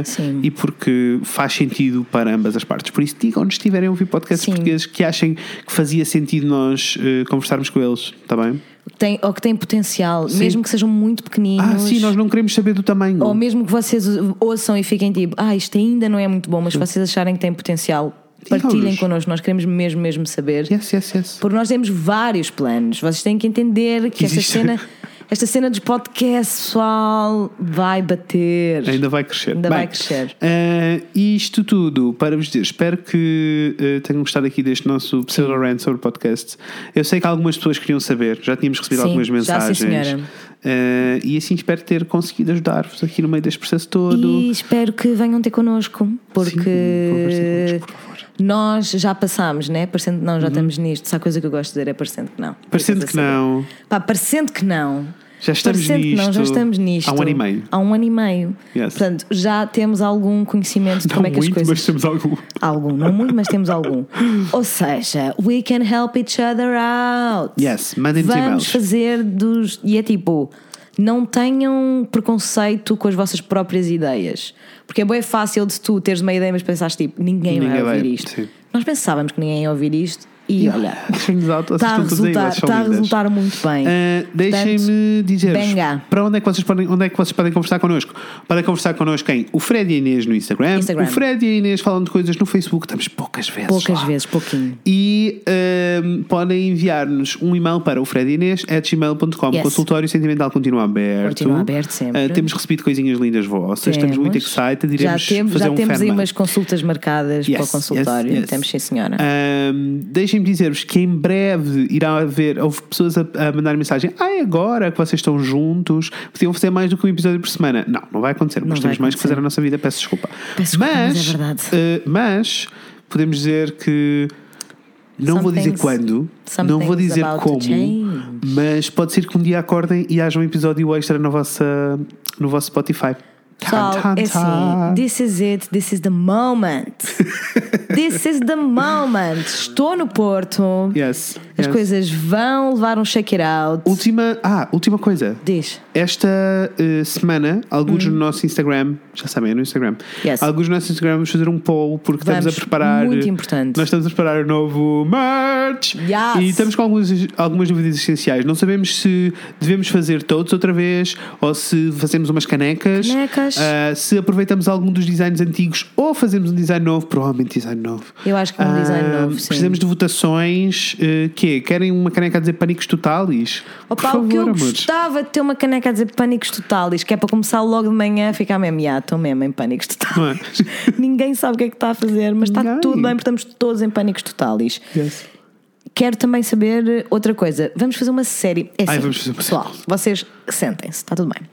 Speaker 2: Sim.
Speaker 1: e porque faz sentido para ambas as partes. Por isso, digam-nos se tiverem a ouvir podcasts
Speaker 2: Sim.
Speaker 1: portugueses que achem que fazia sentido nós eh, conversarmos com eles, está bem?
Speaker 2: Tem, ou que têm potencial,
Speaker 1: Sim.
Speaker 2: mesmo que sejam muito pequeninos.
Speaker 1: Ah, sim, nós não queremos saber do tamanho.
Speaker 2: Ou mesmo que vocês ouçam e fiquem tipo, ah, isto ainda não é muito bom, mas se vocês acharem que tem potencial, partilhem connosco, nós queremos mesmo, mesmo saber.
Speaker 1: Yes, yes, yes.
Speaker 2: Porque nós temos vários planos. Vocês têm que entender que esta
Speaker 1: Existe.
Speaker 2: cena, esta cena dos podcasts, pessoal, vai bater.
Speaker 1: Ainda vai crescer.
Speaker 2: Ainda
Speaker 1: Bem,
Speaker 2: vai crescer.
Speaker 1: eh, isto tudo para vos dizer, espero que eh, tenham gostado aqui deste nosso pseudo rant sobre podcast. Eu sei que algumas pessoas queriam saber, já tínhamos recebido
Speaker 2: Sim,
Speaker 1: algumas
Speaker 2: já, sim,
Speaker 1: mensagens.
Speaker 2: senhora.
Speaker 1: Eh, e assim espero ter conseguido ajudar-vos aqui no meio deste processo todo.
Speaker 2: E espero que venham ter connosco, porque
Speaker 1: sim, por. Uhum.
Speaker 2: nós já passámos, né? Parecendo que não, já estamos nisto. Se há coisa que eu gosto de dizer é parecendo que não.
Speaker 1: Parecendo que
Speaker 2: saber.
Speaker 1: não.
Speaker 2: Pá, parecendo que não.
Speaker 1: Já estamos
Speaker 2: que não, já
Speaker 1: nisto
Speaker 2: estamos nisto.
Speaker 1: há um ano e meio.
Speaker 2: Há um ano e meio.
Speaker 1: Yes.
Speaker 2: Portanto, já temos algum conhecimento de
Speaker 1: Não
Speaker 2: como é que
Speaker 1: muito,
Speaker 2: as coisas.
Speaker 1: mas temos algum.
Speaker 2: Algum, não muito, mas temos algum. Ou seja, we can help each other out.
Speaker 1: Yes, mandem-nos
Speaker 2: Vamos
Speaker 1: e-mails.
Speaker 2: fazer dos. E é tipo, não tenham preconceito com as vossas próprias ideias. Porque é bem fácil de tu teres uma ideia, mas pensares tipo, ninguém,
Speaker 1: Ninguém
Speaker 2: vai
Speaker 1: vai,
Speaker 2: ouvir isto.
Speaker 1: sim.
Speaker 2: Nós pensávamos que ninguém ia ouvir isto e olha, está a resultar, está a resultar muito bem.
Speaker 1: Uh, Deixem-me dizer-vos para onde é, que vocês podem, onde é que vocês podem conversar connosco. Podem conversar connosco quem? O Fred e a Inês no Instagram.
Speaker 2: Instagram.
Speaker 1: O Fred e a Inês falam de coisas no Facebook. Estamos poucas vezes.
Speaker 2: Poucas
Speaker 1: lá.
Speaker 2: vezes, pouquinho.
Speaker 1: E um, podem enviar-nos um e-mail para o Fred e Inês.
Speaker 2: Yes.
Speaker 1: Consultório Sentimental continua aberto.
Speaker 2: Continua aberto sempre.
Speaker 1: Uh, temos recebido coisinhas lindas vossas. Estamos muito
Speaker 2: Temos.
Speaker 1: excited. Iremos
Speaker 2: já temos,
Speaker 1: fazer
Speaker 2: já
Speaker 1: um
Speaker 2: temos aí umas consultas marcadas para o
Speaker 1: Yes,
Speaker 2: consultório.
Speaker 1: yes, yes.
Speaker 2: Temos sim, senhora.
Speaker 1: Um, Deixem-me dizer-vos que em breve irá haver houve pessoas a, a mandar mensagem. Ah, é agora que vocês estão juntos, podiam fazer mais do que um episódio por semana. Não, não vai acontecer. Nós
Speaker 2: vai
Speaker 1: temos mais que
Speaker 2: acontecer.
Speaker 1: fazer na nossa vida. Peço desculpa.
Speaker 2: Peço desculpa, mas é verdade.
Speaker 1: eh, mas podemos dizer que não
Speaker 2: Some
Speaker 1: vou dizer
Speaker 2: things-
Speaker 1: quando, não vou dizer como, mas pode ser que um dia acordem e haja um episódio extra no vosso, no vosso Spotify.
Speaker 2: Pessoal,
Speaker 1: Tan, tan, eh,
Speaker 2: é
Speaker 1: tan.
Speaker 2: assim, this is it, this is the moment. this is the moment. Estou no Porto.
Speaker 1: Yes,
Speaker 2: As
Speaker 1: yes.
Speaker 2: coisas vão levar um shake it out.
Speaker 1: Última, ah, última coisa.
Speaker 2: Diz.
Speaker 1: Esta eh, semana, alguns no nosso Instagram, já sabem, é no Instagram,
Speaker 2: Hum. Yes.
Speaker 1: alguns no nosso Instagram vamos fazer um poll porque estamos
Speaker 2: Vamos,
Speaker 1: a preparar.
Speaker 2: muito importante.
Speaker 1: Nós estamos a preparar o novo merch
Speaker 2: Yes.
Speaker 1: e estamos com algumas, algumas dúvidas essenciais. Não sabemos se devemos fazer todos outra vez ou se fazemos umas canecas.
Speaker 2: Canecas.
Speaker 1: Ah, se aproveitamos algum dos designs antigos ou fazemos um design novo, provavelmente design novo.
Speaker 2: Eu acho que um design
Speaker 1: Ah,
Speaker 2: novo, sim.
Speaker 1: Precisamos de votações. Uh, quê? Querem uma caneca a dizer pânicos totalis?
Speaker 2: Opa,
Speaker 1: Por favor,
Speaker 2: o que eu
Speaker 1: amores.
Speaker 2: gostava de ter uma caneca a dizer pânicos totalis, que é para começar logo de manhã a ficar mesmo, já, estou mesmo em pânicos totalis.
Speaker 1: Não é?
Speaker 2: Ninguém sabe o que é que está a fazer, mas está
Speaker 1: Ninguém.
Speaker 2: tudo bem, porque estamos todos em pânicos totalis.
Speaker 1: Yes.
Speaker 2: Quero também saber outra coisa. Vamos fazer uma série. É
Speaker 1: Ai,
Speaker 2: assim,
Speaker 1: vamos fazer uma
Speaker 2: pessoal, vocês sentem-se, está tudo bem.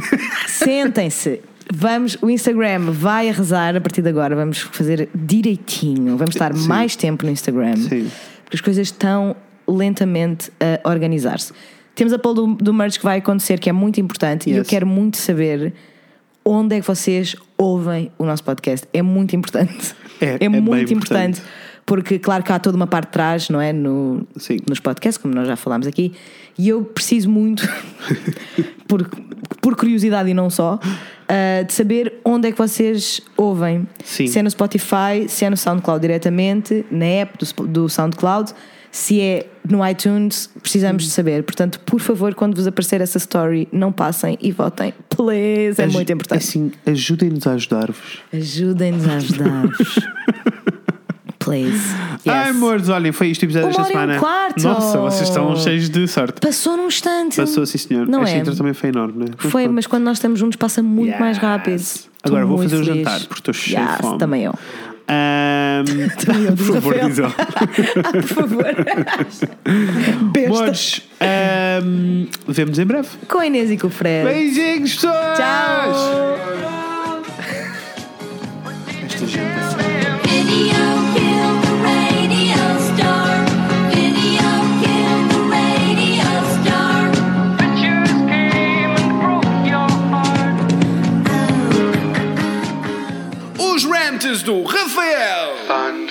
Speaker 2: Sentem-se. Vamos, o Instagram vai a rezar a partir de agora. Vamos fazer direitinho. Vamos estar
Speaker 1: Sim.
Speaker 2: mais tempo no Instagram.
Speaker 1: Sim.
Speaker 2: Porque as coisas estão lentamente a organizar-se. Temos a poll do, do merch que vai acontecer, que é muito importante, e eu
Speaker 1: Yes.
Speaker 2: quero muito saber onde é que vocês ouvem o nosso podcast. É muito importante.
Speaker 1: É, é bem
Speaker 2: muito
Speaker 1: importante.
Speaker 2: importante. porque claro que há toda uma parte de trás, não é? No,
Speaker 1: Sim.
Speaker 2: nos podcasts, como nós já falámos aqui, e eu preciso muito, por, por curiosidade e não só, ah, de saber onde é que vocês ouvem.
Speaker 1: Sim.
Speaker 2: Se é no Spotify, se é no SoundCloud diretamente, na app do, do SoundCloud, se é no iTunes, precisamos de saber. Portanto, por favor, quando vos aparecer essa story, não passem e votem. Please, é
Speaker 1: Aj-
Speaker 2: muito importante.
Speaker 1: Assim, ajudem-nos a ajudar-vos.
Speaker 2: Ajudem-nos a ajudar-vos. Please. Yes.
Speaker 1: Ai, amores, olhem, foi isto o episódio desta
Speaker 2: e um
Speaker 1: semana.
Speaker 2: quarto.
Speaker 1: Nossa, vocês estão cheios de sorte.
Speaker 2: Passou num instante.
Speaker 1: Passou, sim, senhor.
Speaker 2: Não
Speaker 1: Esta
Speaker 2: é?
Speaker 1: intro também foi enorme, né?
Speaker 2: Foi,
Speaker 1: pronto.
Speaker 2: mas quando nós estamos juntos passa muito
Speaker 1: Yes.
Speaker 2: mais rápido.
Speaker 1: Agora
Speaker 2: Estou
Speaker 1: vou fazer o jantar, porque estou cheio de
Speaker 2: Yes,
Speaker 1: fome.
Speaker 2: Também eu. Também eu,
Speaker 1: por favor, diz.
Speaker 2: Ah, por favor.
Speaker 1: Amores, ahm, vemos em breve.
Speaker 2: Com a Inês e com o Fred.
Speaker 1: Beijinhos, pessoas!
Speaker 2: Tchau.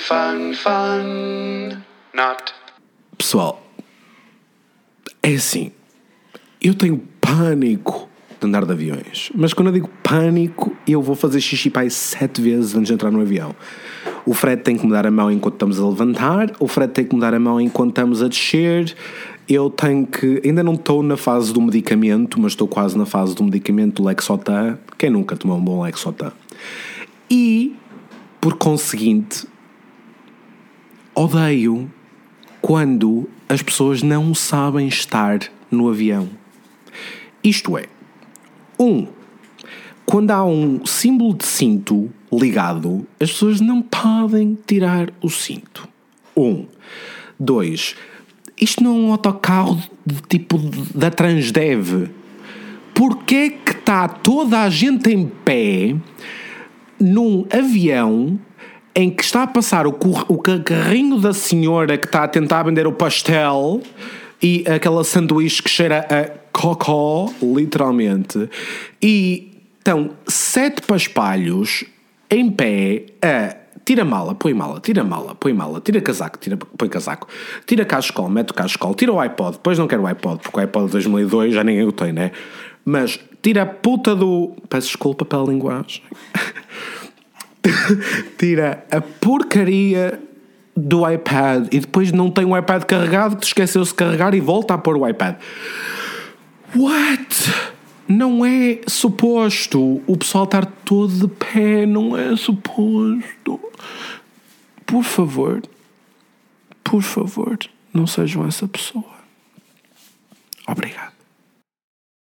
Speaker 1: Fun, fun. Not.
Speaker 6: Pessoal, é assim. Eu tenho pânico de andar de aviões. Mas quando eu digo pânico, eu vou fazer xixi pai sete vezes antes de entrar no avião. O Fred tem que me dar a mão enquanto estamos a levantar. O Fred tem que me dar a mão enquanto estamos a descer. Eu tenho que. Ainda não estou na fase do medicamento, mas estou quase na fase do medicamento do Lexotan. Quem nunca tomou um bom Lexotan? E, por conseguinte, odeio quando as pessoas não sabem estar no avião. Isto é, um, quando há um símbolo de cinto ligado, as pessoas não podem tirar o cinto. Um. Dois, isto não é um autocarro de tipo da Transdev. Porquê que está toda a gente em pé num avião em que está a passar o, o ca- carrinho da senhora que está a tentar vender o pastel e aquela sanduíche que cheira a cocó, literalmente, e estão sete paspalhos em pé a tira mala, põe mala, tira mala, põe mala, tira casaco, tira, põe casaco, tira cascol, mete o cascol, tira o iPod, depois não quero o iPod, porque o iPod de 2002 já ninguém o tem, né? Mas tira a puta do. Peço desculpa pela linguagem. tira a porcaria do iPad e depois não tem o iPad carregado, que esqueceu-se de carregar e volta a pôr o iPad. What? Não é suposto o pessoal estar todo de pé, não é suposto. Por favor, por favor, não sejam essa pessoa. Obrigado.